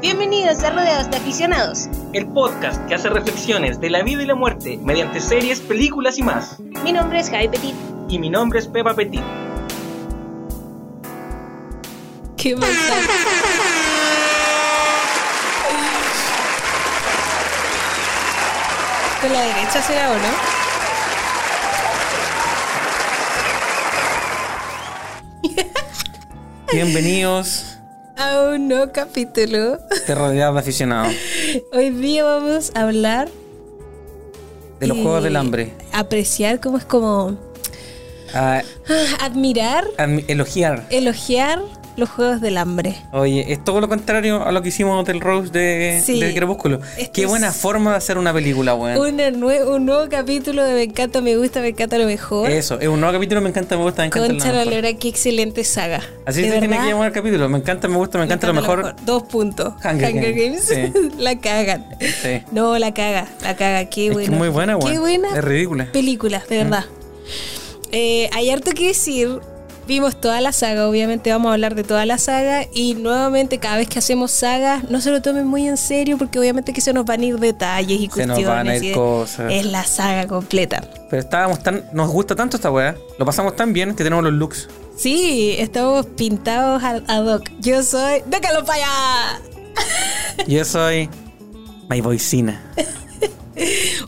Bienvenidos a Rodeados de Aficionados. El podcast que hace reflexiones de la vida y la muerte mediante series, películas y más. Mi nombre es Javi Petit. Y mi nombre es Pepa Petit. ¿Qué pasa? ¿Con la derecha será o no? Bienvenidos A un nuevo capítulo. de Rodeados de Aficionados. Hoy día vamos a hablar De los Juegos del Hambre. Apreciar cómo es como A ah, admirar, admi- elogiar. elogiar los Juegos del Hambre. Oye, es todo lo contrario a lo que hicimos del Rose de, Sí. Crepúsculo. Qué es- buena forma de hacer una película, weón. Un nuevo capítulo de Me encanta, me gusta, me encanta lo mejor. Eso, es un nuevo capítulo, me encanta, me gusta, me encanta. Concha lo la mejor. lora, qué excelente saga. Así se tiene que llamar el capítulo. Me encanta, me gusta, me encanta, lo mejor. Dos puntos. Hunger Games. Sí. la cagan. Sí. No, la caga, la caga. Qué Es que buena. es muy buena, weón. Qué buena Es ridícula. película, de verdad. Eh, hay harto que decir. Vimos toda la saga, obviamente vamos a hablar de toda la saga y nuevamente cada vez que hacemos sagas no se lo tomen muy en serio porque obviamente que se nos van a ir detalles y Se nos cuestiones. van a ir cosas. Es la saga completa. Pero estábamos tan. Nos gusta tanto esta weá. Lo pasamos tan bien que tenemos los looks. Sí, estamos pintados al ad hoc. Yo soy... ¡Déjalo para allá! Yo soy. My Boycina.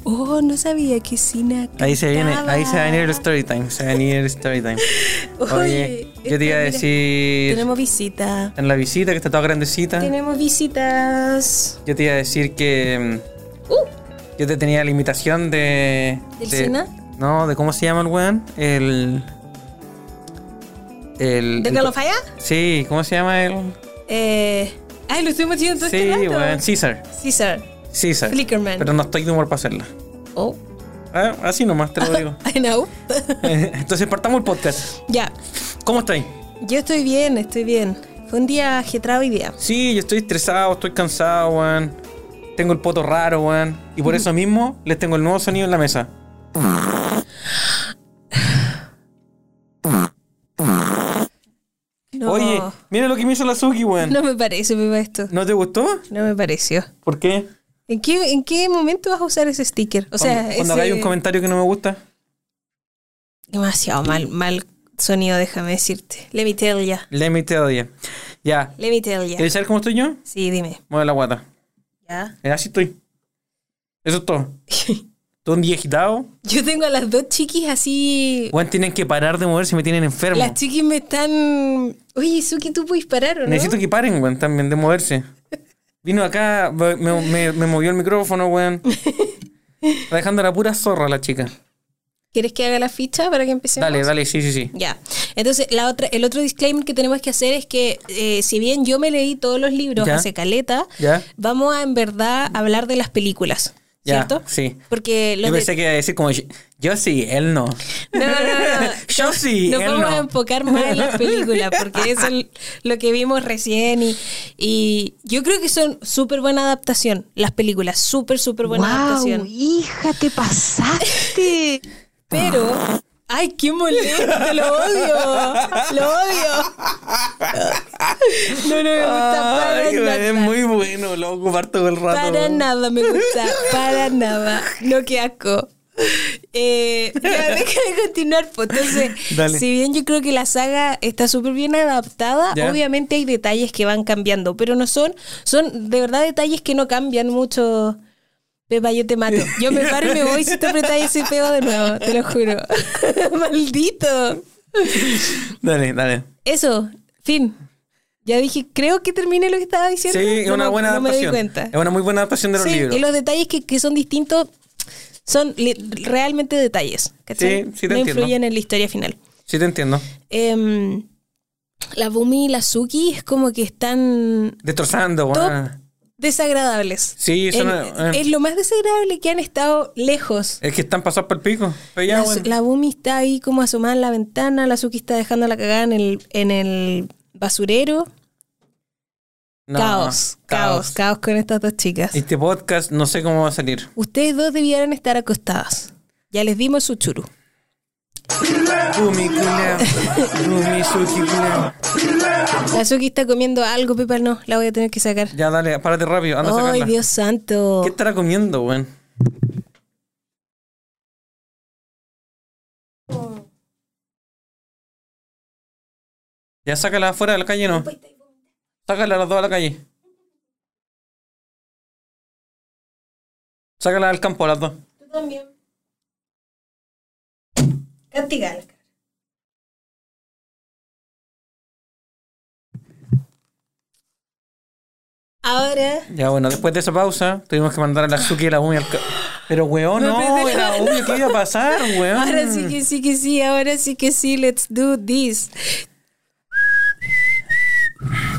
Oh, no sabía que Sina Ahí se viene, ahí se va a venir el story time. Se va a venir el story time. Oye, Oye, yo te iba a decir. Tenemos visita. En la visita, que está toda grandecita. Tenemos visitas. Yo te iba a decir que. mm, Uh, Yo te tenía la imitación de. ¿Del de- Sina? No, de cómo se llama el weón. El. El. ¿De el- que lo falla? Sí, ¿cómo se llama el? Eh, ay, lo estuvimos haciendo todo Sí, este rato. weón, César. César. César. Flickerman. Pero no estoy de humor para hacerla. Oh, Ah, así nomás te lo digo. I know. Entonces partamos el podcast. ya. ¿Cómo estáis? Yo estoy bien, estoy bien. Fue un día ajetrado hoy día. Sí, yo estoy estresado, estoy cansado, weón. Tengo el poto raro, weón. Y por eso mismo les tengo el nuevo sonido en la mesa. No, Oye, mira lo que me hizo la Suki, weón. no me parece, Pepa, esto. ¿No te gustó? No me pareció. ¿Por qué? ¿En qué, ¿En qué momento vas a usar ese sticker? O sea, cuando, cuando ese- hagáis un comentario que no me gusta. demasiado mal, mal sonido, déjame decirte. Let me tell ya. Let me tell you. Ya. Let me tell ya. ¿Quieres saber cómo estoy yo? Sí, dime. Mueve la guata. Ya. Eh, Así estoy. Eso es todo. Todo un día agitado. Yo tengo a las dos chiquis así. Weón, tienen que parar de moverse, me tienen enfermo. Las chiquis me están. Oye, Suki, ¿tú puedes parar o no? Necesito que paren, weón, también de moverse. Vino acá, me, me- me movió el micrófono, weón. Está dejando la pura zorra la chica. ¿Quieres que haga la ficha para que empecemos? Dale, dale, sí, sí, sí. Ya. Entonces, la otra, el otro disclaimer que tenemos que hacer es que, eh, si bien yo me leí todos los libros Ya. hace caleta, ¿Ya? vamos a en verdad hablar de las películas. Ya, ¿Cierto? sí. Porque los Yo de- pensé que iba a decir como, yo, sí, él no. No, no, no. Yo sí, Nos él vamos a no. enfocar más en las películas, porque eso es lo que vimos recién. Y, y yo creo que son súper buena adaptación, las películas. Súper, súper buena adaptación. hija, te pasaste. Pero. ¡Ay, qué molesto! ¡Lo odio! ¡Lo odio! No, no me gusta para Ay, nada. es muy bueno, lo ocupar todo el rato. Para nada me gusta, para nada. No, qué asco. Eh, déjame continuar. Pues. Entonces, Dale. si bien yo creo que la saga está súper bien adaptada, Ya. obviamente hay detalles que van cambiando, pero no son, son de verdad detalles que no cambian mucho. Pepa, yo te mato. Yo me paro y me voy si te apretáis ese peo de nuevo, te lo juro. Maldito. Dale, dale. Eso, fin. Ya dije, creo que terminé lo que estaba diciendo. Sí, es No una buena no me di cuenta. Es una muy buena adaptación de los Sí, libros. y los detalles que, que son distintos son realmente detalles. ¿cachai? Sí, sí te no entiendo. influyen en la historia final. Sí, te entiendo. Em, la Bumi y la Suki es como que están Destrozando, Top. Desagradables. Sí, son, En- eh. Es lo más desagradable que han estado lejos. Es que están pasados por el pico. La, bueno. la Bumi está ahí como asomada en la ventana, la Suki está dejando la cagada en el, en el basurero. No, caos, caos, caos con estas dos chicas. Este podcast no sé cómo va a salir. Ustedes dos debieran estar acostadas. Ya les dimos su churu. Gumi suki. La Suki está comiendo algo, Pepa, no, la voy a tener que sacar. Ya, dale, párate rápido, anda a Ay. Dios santo. ¿Qué estará comiendo, weón? Ya sácala afuera de la calle, ¿no? Sácala las dos a la calle. Sácala al campo las dos. Tú también. Ahora. Ya, bueno, después de esa pausa, tuvimos que mandar a la Suki y la Umi al ca- Pero, weón, no, era obvio que iba a pasar, weón. Ahora sí que sí que sí, ahora sí que sí, let's do this.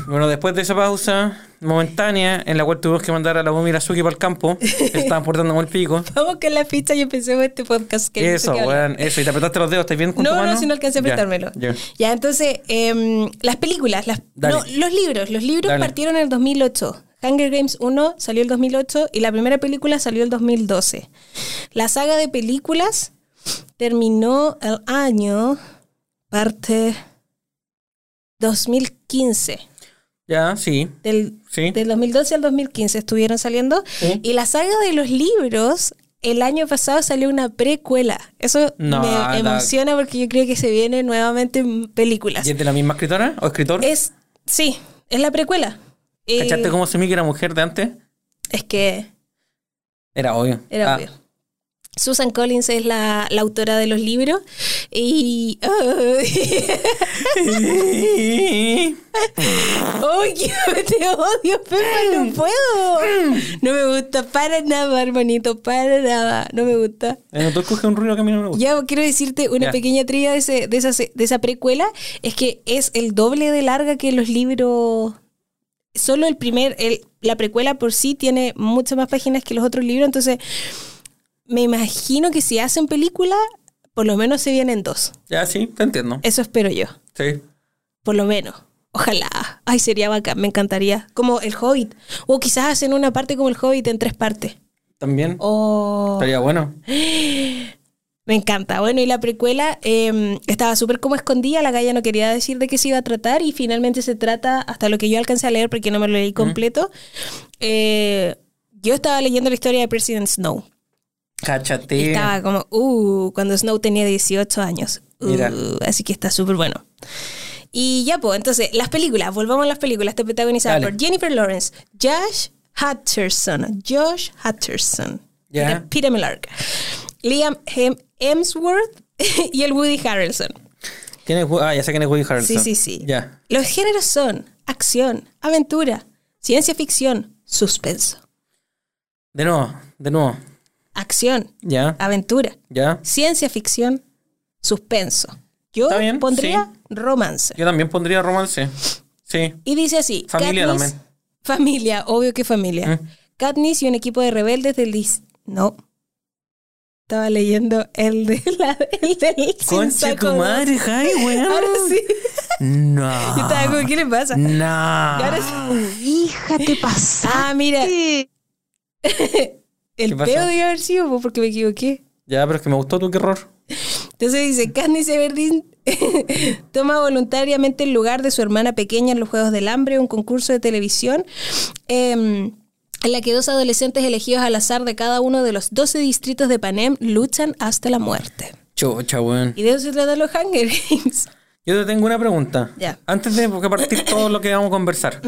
Bueno, después de esa pausa momentánea, en la cual tuvimos que mandar a la la Suki para el campo, estaban portando mal pico. Vamos con la ficha y empecemos este podcast. Que no Eso, weón, eso. ¿Y te apretaste los dedos? ¿Estás bien con tu No, mano? no, si no alcancé a apretármelo. ya. Ya, entonces, em, las películas, las, no, los libros. Los libros Dale. partieron en el 2008. Hunger Games 1 salió el 2008 y la primera película salió el 2012. La saga de películas terminó el año parte 2015. Ya, sí. Del, Sí. del 2012 al 2015 estuvieron saliendo. Sí. Y la saga de los libros, el año pasado salió una precuela. Eso No, me la- emociona porque yo creo que se viene nuevamente en películas. ¿Y es de la misma escritora o escritor? Es, sí, es la precuela. Eh, ¿Cachaste cómo Sumi que era mujer de antes? Es que Era obvio. era Ah, obvio. Susan Collins es la, la autora de los libros y... ¡Ay, que te odio, Pepa! ¡No puedo! No me gusta para nada, hermanito, para nada. No me gusta. Bueno, tú un ruido que a mí no me gusta. Ya quiero decirte una pequeña trivia de, ese- de, esa, de esa precuela. Es que es el doble de larga que los libros. Solo el primer, el, la precuela por sí tiene muchas más páginas que los otros libros. Entonces, me imagino que si hacen película, por lo menos se vienen dos. Ya, sí, te entiendo. Eso espero yo. Sí. Por lo menos. Ojalá. Ay, sería bacán, me encantaría. Como el Hobbit. O quizás hacen una parte como el Hobbit en tres partes. También. O. Estaría bueno. Me encanta. Bueno, y la precuela eh, estaba súper como escondida, la galla no quería decir de qué se iba a tratar y finalmente se trata, hasta lo que yo alcancé a leer porque no me lo leí completo, eh, yo estaba leyendo la historia de President Snow. Y Cáchate. estaba como, uh, cuando Snow tenía 18 años. Uh, Mira. así que está súper bueno. Y ya, pues, entonces, las películas, volvamos a las películas, está protagonizada Dale. por Jennifer Lawrence, Josh Hutcherson, Josh Hutcherson. Peter- Millark, Liam Hem- Hemsworth y el Woody Harrelson. ¿Quién es Ah, ya sé quién es Woody Harrelson. Sí, sí, sí. Ya. Los géneros son acción, aventura, ciencia ficción, suspenso. De nuevo, de nuevo. Acción, Ya, aventura, ya. ciencia ficción, suspenso. Yo bien, pondría romance. Yo también pondría romance. Sí. Y dice así: Familia Katniss- también. Familia, obvio que familia. Mm. Katniss y un equipo de rebeldes del. dis- No. Estaba leyendo el, de la, el del. Concha tu madre, Jai, weón. Ahora sí. No. Yo estaba como, ¿qué le pasa? No. Y ahora sí. Hija, te pasaste. Ah, mira, ¿Qué el pasó? peo debió haber sido po, porque me equivoqué. Ya, pero es que me gustó tu qué error. Entonces dice, Katniss Everdeen toma voluntariamente el lugar de su hermana pequeña en los Juegos del Hambre, un concurso de televisión, em, en la que dos adolescentes elegidos al azar de cada uno de los 12 distritos de Panem luchan hasta la muerte. Chucha, weón. Y de eso se tratan los Hunger Games. Yo te tengo una pregunta. Ya. Antes de partir todo lo que vamos a conversar.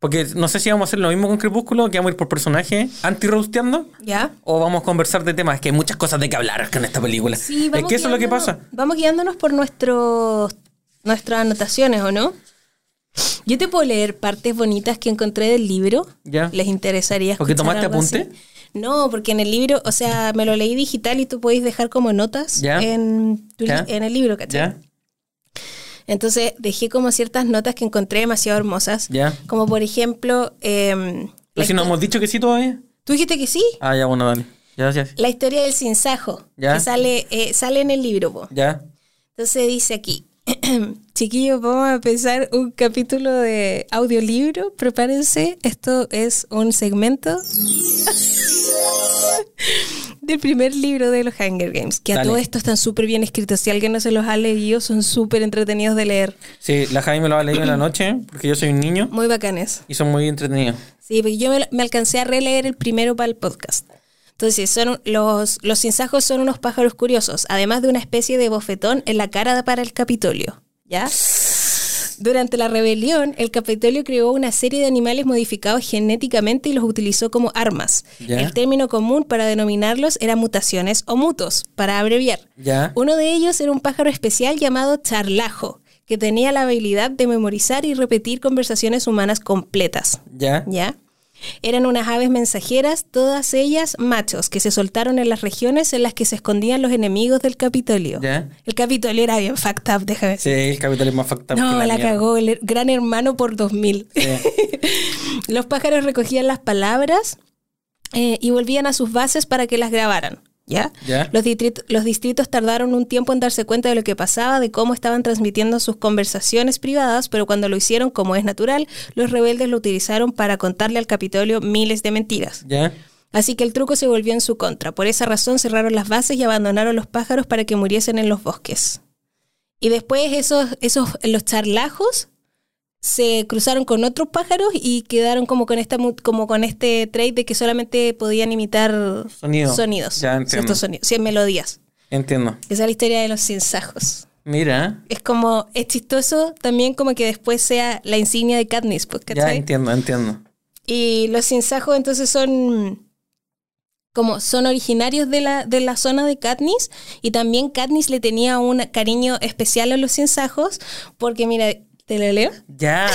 Porque no sé si vamos a hacer lo mismo con Crepúsculo, que vamos a ir por personaje anti-roasteando, ¿Ya? o vamos a conversar de temas, que hay muchas cosas de que hablar con esta película. Sí, es vamos que eso es lo que pasa. Vamos guiándonos por nuestros, nuestras anotaciones, ¿o no? Yo te puedo leer partes bonitas que encontré del libro. Ya. ¿Les interesaría ¿Porque escuchar tomaste algo así? apunte? No, porque en el libro, o sea, me lo leí digital y tú podéis dejar como notas Ya. en, tu Ya. en el libro, ¿cachai? ¿Ya? Entonces dejé como ciertas notas que encontré demasiado hermosas. Ya. Como por ejemplo, em, la Pero si no histo- hemos dicho que sí todavía. tú dijiste que sí. Ah, ya, bueno, dale. Ya, ya. La historia del sinsajo, Ya. que sale, eh, sale en el libro. po. Ya. Entonces dice aquí, chiquillos, vamos a empezar un capítulo de audiolibro. Prepárense, esto es un segmento del primer libro de los Hunger Games, que a todo esto están súper bien escritos. Si alguien no se los ha leído, son súper entretenidos de leer. Sí, la Javi me lo ha leído en la noche porque yo soy un niño Muy bacanes. y son muy entretenidos. Sí, porque yo me, me alcancé a releer el primero para el podcast. Entonces, son los, los son unos pájaros curiosos, además de una especie de bofetón en la cara para el Capitolio. ¿Ya? Durante la rebelión, el Capitolio creó una serie de animales modificados genéticamente y los utilizó como armas. El término común para denominarlos era mutaciones o mutos, para abreviar. ¿Ya? Uno de ellos era un pájaro especial llamado charlajo, que tenía la habilidad de memorizar y repetir conversaciones humanas completas. ¿Ya? ¿Ya? Eran unas aves mensajeras, todas ellas machos, que se soltaron en las regiones en las que se escondían los enemigos del Capitolio. ¿Ya? El Capitolio era bien fucked up, déjame Sí, decir. el capitalismo más factable. No, que la, cagó, el gran hermano por 2000. Sí. Los pájaros recogían las palabras eh, y volvían a sus bases para que las grabaran. ¿Ya? Ya. Los, distrit- los distritos tardaron un tiempo en darse cuenta de lo que pasaba, de cómo estaban transmitiendo sus conversaciones privadas, pero cuando lo hicieron, como es natural, los rebeldes lo utilizaron para contarle al Capitolio miles de mentiras. ¿Ya? Así que el truco se volvió en su contra. Por esa razón cerraron las bases y abandonaron los pájaros para que muriesen en los bosques. Y después esos, esos, los charlajos se cruzaron con otros pájaros y quedaron como con esta como con este trait de que solamente podían imitar Sonido. sonidos, Ya entiendo. ciertos sonidos, sí, melodías. Entiendo. Esa es la historia de los cinsajos. Mira. Es como, es chistoso también como que después sea la insignia de Katniss, pues, Ya ¿cachai? entiendo, entiendo. Y los cinsajos entonces son como son originarios de la, de la zona de Katniss y también Katniss le tenía un cariño especial a los cinsajos porque mira, ¿te lo leo? Ya.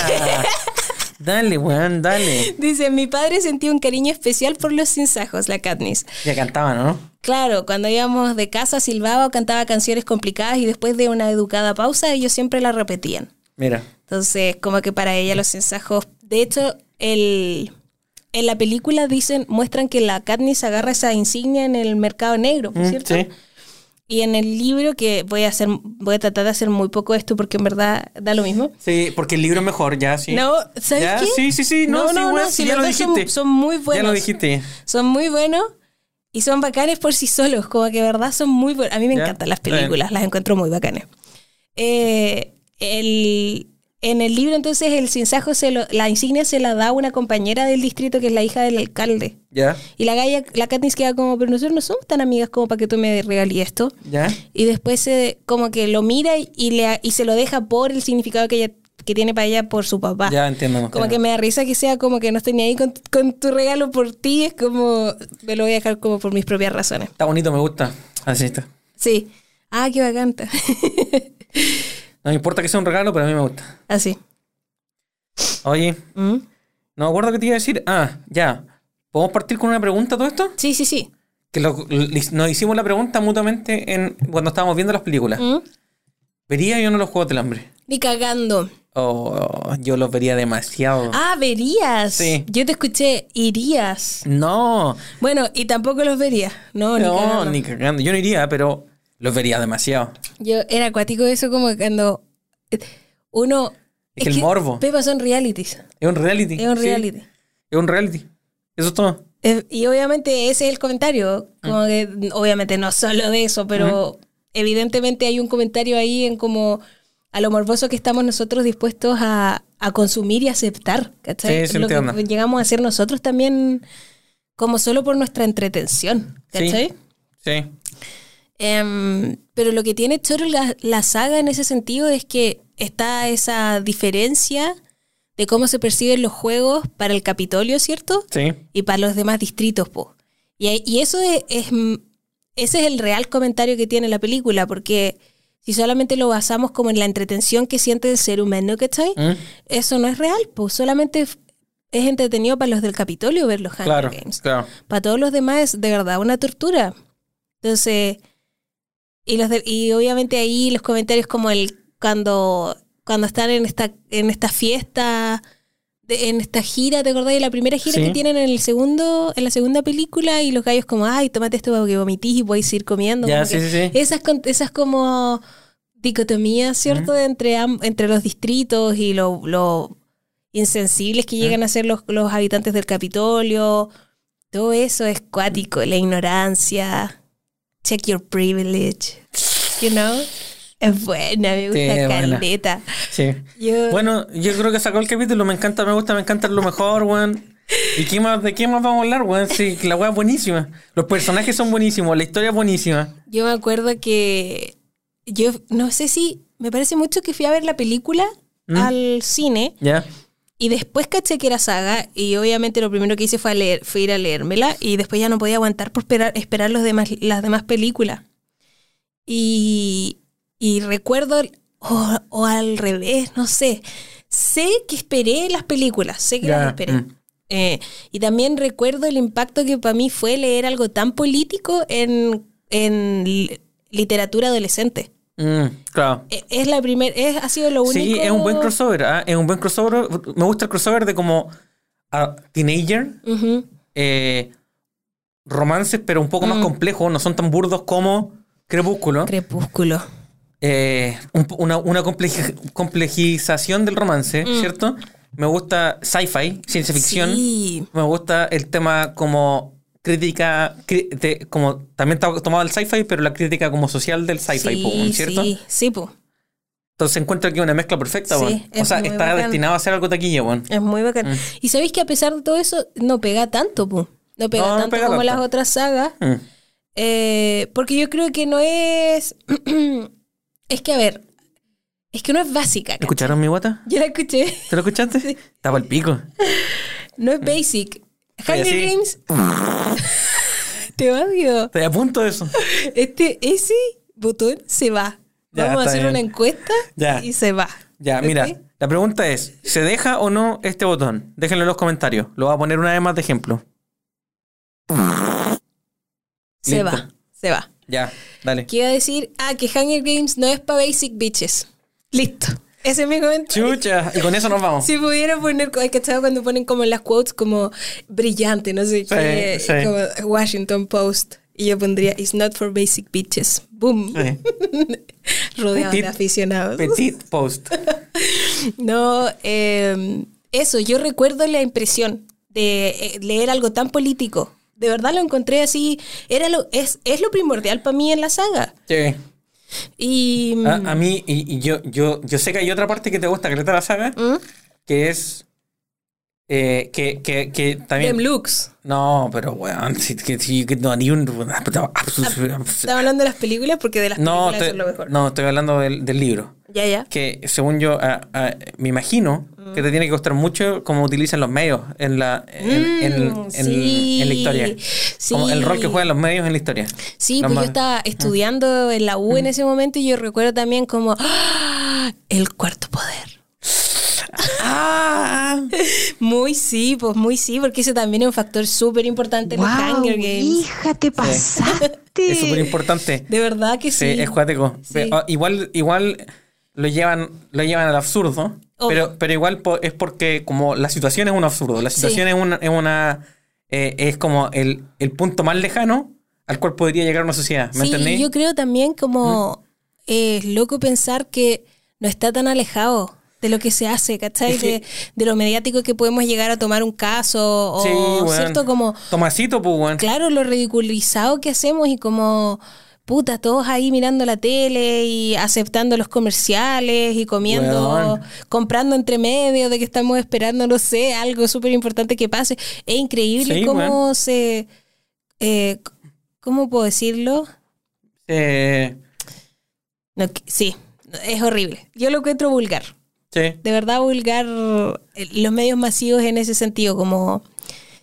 dale, weón, dale. Dice, mi padre sentía un cariño especial por los cinsajos, la Katniss. Ya cantaban, ¿no? Claro, cuando íbamos de casa silbaba o cantaba canciones complicadas y después de una educada pausa ellos siempre la repetían. Mira. Entonces, como que para ella los cinsajos, de hecho, el, en la película dicen, muestran que la Katniss agarra esa insignia en el mercado negro, ¿por Mm, cierto? sí. Y en el libro, que voy a hacer, voy a tratar de hacer muy poco esto porque en verdad da lo mismo. Sí, porque el libro es mejor, ya, sí. No, ¿sabes Ya, qué? sí, sí, sí, no, sí, weón, sí, ya lo son- dijiste. Son, muy buenos. Ya lo dijiste. Son muy buenos y son bacanes por sí solos, como que de verdad son muy buenos. A mí me Ya, encantan las bien. películas, las encuentro muy bacanes. Eh, el, en el libro entonces el cinzajo, se lo- la insignia se la da a una compañera del distrito que es la hija del alcalde. Ya, Y la galla, la Katniss queda como, pero nosotros no somos tan amigas como para que tú me regales esto. ya. Y después se, como que lo mira y, y le, y se lo deja por el significado que ella que tiene para ella por su papá. Ya entiendo. Como que me da risa que sea como que no estoy ni ahí con, con tu regalo por ti, es como, me lo voy a dejar como por mis propias razones. Está bonito, me gusta. Así está. Sí. Ah, qué bacanta. No me importa que sea un regalo, pero a mí me gusta. Así. Oye, ¿Mm? no me acuerdo qué te iba a decir. Ah, ya. ¿Podemos partir con una pregunta todo esto? Sí, sí, sí. Que lo- nos hicimos la pregunta mutuamente en, cuando estábamos viendo las películas. ¿Mm? ¿Vería yo no los Juegos del Hambre? Ni cagando. Oh, yo los vería demasiado. Ah, verías. Sí. Yo te escuché, irías. No, Bueno, y tampoco los vería. No, ni no, cagando. ni cagando. Yo no iría, pero los vería demasiado. Yo era acuático eso como cuando eh, uno... Es que el morbo. Pepa son realities. Es un reality. Es un sí. reality. Es un reality. Eso es todo. Y obviamente ese es el comentario. Como Mm. que, obviamente no solo de eso, pero evidentemente hay un comentario ahí en como a lo morboso que estamos nosotros dispuestos a, a consumir y aceptar. ¿cachai? Sí, sí lo que llegamos a hacer nosotros también como solo por nuestra entretención. ¿Cachai? Sí. Em, pero lo que tiene choro la, la saga en ese sentido es que está esa diferencia de cómo se perciben los juegos para el Capitolio, ¿cierto? Sí. y para los demás distritos, po. Y, y eso es, es- ese es el real comentario que tiene la película, porque si solamente lo basamos como en la entretención que siente el ser humano, ¿cachai? ¿Mm? Eso no es real, pues solamente es entretenido para los del Capitolio ver los Hunger Claro, Games. claro. Para todos los demás es de verdad una tortura. Entonces, y los de- y obviamente ahí los comentarios como el cuando cuando están en esta en esta fiesta de- en esta gira, ¿te acordás de la primera gira Sí. que tienen en el segundo en la segunda película y los gallos como, "Ay, tómate esto para que vomitís y podéis ir comiendo." Ya, sí, sí. Esas esas como dicotomías, ¿cierto? De entre entre los distritos y lo, lo insensibles que llegan a ser los, los habitantes del Capitolio. Todo eso es cuático, la ignorancia, check your privilege, you know. Es buena, me gusta Sí, buena. caleta. Sí. Yo- Bueno, yo creo que sacó el capítulo. Me encanta, me gusta, me encanta lo mejor, weón. ¿Y qué más, de qué más vamos a hablar, weón? Sí, la weá es buenísima. Los personajes son buenísimos, la historia es buenísima. Yo me acuerdo que yo no sé si me parece mucho que fui a ver la película ¿Mm? al cine ¿Ya? Y después caché que era saga y obviamente lo primero que hice fue, a leer, fue ir a leérmela y después ya no podía aguantar por esperar, esperar los demás, las demás películas. Y, y recuerdo, o, o al revés, no sé, sé que esperé las películas, sé que las esperé. mm. Eh, y también recuerdo el impacto que para mí fue leer algo tan político en, en li- literatura adolescente. Mm, claro. Eh, Es la primera, es, ha sido lo único. Sí, es un buen crossover. ¿ah? Es un buen crossover. Me gusta el crossover de como teenager, eh, romances, pero un poco más Mm. complejos. No son tan burdos como Crepúsculo. Crepúsculo. Eh, un una una compleji- complejización del romance, Mm. ¿cierto? Me gusta sci-fi, ciencia ficción. Sí. Me gusta el tema como crítica, de- como también está tomado el sci-fi, pero la crítica como social del sci-fi, sí, po, ¿cierto? Sí, sí, po. Entonces encuentro aquí una mezcla perfecta, Sí. O sea, está bacán. destinado a ser algo taquilla, weón. Es muy bacán. Mm. Y sabéis que a pesar de todo eso, no pega tanto, po. No pega No, no tanto pega como tanto. las otras sagas. Mm. Eh, porque yo creo que no es. es que, a ver. Es que no es básica. ¿cachai? ¿Escucharon mi guata? Yo la escuché. ¿Te lo escuchaste? Sí. Estaba el pico. No es basic. Hunger así. Games. Te odio. Estoy a punto de eso. Este, ese botón se va. Ya, Vamos a hacer bien. una encuesta Ya. y se va. Ya, mira, la pregunta es, ¿se deja o no este botón? Déjenlo en los comentarios. Lo voy a poner una vez más de ejemplo. Se Listo. va. Se va. Ya, dale. ¿Qué iba a decir? Ah, que Hunger Games no es para basic bitches. Listo. Ese es mi comentario. Chucha, y con eso nos vamos. Si pudiera poner, hay que cuando ponen como en las quotes como brillante, no sé qué, sí. como Washington Post. Y yo pondría, it's not for basic bitches. Boom. Sí. Rodeado de aficionados. Petit post. No, eh, eso, yo recuerdo la impresión de eh, leer algo tan político. De verdad lo encontré así. Era lo, es, es lo primordial para mí en la saga. Sí. Y. A, a mí, y, y yo, yo, yo sé que hay otra parte que te gusta, que la saga, ¿Mm? que es eh, que, que, que también. Looks. No, pero weón, si, que, si, que no, ni un. Estaba hablando de las películas porque de las No, películas es lo mejor. no, estoy hablando del, del libro. Ya, ya. Que según yo, ah, ah, me imagino que te tiene que gustar mucho cómo utilizan los medios en la, en, Mm, en- sí. en la historia. Como el rol que Sí. juegan los medios en la historia. Sí, Los pues yo estaba estudiando en la U en ese momento y yo recuerdo también como ¡ah! el cuarto poder. ¡Ah! Muy sí, pues muy sí, porque ese también es un factor súper importante en los Wow, Hunger Games. hija, te pasaste. Es súper importante. De verdad que Sí, sí. es cuático. Sí. Ah, igual, igual lo llevan, lo llevan al absurdo. Obvio. Pero, pero igual es porque como la situación es un absurdo. La situación Sí. es una, es una eh, es como el, el punto más lejano al cual podría llegar una sociedad. ¿Me sí, entendí? yo creo también como eh, es loco pensar que no está tan alejado de lo que se hace, ¿cachai? De, de lo mediático que podemos llegar a tomar un caso o, Sí. ¿cierto? Como, Tomasito, pues, weón. claro, lo ridiculizado que hacemos y como, puta, todos ahí mirando la tele y aceptando los comerciales y comiendo, comprando entre medio de que estamos esperando, no sé, algo súper importante que pase. Es increíble Sí, cómo se... eh, ¿Cómo puedo decirlo? Eh, No, sí, es horrible. Yo lo encuentro vulgar. De verdad vulgar eh, los medios masivos en ese sentido, como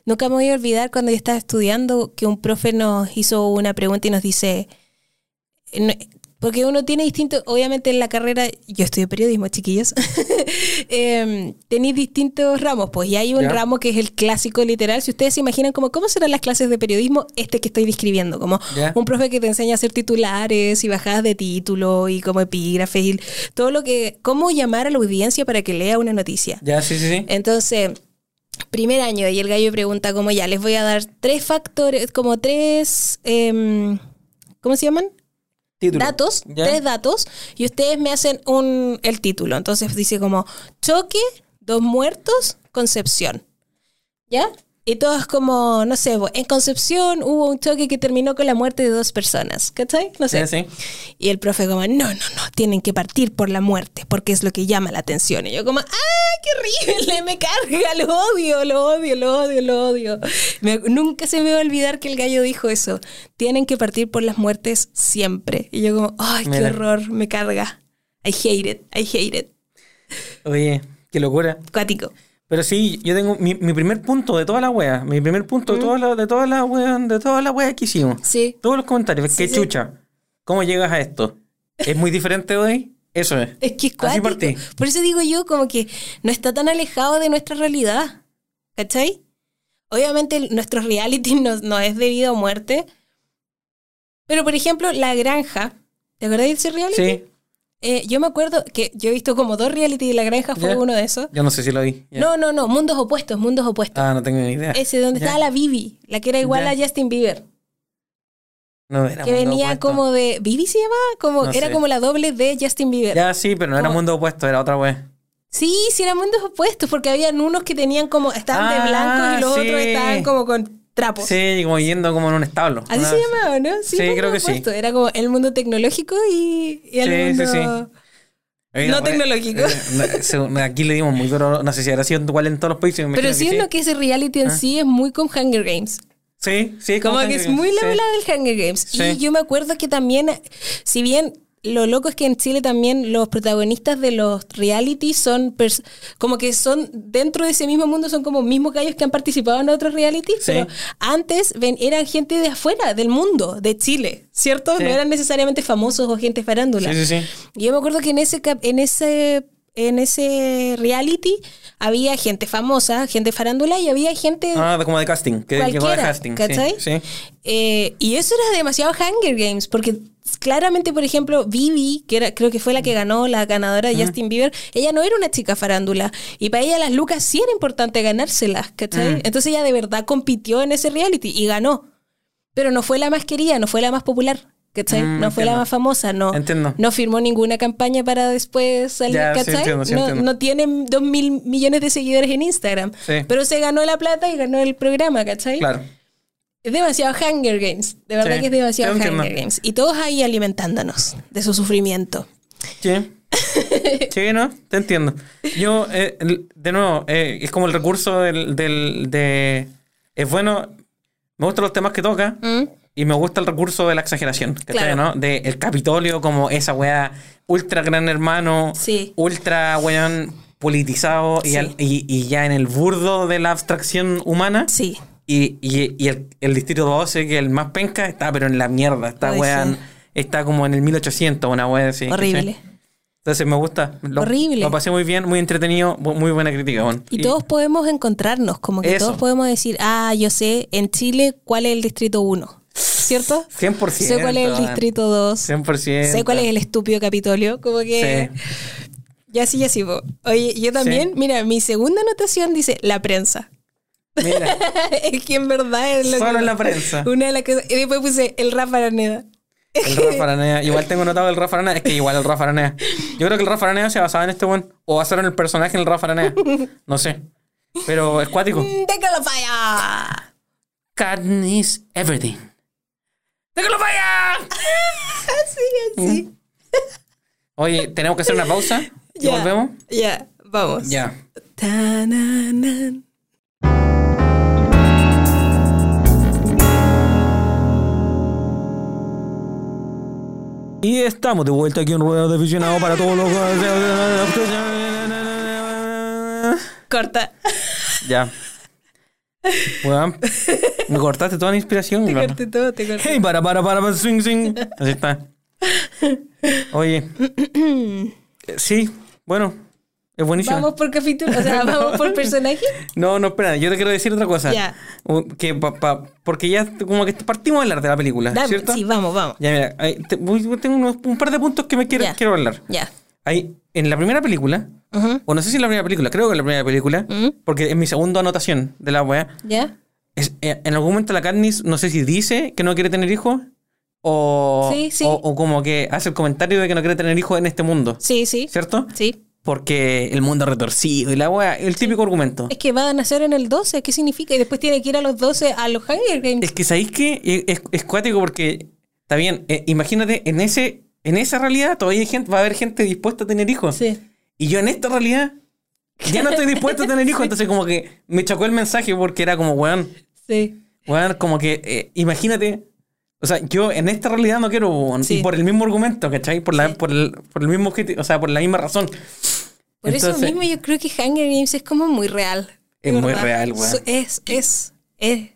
nunca me voy a olvidar cuando yo estaba estudiando que un profe nos hizo una pregunta y nos dice, porque uno tiene distinto, obviamente en la carrera, yo estudio periodismo, chiquillos, eh, tenéis distintos ramos, pues, y hay un Ya. ramo que es el clásico literal, si ustedes se imaginan como cómo serán las clases de periodismo, este que estoy describiendo, como Ya. un profe que te enseña a hacer titulares y bajadas de título y como epígrafes y todo lo que, cómo llamar a la audiencia para que lea una noticia. Ya, sí, sí, sí. Entonces, primer año y el gallo pregunta como ya, les voy a dar tres factores, como tres, em, ¿cómo se llaman? Título. Datos, Ya. tres datos, y ustedes me hacen un, el título. Entonces dice como choque, dos muertos, concepción. ¿Ya? Y todos como, no sé, en Concepción hubo un choque que terminó con la muerte de dos personas, ¿cachai? No sé. Sí, sí. Y el profe como, no, no, no, tienen que partir por la muerte, porque es lo que llama la atención. Y yo como, ¡ay, qué horrible! Me carga, lo odio, lo odio, lo odio, lo odio. Me- nunca se me va a olvidar que el gallo dijo eso. Tienen que partir por las muertes siempre. Y yo como, ¡ay, qué Mira. horror! Me carga. I hate it, I hate it. Oye, qué locura. Cuático. Pero sí, yo tengo mi, mi primer punto de toda la wea. Mi primer punto de toda la, de toda la wea, de toda la wea que hicimos. Sí. Todos los comentarios. Sí, qué sí. chucha. ¿Cómo llegas a esto? ¿Es muy diferente hoy? Eso es. Es que es cuático. Por eso digo yo, como que no está tan alejado de nuestra realidad. ¿Cachai? Obviamente nuestro reality no, no es debido a muerte. Pero, por ejemplo, La Granja. ¿Te acordás de ese reality? Sí. Eh, yo me acuerdo que yo he visto como dos reality y La Granja fue uno de esos. Yo no sé si lo vi. No, no, no. Mundos opuestos, mundos opuestos. Ah, no tengo ni idea. Ese donde Ya. estaba la Vivi, la que era igual a Justin Bieber. No, era que mundo venía opuesto. como de. ¿Vivi se llamaba? Como, No era sé. como la doble de Justin Bieber. Ya, sí, pero no era mundo opuesto, era otra wea. Sí, sí eran mundos opuestos, porque habían unos que tenían como, estaban Ah, de blanco y los sí. otros estaban como con trapos. Sí, como yendo como en un establo. Así se llamaba, ¿no? Sí, mundos creo que sí. Era como el mundo tecnológico y, y el Sí, mundo... sí, sí. Oye, No tecnológico. eh, no, se- Aquí le dimos muy duro. No sé si habrá sido igual en todos los países. me Pero sí que es lo que ese reality en Ah. sí es muy con Hunger Games. Sí, sí. Como que es muy la sí. del Hunger Games. Sí. Y yo me acuerdo que también, si bien lo loco es que en Chile también los protagonistas de los reality son como que son dentro de ese mismo mundo, son como mismos gallos que han participado en otros reality, Sí. pero antes ven, eran gente de afuera, del mundo, de Chile, ¿cierto? Sí. No eran necesariamente famosos o gente farándula. Sí, sí, sí. Y yo me acuerdo que en ese en ese en ese reality había gente famosa, gente farándula y había gente Ah, como de casting. Que llegó de cualquiera, casting. sí, ¿cachai? Sí. Eh, y eso era demasiado Hunger Games, porque claramente, por ejemplo, Vivi, que era, creo que fue la que ganó, la ganadora de Justin Bieber, ella no era una chica farándula. Y para ella las lucas sí era importante ganárselas, ¿cachai? Mm. Entonces ella de verdad compitió en ese reality y ganó. Pero no fue la más querida, no fue la más popular. ¿Cachai? Mm, no fue la más famosa, no. Entiendo. No firmó ninguna campaña para después salir, Ya, sí, ¿cachai? entiendo, sí, no, entiendo. no tiene dos mil millones de seguidores en Instagram. Sí. Pero se ganó la plata y ganó el programa, ¿cachai? Claro. Es demasiado Hunger Games. De verdad Sí, que es demasiado. Hunger Games. Y todos ahí alimentándonos de su sufrimiento. Sí. Sí, ¿no? Te entiendo. Yo, eh, de nuevo, eh, es como el recurso del, del- de... Es bueno, me gustan los temas que toca ¿Mm? y me gusta el recurso de la exageración, ¿cachai, Claro. no? De el Capitolio como esa weá ultra gran hermano, Sí. ultra weón politizado y, al- y, y ya en el burdo de la abstracción humana. Sí. Y, y- y el, el distrito 12, que es el más penca, está pero en la mierda. Está weón, sí. está como en el 1800, una weá así. Horrible. ¿cachai? Entonces me gusta. Lo, Horrible. Lo pasé muy bien, muy entretenido, muy buena crítica, weón. Y, todos podemos encontrarnos, como que Eso. todos podemos decir, ah, yo sé en Chile cuál es el distrito 1. ¿Cierto? 100%. Sé cuál es el weón. distrito 2. 100%. Sé cuál es el estúpido Capitolio. Como que. Ya sí, ya sí. Oye, yo también, Sí. mira, mi segunda anotación dice la prensa. Mira, es que en verdad es lo solo que- en la prensa. Una de las cosas. Y después puse el Rafa Araneda. El Rafa Aranea. Igual tengo notado el Rafa Aranea. Es que igual el Rafa Aranea. Yo creo que el Rafa Aranea se basaba en este buen. O basaron el personaje en el Rafa Aranea. No sé. Pero es cuático. Mm, ¡Déjalo falla! Katniss everything. ¡Déjalo falla! Así, así. Oye, tenemos que hacer una pausa. ¿Y volvemos? Ya, vamos. Ya. Ta-na-nan. Y estamos de vuelta aquí en Rueda de Aficionado para todos los. Corta. Ya. Weón, me cortaste toda la inspiración, Te corté todo, te corté. Hey, para, para, para, para, swing, swing. Así está. Oye. Sí, bueno, es buenísimo. Vamos por capítulo, o sea, vamos por personaje. No, no, espera, yo te quiero decir otra cosa. Ya. Uh, Que pa- pa- porque ya como que partimos a hablar de la película, Dame, ¿cierto? sí, vamos, vamos. Ya, mira, ahí te- voy- tengo unos- un par de puntos que me quiero, Ya. quiero hablar. Ya. Ahí, en la primera película, o no sé si en la primera película, creo que en la primera película, porque es mi segunda anotación de la weá. ¿Ya? es- eh, en algún momento la Katniss, no sé si dice que no quiere tener hijos, o, Sí, sí. o, o como que hace el comentario de que no quiere tener hijos en este mundo. Sí, sí. ¿Cierto? Sí. Porque el mundo retorcido y la weá, el típico argumento. Es que va a nacer en el 12, ¿qué significa? Y después tiene que ir a los 12 a los Hunger Games. Es que sabéis que es, es cuático porque está bien, eh, imagínate, en ese, en esa realidad todavía hay gente, va a haber gente dispuesta a tener hijos. Sí. Y yo en esta realidad ya no estoy dispuesto a tener hijos, entonces como que me chocó el mensaje porque era como, weón, Sí. weón, como que eh, imagínate. O sea, yo en esta realidad no quiero, weón, Sí. y por el mismo argumento, ¿cachai? Por, la, Sí. por, el, por el mismo objetivo, o sea, por la misma razón. Por eso mismo yo creo que Hunger Games es como muy real. Es muy verdad. real, weón. So- Es, es, es,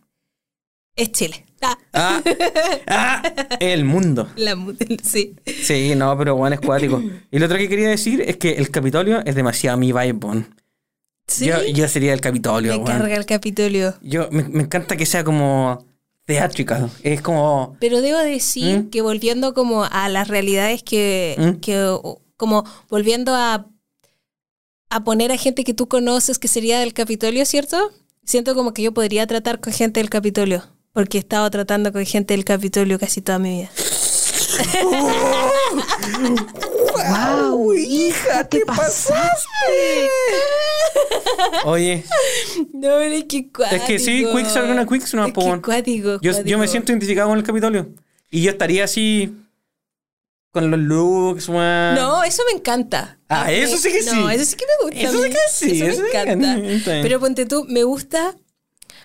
es Chile. Ah, Ah, ah, el mundo. la sí. Sí, no, pero weón es cuático. Y lo otro que quería decir es que el Capitolio es demasiado mi vibe, weón. Sí. Yo, yo sería el Capitolio, Me weón. carga el Capitolio. Yo, me, me encanta que sea como theatrical. Es como. Pero debo decir ¿Mm? que volviendo como a las realidades que, ¿Mm? que como volviendo a, a poner a gente que tú conoces que sería del Capitolio, ¿cierto? Siento como que yo podría tratar con gente del Capitolio, porque he estado tratando con gente del Capitolio casi toda mi vida. ¡Wow! ¡Hija, te pasaste! Oye, No, pero es que cuático. Es que sí, Quicks are gonna Quicks, no, Es que cuático, yo, yo me siento identificado con el Capitolio. Y yo estaría así. Con los looks. No, eso me encanta. Ah, eso sí que sí. No, eso sí que me gusta. Eso a sí que sí, Eso me eso encanta. Pero ponte tú, me gusta.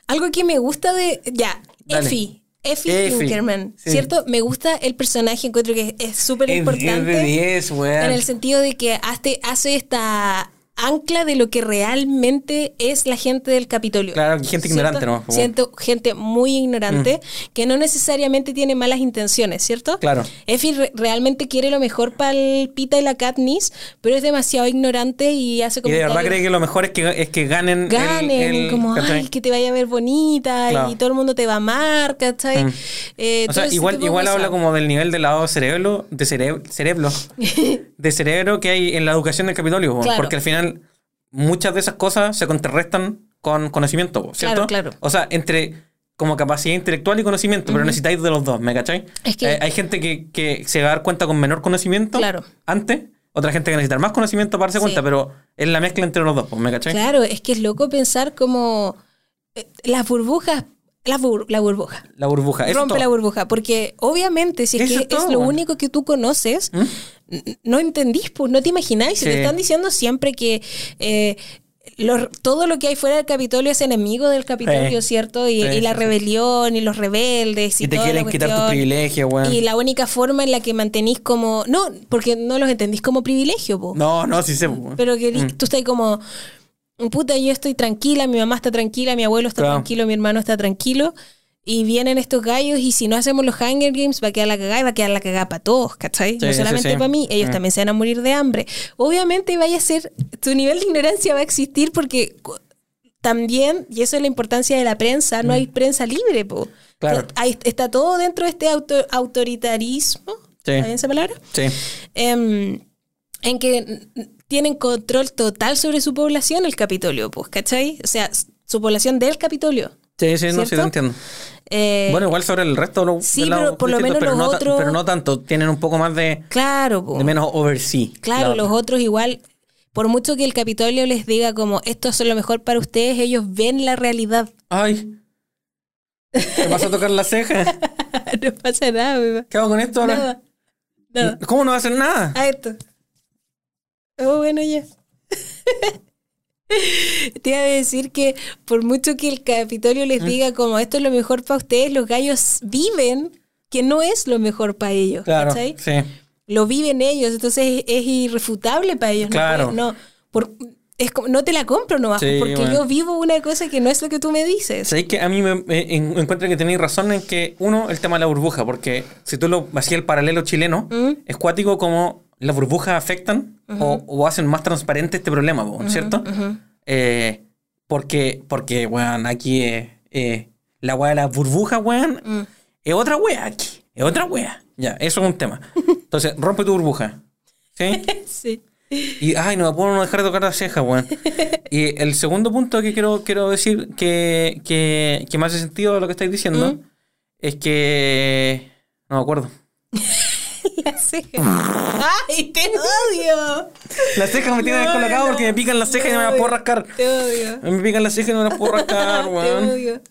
Algo que me gusta de. Ya, Dale. Effie. Effie Pinkerman. sí. ¿Cierto? Me gusta el personaje, encuentro que es súper Es 10 de importante. 10, weón. En el sentido de que hace, hace esta ancla de lo que realmente es la gente del Capitolio. Claro, gente ignorante nomás, po. Siento gente muy ignorante que no necesariamente tiene malas intenciones, ¿cierto? Claro. Effie re- realmente quiere lo mejor para el Pita y la Katniss, pero es demasiado ignorante y hace Y de verdad cree que lo mejor es que, es que ganen. ganen, el- como, ¿cachai? ay, que te vaya a ver bonita Claro. y todo el mundo te va a amar, ¿cachai? Mm. Eh, O sea, igual, igual habla como del nivel de lavado de cerebro, de cerebro, cerebro, de cerebro que hay en la educación del Capitolio, Claro. porque al final muchas de esas cosas se contrarrestan con conocimiento, ¿cierto? Claro, claro. O sea, entre como capacidad intelectual y conocimiento, pero necesitáis de los dos, ¿me? Es que- Eh, hay gente que, que se va a dar cuenta con menor conocimiento Claro. antes, otra gente que necesita más conocimiento para darse Sí. cuenta, pero es la mezcla entre los dos, ¿me cachai? Claro, es que es loco pensar como eh, las burbujas, la, bur- la burbuja. La burbuja. Eso Rompe la burbuja, porque obviamente si es Eso que es todo, es lo bueno. único que tú conoces, ¿Mm? no entendís, pues no te imagináis. Sí. te están diciendo siempre que eh, todo lo que hay fuera del Capitolio es enemigo del Capitolio, Sí. ¿cierto? Y, Sí, y la rebelión y los rebeldes y, Y te toda la quieren quitar tus privilegios, weón. Y la única forma en la que mantenís como... No, porque no los entendís como privilegio, po. No, no, sí sé. po. Pero que Mm. tú estás como, puta, yo estoy tranquila, mi mamá está tranquila, mi abuelo está Claro. tranquilo, mi hermano está tranquilo. Y vienen estos gallos y si no hacemos los Hunger Games va a quedar la cagada y va a quedar la cagada para todos, ¿cachai? Sí, no solamente sí. para mí, ellos Mm. también se van a morir de hambre. Obviamente vaya a ser, tu nivel de ignorancia va a existir porque también, y eso es la importancia de la prensa, no hay prensa libre, po. Mm. Claro. Está todo dentro de este auto- autoritarismo. ¿está bien esa palabra? Sí. em, en que tienen control total sobre su población el Capitolio, pues, ¿cachai? O sea, su población del Capitolio. Sí, sí, no, sí, te entiendo. Eh, Bueno, igual sobre el resto de los sí, de los pero por lo menos pero los no otros- pero no tanto, tienen un poco más de, claro, po. de menos oversea. claro, La- los otros igual, por mucho que el Capitolio les diga como esto es lo mejor para ustedes, ellos ven la realidad. Ay. ¿Te vas a tocar la ceja? no pasa nada, beba. ¿Qué hago con esto ahora? Nada. Nada. ¿Cómo no va a hacer nada? A esto. Oh, bueno, ya. Te iba a decir que por mucho que el Capitolio les diga como esto es lo mejor para ustedes, los gallos viven que no es lo mejor para ellos. Claro, ¿cachai? sí. Lo viven ellos, entonces es, irrefutable para ellos. no Claro. No, por, es como, no te la compro Sí, porque bueno. yo vivo una cosa que no es lo que tú me dices. Sabéis que a mí me, me- en- encuentro que tenéis razón en que, uno, el tema de la burbuja, porque si tú lo hacías el paralelo chileno, Mm. es cuático como las burbujas afectan o, o hacen más transparente este problema, po, ¿cierto? Eh, porque, porque, weón, aquí eh, eh, la weá de la burbuja, weón, Mm. es otra weá aquí, es otra weá. Ya, eso es un tema. Entonces, rompe tu burbuja. ¿Sí? Sí. Y, ay, no me puedo no dejar de tocar la ceja, weón. Y el segundo punto que quiero, quiero decir que, que, que me hace sentido lo que estáis diciendo ¿Mm? es que. No me acuerdo. La ceja. ¡Ay, te odio! Las cejas me tienen No, descolocado no. porque me pican las cejas y no me las puedo rascar. Te odio. Me pican las cejas y no me las puedo rascar, Te weón. odio.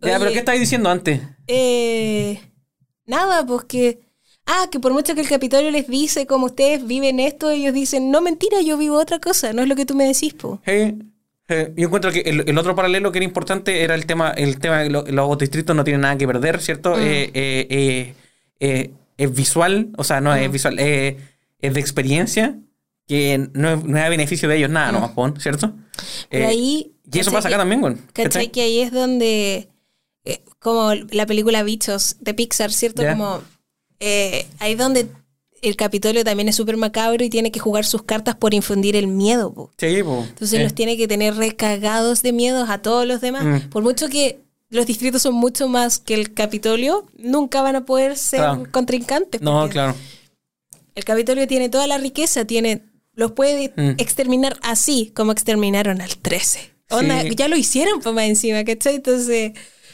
Ya, pero ¿qué estabas diciendo antes? Eh, nada, pues que. Ah, que por mucho que el Capitolio les dice como ustedes viven esto, ellos dicen, no mentira, yo vivo otra cosa, no es lo que tú me decís, po. Sí, sí. Yo encuentro que el, el otro paralelo que era importante era el tema, el tema de lo- los distritos no tienen nada que perder, ¿cierto? Eh, eh, eh, eh, es visual, o sea, no es visual, eh, es de experiencia, que no es, no es a beneficio de ellos nada, nomás, pon, ¿cierto? Pero Eh, ahí. y eso ¿cachai pasa acá que- también, güey. ¿Cachai? Que ahí es donde. eh, como la película Bichos de Pixar, ¿cierto? Como. eh, ahí es donde el Capitolio también es súper macabro y tiene que jugar sus cartas por infundir el miedo, po. Sí, po. Entonces Sí. los tiene que tener recagados de miedos a todos los demás. Mm. Por mucho que los distritos son mucho más que el Capitolio, nunca van a poder ser Claro. contrincantes. No, claro. El Capitolio tiene toda la riqueza, tiene los puede Mm. exterminar así como exterminaron al 13. Onda, Sí. Ya lo hicieron pues más encima, ¿cachai? Entonces,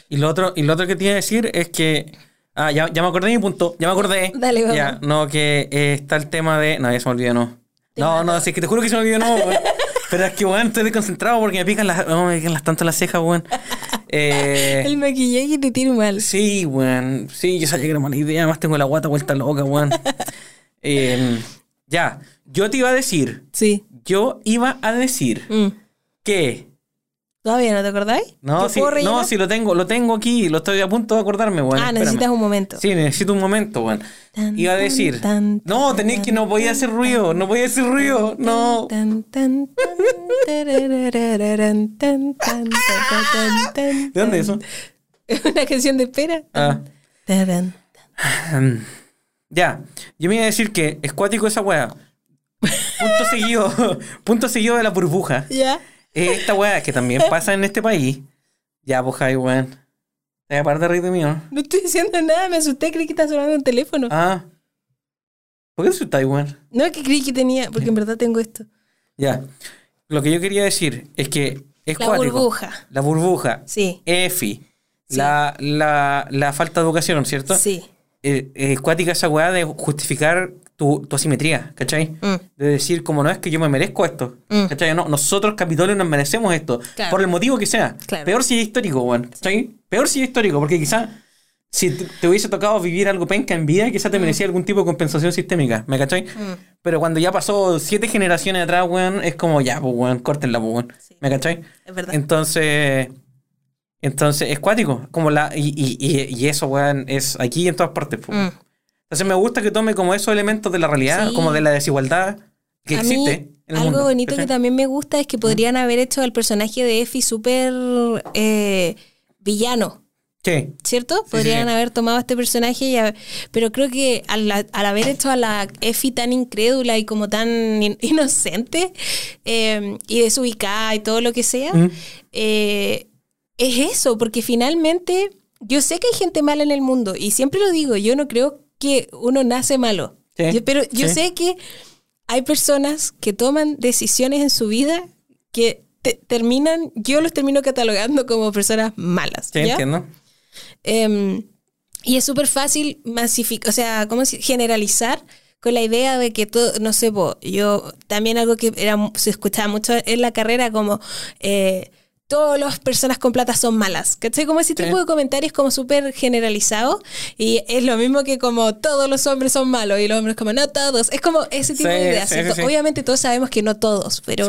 Y lo otro, y lo otro que te iba a decir es que. Ah, ya, ya me acordé de mi punto. Ya me acordé. Dale, vamos. Ya, no, que eh, está el tema de. No, ya se me olvidó, no. No, no, sí, que te juro que se me olvidó, no, weón. Pero es que, weón, estoy desconcentrado porque me pican las. No, me pican las tanto las cejas, weón. Eh, el maquillaje te tiene mal. sí, weón. Sí, yo sabía que era mala idea. Además, tengo la guata vuelta loca, weón. Eh, ya, yo te iba a decir. Sí. Yo iba a decir Mm. que. ¿Todavía no te acordáis? No, ¿Yo sí, no, sí, lo tengo, lo tengo aquí, lo estoy a punto de acordarme, weón. Ah, espérame. necesitas un momento. Sí, necesito un momento, weón. Tan, Iba a decir. tan, No, tan, tenés que no podía hacer ruido, no podía hacer ruido, no. ¿De dónde es eso? Es una canción de espera. Ah. Ya, yo me iba a decir que es cuático esa weá. Punto seguido, punto seguido de la burbuja. ¿Ya? Es Esta weá que también pasa en este país. Ya, pues, Jai, weón. Te voy a parar de reír de mí, ¿no? No estoy diciendo nada, me asusté, creí que estaba sonando un teléfono. Ah. ¿Por qué asustáis, weón? No, es que creí que tenía, porque en verdad tengo esto. Ya. Lo que yo quería decir es que es La cuático. burbuja. La burbuja. Sí. EFI. Sí. La, la, la falta de educación, ¿cierto? Sí. eh, eh, cuática esa weá de justificar tu, tu asimetría, ¿cachai? Mm. De decir, como no es que yo me merezco esto, Mm. ¿cachai? No, nosotros, Capitolio, nos merecemos esto, Claro. por el motivo que sea. Claro. Peor si es histórico, weón, ¿cachai? Peor si es histórico, porque quizá si te, hubiese tocado vivir algo penca en vida, quizá te Mm. merecía algún tipo de compensación sistémica, ¿me cachai? Pero cuando ya pasó siete generaciones atrás, weón, es como ya, pues, weón, córtenla, pues, weón, Sí. ¿me cachai? Es verdad. Entonces, entonces es cuático, como la, y, y, y, y eso, weón, es aquí y en todas partes, pues. Mm. Entonces me gusta que tome como esos elementos de la realidad, Sí. como de la desigualdad que A existe. mí, en el algo mundo, bonito ¿cachai? que también me gusta es que podrían haber hecho al personaje de Effie súper eh, villano. Sí, ¿Cierto? sí, Podrían sí. haber tomado a este personaje, y a- pero creo que al, al haber hecho a la Effie tan incrédula y como tan in- inocente eh, y desubicada y todo lo que sea, Mm. eh, es eso, porque finalmente yo sé que hay gente mala en el mundo y siempre lo digo, yo no creo que uno nace malo, Sí, Yo- pero yo sí. sé que hay personas que toman decisiones en su vida que te- terminan, yo los termino catalogando como personas malas. sí, ¿ya? entiendo. Em, y es súper fácil masificar, o sea, ¿cómo generalizar con la idea de que todo, no sé, po, yo también algo que era, se escuchaba mucho en la carrera como eh, todas las personas con plata son malas, ¿cachai? Como ese Sí. tipo de comentarios como súper generalizados y es lo mismo que como todos los hombres son malos y los hombres como no todos, es como ese tipo Sí, de ideas, sí. Obviamente todos sabemos que no todos, pero...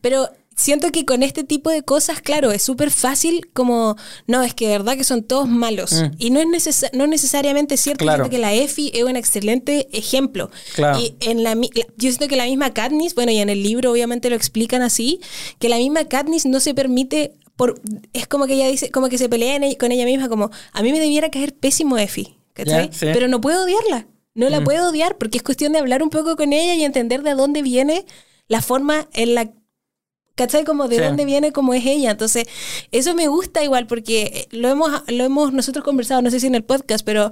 Pero siento que con este tipo de cosas, claro, es súper fácil como, no, es que de verdad que son todos malos. Mm. Y no es necesa- no necesariamente cierto. Claro. Que la EFI es un excelente ejemplo. Claro. Y en la, yo siento que la misma Katniss, bueno, y en el libro obviamente lo explican así, que la misma Katniss no se permite... Por, es como que ella dice, como que se pelea en con ella misma, como a mí me debiera caer pésimo Effie, ¿cachai? Ya, sí. Pero no puedo odiarla, no Mm. la puedo odiar porque es cuestión de hablar un poco con ella y entender de dónde viene la forma en la ¿Cachai? Como de Sí. dónde viene, cómo es ella. Entonces, eso me gusta igual porque lo hemos, lo hemos nosotros conversado, no sé si en el podcast, pero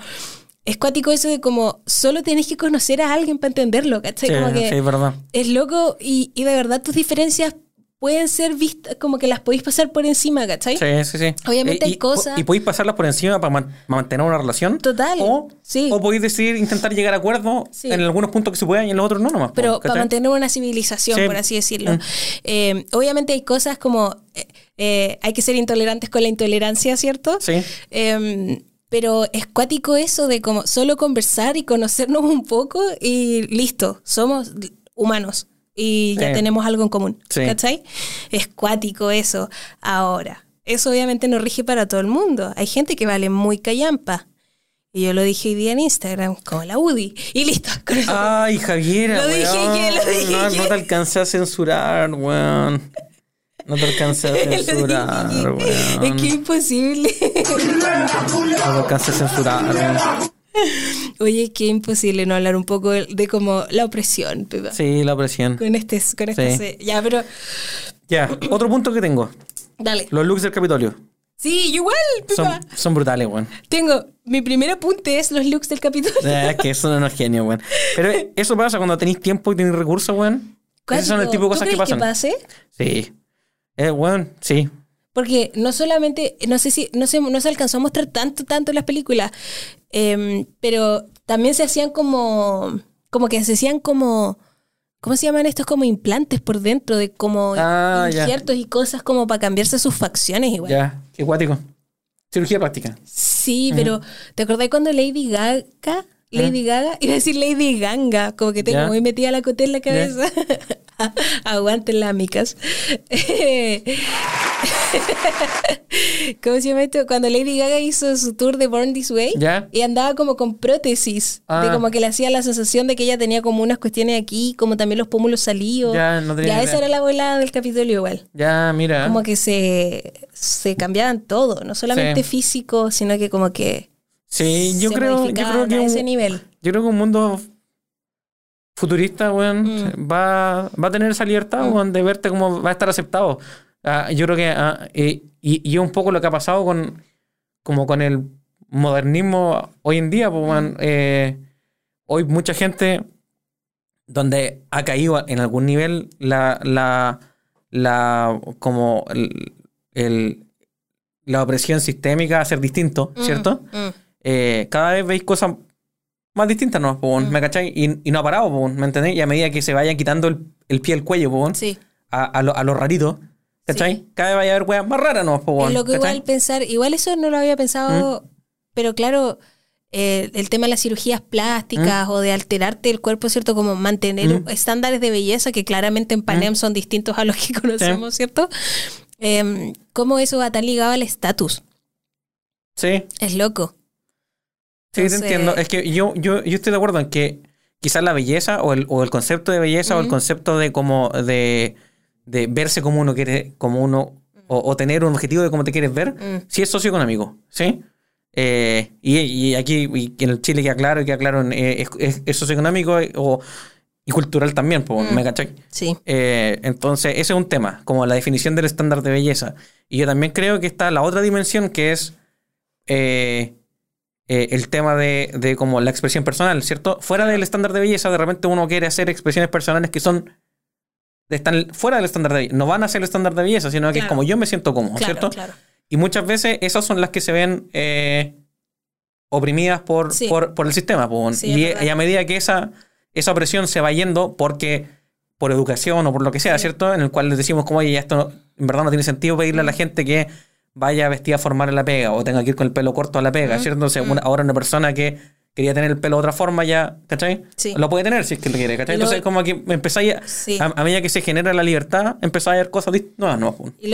es cuático eso de como solo tenés que conocer a alguien para entenderlo, ¿cachai? Sí, como que sí, verdad. es loco y, y de verdad tus diferencias pueden ser vistas, como que las podéis pasar por encima, ¿cachai? Sí, sí, sí. Obviamente Eh, hay y, cosas- Y podéis pasarlas por encima para man- mantener una relación. Total, O, sí. o podéis decidir intentar llegar a acuerdos Sí. en algunos puntos que se puedan y en los otros no nomás. pero ¿cachai? para mantener una civilización, Sí. por así decirlo. Mm. Eh, obviamente hay cosas como eh, hay que ser intolerantes con la intolerancia, ¿cierto? Sí. Eh, pero es cuático eso de como solo conversar y conocernos un poco y listo, somos humanos y ya Sí. tenemos algo en común, Sí. ¿cachai? Es cuático eso. Ahora, eso obviamente no rige para todo el mundo. Hay gente que vale muy callampa. Y yo lo dije hoy día en Instagram, como la UDI. Y listo. con. Ay, Javiera, Lo dije weón. que, lo dije no, que. no te alcancé a censurar, weón. No te alcancé a dije censurar, weón. Es que imposible. No te alcancé a censurar, weón. Oye, qué imposible no hablar un poco de, de como la opresión, Pepa. Sí, la presión. Con este, con este Sí. se- Ya, pero Ya, otro punto que tengo. dale. Los looks del Capitolio. Sí, igual, Son, Pepa. son brutales, weón. Tengo, mi primer apunte es los looks del capítulo. Eh, Es que eso no es genio, weón. Pero eso pasa cuando tenéis tiempo y tenéis recursos, weón. Esos son el tipo de cosas que pasan. pase? Sí. Eh, weón, sí. Porque no solamente, no sé si, no se, no se alcanzó a mostrar tanto, tanto en las películas, em, pero también se hacían como, como que se hacían como, ¿cómo se llaman estos? Como implantes por dentro, de como Ah, injertos y cosas como para cambiarse sus facciones igual. Ya, qué guático. Cirugía plástica. Sí, pero ¿te acordás cuando Lady Gaga, Lady Gaga, iba a decir Lady Ganga, como que tengo muy metida la coté en la cabeza. Aguanten amicas. ¿Cómo se llama esto? Cuando Lady Gaga hizo su tour de Born This Way Ya. y andaba como con prótesis, de Ah. como que le hacía la sensación de que ella tenía como unas cuestiones aquí, como también los pómulos salidos. Ya, no tenía Ya, esa era la volada del Capitolio igual. Ya, mira. Como que se, se cambiaban todo, no solamente Sí. físico, sino que como que Sí, yo creo, yo creo que a un- ese nivel. yo creo que un mundo futurista, weón, Mm. va, va a tener esa libertad, weón, de verte como va a estar aceptado. Ah, yo creo que ah, y, y, y es un poco lo que ha pasado con como con el modernismo hoy en día, pues, Mm. weón, eh, hoy mucha gente donde ha caído en algún nivel la, la, la como el, el- la opresión sistémica a ser distinto, ¿cierto? Mm. eh, cada vez veis cosas más distintas, ¿no? Po, Mm. ¿Me cacháis? Y, y no ha parado, po, ¿me entendéis? Y a medida que se vayan quitando el, el pie del cuello, po, Sí. a, a lo, a lo rarito, ¿cachai? Cada vez vaya a haber weas más raras, ¿no? Po, Es lo que ¿cachai? igual pensar, igual eso no lo había pensado, pero claro, eh, el tema de las cirugías plásticas o de alterarte el cuerpo, ¿cierto? Como mantener Mm. estándares de belleza que claramente en Panem son distintos a los que conocemos, ¿cierto? Em, ¿Cómo eso va tan ligado al estatus? Sí, Es loco. Te Entonces- entiendo. Es que yo, yo, yo estoy de acuerdo en que quizás la belleza o el, o el concepto de belleza o el concepto de como de, de verse como uno quiere, como uno, o, o tener un objetivo de cómo te quieres ver, Mm. sí es socioeconómico, ¿sí? Eh, y, y aquí y en el Chile queda claro queda claro, eh, es, es- socioeconómico eh, o, y cultural también, Mm. ¿me cachai? Sí. Eh, entonces, ese es un tema, como la definición del estándar de belleza. Y yo también creo que está la otra dimensión que es eh, eh, el tema de, de como la expresión personal, ¿cierto? Fuera del estándar de belleza, de repente uno quiere hacer expresiones personales que son están fuera del estándar de belleza. No van a ser el estándar de belleza, sino que es como yo me siento cómodo, Claro, ¿cierto? claro. Y muchas veces esas son las que se ven eh, oprimidas por, Sí. por, por el sistema. Sí, y, a medida que esa, esa opresión se va yendo porque por educación o por lo que sea, Sí. ¿cierto? En el cual les decimos como, oye, ya esto no- en verdad no tiene sentido pedirle a la gente que vaya vestida formal a la pega o tenga que ir con el pelo corto a la pega. ¿cierto? Entonces, Mm. una- ahora una persona que quería tener el pelo de otra forma ya, ¿cachai? Sí. Lo puede tener si es que lo quiere, ¿cachai? Lo- Entonces, como que empezáis a, Sí. a, a medida que se genera la libertad, empezáis a ver cosas nuevas, nuevas, po, Y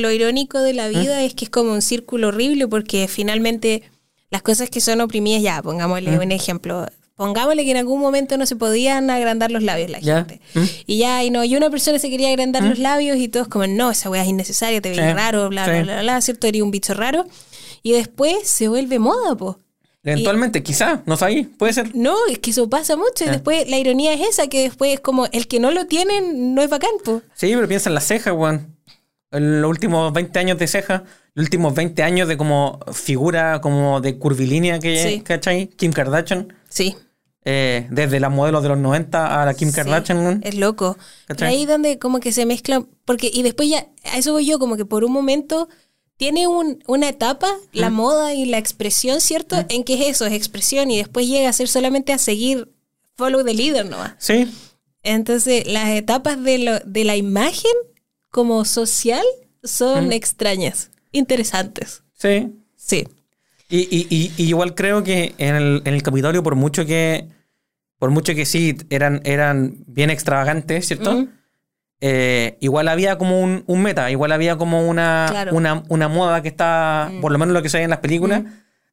lo, irónico de la vida es que es como un círculo horrible porque finalmente las cosas que son oprimidas, ya, pongámosle un ejemplo. Pongámosle que en algún momento no se podían agrandar los labios la Ya. gente. ¿Mm? Y ya, y no, y una persona se quería agrandar los labios y todos como, no, esa weá es innecesaria, te ves Sí. raro, bla, bla, Sí. bla, bla, ¿cierto? Eres un bicho raro. Y después se vuelve moda, po. Eventualmente, quizá, no sabéis, puede ser. No, es que eso pasa mucho. Y después la ironía es esa, que después es como el que no lo tiene no es bacán, po. Sí, pero piensa en las cejas, weón. En los últimos 20 años de cejas, los últimos 20 años de como figura como de curvilínea que Sí. ¿cachai? Kim Kardashian. Sí. Eh, desde las modelos de los 90 a la Kim Sí, Kardashian. Es loco. Pero ahí donde como que se mezclan, porque y después ya, a eso voy yo, como que por un momento tiene un, una etapa, la moda y la expresión, ¿cierto? En que es eso, es expresión, y después llega a ser solamente a seguir follow the leader nomás. Sí, Entonces, las etapas de, lo- de la imagen como social son extrañas, interesantes. sí. Sí. Y, y- y- y igual creo que en el, en el Capitolio, por mucho que por mucho que sí eran, eran bien extravagantes, ¿cierto? Eh, igual había como un, un meta, igual había como una, Claro. una, una moda que está, por lo menos lo que se ve en las películas,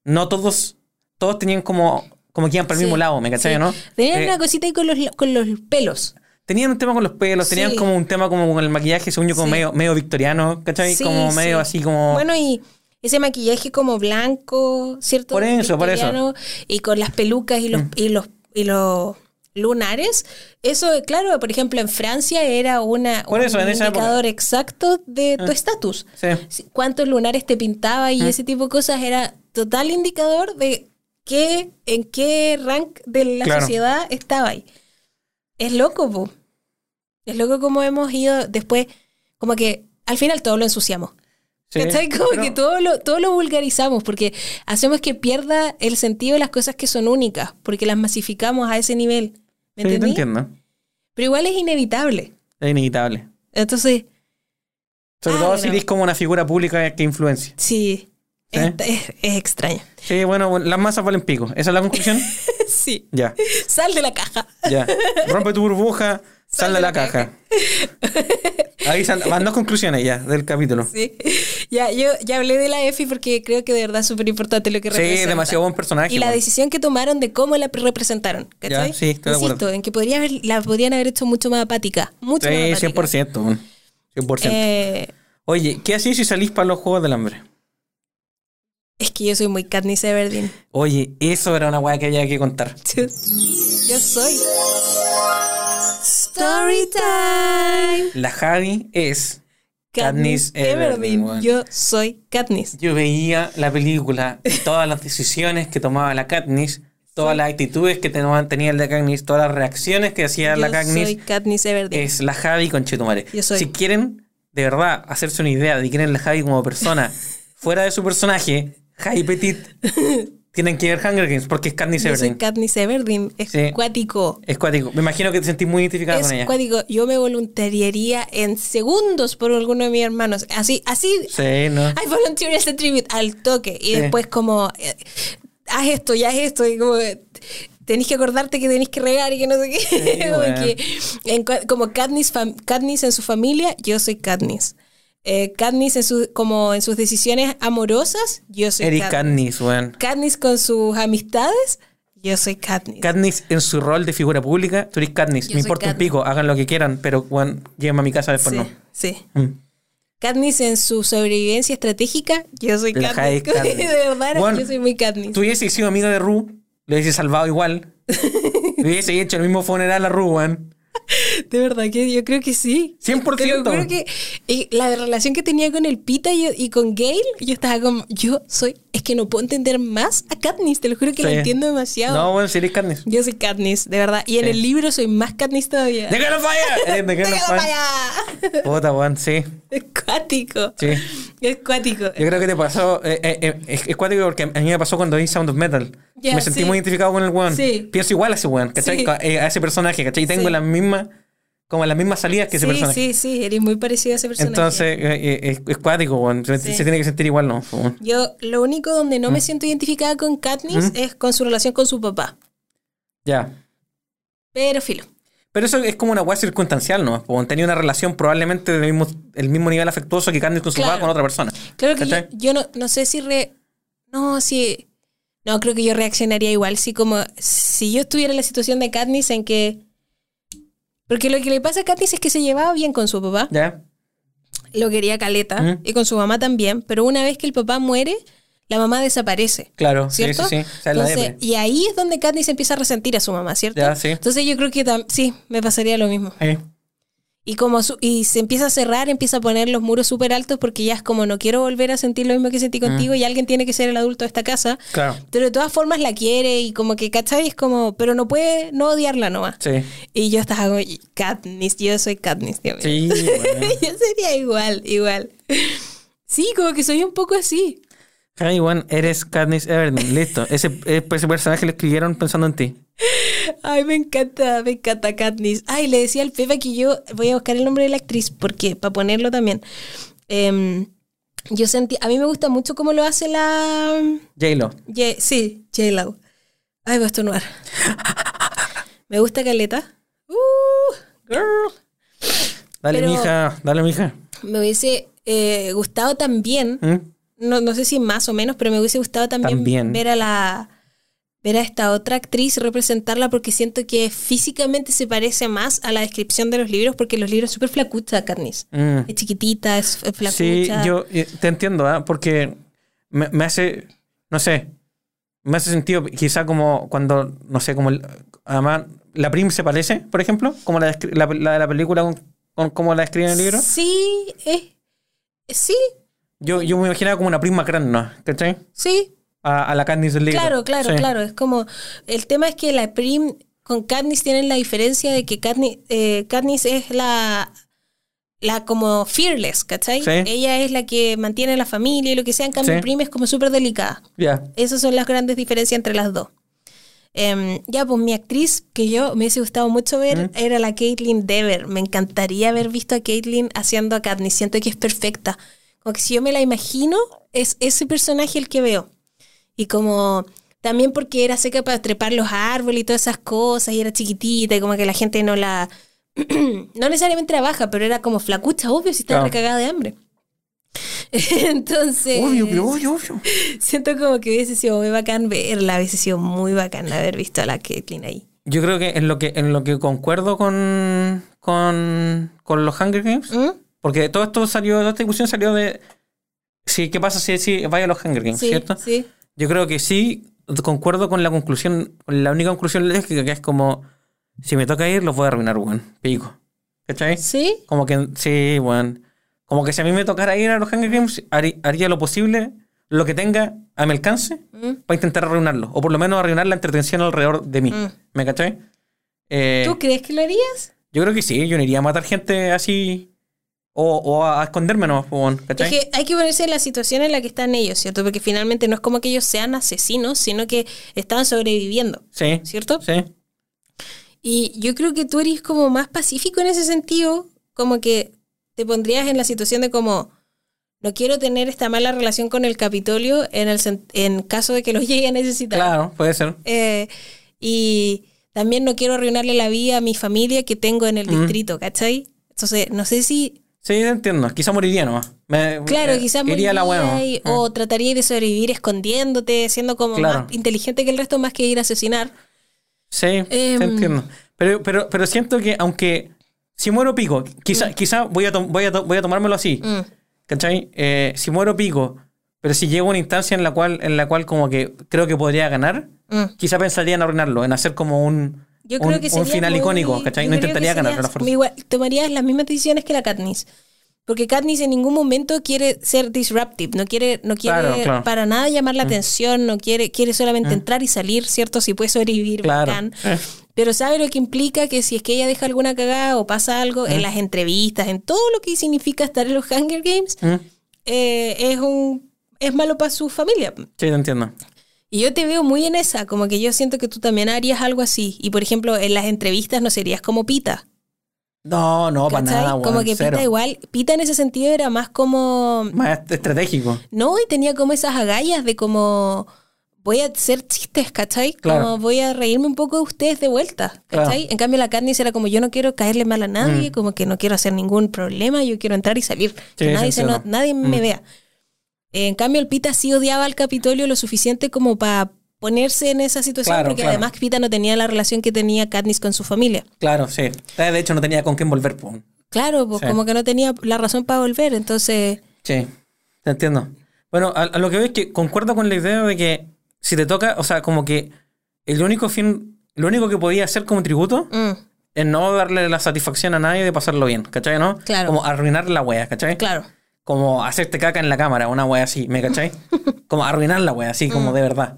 no todos, todos tenían como, como que iban para el Sí, mismo lado, ¿me cachai, sí. no? Tenían Eh, una cosita ahí con los, con los pelos. Tenían un tema con los pelos, tenían como un tema como con el maquillaje, según yo, como Sí. medio, medio victoriano, ¿cachai? Sí, como medio sí. así como... Bueno, y ese maquillaje como blanco, ¿cierto? Por eso, por eso. Mm. Y con las pelucas y los, y los, y los lunares. Eso, claro, por ejemplo, en Francia era una, Por eso, un indicador exacto de tu estatus. Sí. Cuántos lunares te pintaba Mm. y ese tipo de cosas era total indicador de qué, en qué rank de la Claro. sociedad estaba ahí. Es loco, po. Es loco como hemos ido después, como que al final todo lo ensuciamos. Sí. Como Pero- que todo lo, todo lo vulgarizamos porque hacemos que pierda el sentido de las cosas que son únicas, porque las masificamos a ese nivel. ¿Me Sí, te entiendo. Pero igual es inevitable. Es inevitable. Entonces, Sobre Ah, todo bueno. si eres como una figura pública que influencia. sí, ¿Sí? Es, es- es extraño. Sí, bueno, bueno, las masas valen pico. ¿Esa es la conclusión? sí. ya, Sal de la caja. ya. Rompe tu burbuja, sal de la caja. Ahí van dos conclusiones ya del capítulo. Sí, Sí. Ya, yo ya hablé de la EFI porque creo que de verdad es súper importante lo que representa. demasiado buen personaje. Y la decisión que tomaron de cómo la representaron. ¿cachai? Ya, sí, estoy de acuerdo. Insisto, en que podría haber, la podrían haber hecho mucho más apática. Mucho Sí, más apática. 100%. weón. 100%. Eh, Oye, ¿qué hacís si salís para los Juegos del Hambre? es que yo soy muy Katniss Everdeen. Oye, eso era una weá que había que contar. Yo soy. Story time. La Javi es... Katniss Katniss Everdeen. Yo soy Katniss. Yo veía la película, y todas las decisiones que tomaba la Katniss, todas las actitudes que tenía la Katniss, todas las reacciones que hacía la Yo Katniss, soy Katniss Everdeen. es la Javi con Chetumare. Yo soy. Si quieren, de verdad, hacerse una idea de quién es la Javi como persona, fuera de su personaje, Javi Petit, tienen que ver Hunger Games porque es Katniss Yo soy Everdeen. Katniss Everdeen. Es Sí. cuático. Es cuático. Me imagino que te sentís muy identificada Es con ella. cuático. Yo me voluntariaría en segundos por alguno de mis hermanos. Así, así. Sí, ¿no? I volunteer as a tribute al toque. Y Sí. después como, eh, haz esto, ya haz esto. Y como, tenés que acordarte que tenés que regar y que no sé qué. Como bueno. que en cua- como Katniss, fam- Katniss en su familia, yo soy Katniss. Eh, Katniss en su, como en sus decisiones amorosas, yo soy Eric Katniss. Katniss, weón. Katniss con sus amistades, yo soy Katniss. Katniss en su rol de figura pública, tú eres Katniss. Yo Me importa un Katniss. pico, hagan lo que quieran, pero weón, llévenme a mi casa después sí, no. sí. Mm. Katniss en su sobrevivencia estratégica, yo soy La Katniss. Katniss. de verdad, Bueno, yo soy muy Katniss. Tú hubiese sido amiga de Ru, le hubiese salvado igual. le hubiese hecho el mismo funeral a Ru, weón. De verdad que yo creo que sí. 100%. Te lo juro que eh, la relación que tenía con el Pita y, y con Gail, yo estaba como, yo soy, es que no puedo entender más a Katniss, te lo juro que Sí. la entiendo demasiado. No, weón, si eres Katniss. Yo soy Katniss, de verdad. Y en Sí. el libro soy más Katniss todavía. De ¡Déjalo Fire. para allá! Puta, weón, sí. Es cuático. Sí. Es cuático. Yo creo que te pasó. eh, eh, eh, es, es cuático porque a mí me pasó cuando vi Sound of Metal. Ya, me sentí sí. muy identificado con el weón. Sí. Pienso igual a ese weón, ¿cachai? Sí. Ca- eh, A ese personaje, ¿cachai? Y tengo Sí. las Como las mismas salidas que ese personaje. sí, sí, eres muy parecido a ese personaje. Entonces, eh, eh, es, es cuático. Se, Sí. se tiene que sentir igual, ¿no? Yo, lo único donde no me Mm. siento identificada con Katniss es con su relación con su papá. Ya. Pero filo. Pero eso es como una weá circunstancial, ¿no? Como tenía una relación probablemente del mismo, el mismo nivel afectuoso que Candice con su Claro. papá con otra persona. Claro que yo, yo no, no sé si re... No, si... No, creo que yo reaccionaría igual. Si como... Si yo estuviera en la situación de Katniss en que... Porque lo que le pasa a Katniss es que se llevaba bien con su papá. ¿Ya? Lo quería caleta. Mm. Y con su mamá también. Pero una vez que el papá muere, la mamá desaparece. Claro, ¿Cierto? sí, sí, sí. Entonces, y ahí es donde Katniss empieza a resentir a su mamá, ¿cierto? Ya, sí. Entonces yo creo que sí, me pasaría lo mismo. Eh, Y como su- y se empieza a cerrar, empieza a poner los muros súper altos porque ya es como no quiero volver a sentir lo mismo que sentí contigo y alguien tiene que ser el adulto de esta casa. Claro. Pero de todas formas la quiere y como que, ¿cachai? Es como, pero no puede no odiarla nomás. Sí. Y yo estaba como, Katniss, yo soy Katniss, mío. Sí, yo sería igual, igual. Sí, como que soy un poco así. Hi, Juan, eres Katniss Everdeen. Listo. Ese, ese personaje lo escribieron pensando en ti. Ay, me encanta, me encanta Katniss. Ay, le decía al Pepa que yo voy a buscar el nombre de la actriz, porque para ponerlo también. Em, yo sentí, a mí me gusta mucho cómo lo hace la... J-Lo. Ye- sí, J-Lo. Ay, voy a estornudar. Me gusta Caleta. Uh, girl. Dale, Pero- mija. Dale, mija. Me hubiese eh, gustado también, ¿Mm? no, no sé si más o menos, pero me hubiese gustado también, También. ver a la ver a esta otra actriz representarla porque siento que físicamente se parece más a la descripción de los libros porque los libros es súper flacucha. Mm. Es chiquitita, es flacucha. Sí, yo eh, te entiendo, ¿ah? porque me, me hace, no sé, me hace sentido quizá como cuando, no sé, como el- además la Prim se parece, por ejemplo, como la, la, la de la película, con, con cómo la describen en el libro. Sí, es- sí, Yo, yo me imaginaba como una prima grande, ¿no? ¿Cachai? sí, A, a la Candice del libro. Claro, claro, Sí. claro. Es como. El tema es que la Prim con Katniss tienen la diferencia de que Katniss, eh, Katniss es la. La como fearless, ¿cachai? Sí. Ella es la que mantiene la familia y lo que sea. En cambio, Sí. Prim es como súper delicada. Ya. Esas son las grandes diferencias entre las dos. Em, ya, pues mi actriz que yo me hubiese gustado mucho ver era la Caitlyn Dever. Me encantaría haber visto a Caitlyn haciendo a Katniss. Siento que es perfecta. Como que si yo me la imagino, es ese personaje el que veo. Y como también porque era seca para trepar los árboles y todas esas cosas, y era chiquitita, y como que la gente no la. no necesariamente trabaja, pero era como flacucha, obvio, si estaba Claro. recagada de hambre. Entonces. Obvio, pero obvio, obvio. Siento como que hubiese sido muy bacán verla, hubiese sido muy bacán haber visto a la Caitlyn ahí. Yo creo que en lo que, en lo que concuerdo con, con, con los Hunger Games, ¿Mm? porque todo esto salió, toda esta discusión salió de sí, ¿qué pasa si, si vaya a los Hunger Games, Sí, cierto? sí. Yo creo que sí, concuerdo con la conclusión, con la única conclusión lógica que es como, si me toca ir, los voy a arruinar, weón. Pico. ¿Cachai? ¿Sí? Como que, sí, weón. Como que si a mí me tocara ir a los Hunger Games, harí- haría lo posible, lo que tenga a mi alcance, ¿Mm? para intentar arruinarlo. O por lo menos arruinar la entretención alrededor de mí. Mm. ¿Me cachai? Eh, ¿Tú crees que lo harías? yo creo que sí, yo no iría a matar gente así. O, o a, a esconderme, no, weón, ¿cachai? Es que hay que ponerse en la situación en la que están ellos, ¿cierto? Porque finalmente no es como que ellos sean asesinos, sino que están sobreviviendo, Sí. ¿cierto? Sí. Y yo creo que tú eres como más pacífico en ese sentido, como que te pondrías en la situación de como, no quiero tener esta mala relación con el Capitolio en, el, en caso de que los llegue a necesitar. Claro, puede ser. Eh, y también no quiero arruinarle la vida a mi familia que tengo en el Mm. distrito, ¿cachai? Entonces, no sé si, Sí, entiendo. Quizá moriría nomás. Me- claro, eh, quizás Iría a la moriría buena. y- o trataría de sobrevivir escondiéndote, siendo como Claro. más inteligente que el resto, más que ir a asesinar. Sí, Em. te entiendo. Pero, pero, pero siento que aunque si muero pico, quizá, quizá voy, a voy, a voy a tomármelo así. Mm. ¿Cachai? Eh, si muero pico, pero si llego a una instancia en la cual, en la cual como que creo que podría ganar, Mm. quizá pensaría en arruinarlo, en hacer como un, Yo un, creo que un sería final muy- icónico, ¿cachai? No que intentaría ganar a la fuerza. igual- tomarías las mismas decisiones que la Katniss. Porque Katniss en ningún momento quiere ser disruptive, no quiere, no quiere Claro, claro. Mm. para nada llamar la atención, no quiere, quiere solamente entrar y salir, ¿cierto? Si puede sobrevivir, Claro. bacán. Eh. Pero sabe lo que implica que si es que ella deja alguna cagada o pasa algo Mm. en las entrevistas, en todo lo que significa estar en los Hunger Games, Mm, eh, es un es malo para su familia. Sí, te entiendo. Y yo te veo muy en esa, como que yo siento que tú también harías algo así. Y por ejemplo, en las entrevistas no serías como Pita. No, no, para nada, como weón, que cero. Pita igual, Pita en ese sentido era más como, Más estratégico. no, y tenía como esas agallas de como, voy a hacer chistes, ¿cachai? Claro. Como voy a reírme un poco de ustedes de vuelta, ¿cachai? En cambio la Katniss era como, yo no quiero caerle mal a nadie, Mm. como que no quiero hacer ningún problema, yo quiero entrar y salir, que Sí, nadie, sí se no- nadie me Mm. vea. En cambio el Pita sí odiaba al Capitolio lo suficiente como para ponerse en esa situación, Claro, porque claro. además Pita no tenía la relación que tenía Katniss con su familia. Claro, sí. De hecho, no tenía con quién volver, pues. Claro, pues Sí. como que no tenía la razón para volver, entonces... Sí, te entiendo. Bueno, a, a lo que veo es que concuerdo con la idea de que si te toca, o sea, como que el único fin, lo único que podía hacer como tributo mm, es no darle la satisfacción a nadie de pasarlo bien, ¿cachai? ¿No? Claro. Como arruinar la wea, ¿cachai? Claro. Como hacerte caca en la cámara, una wea así, ¿me cachai? como arruinar la wea, así como de verdad.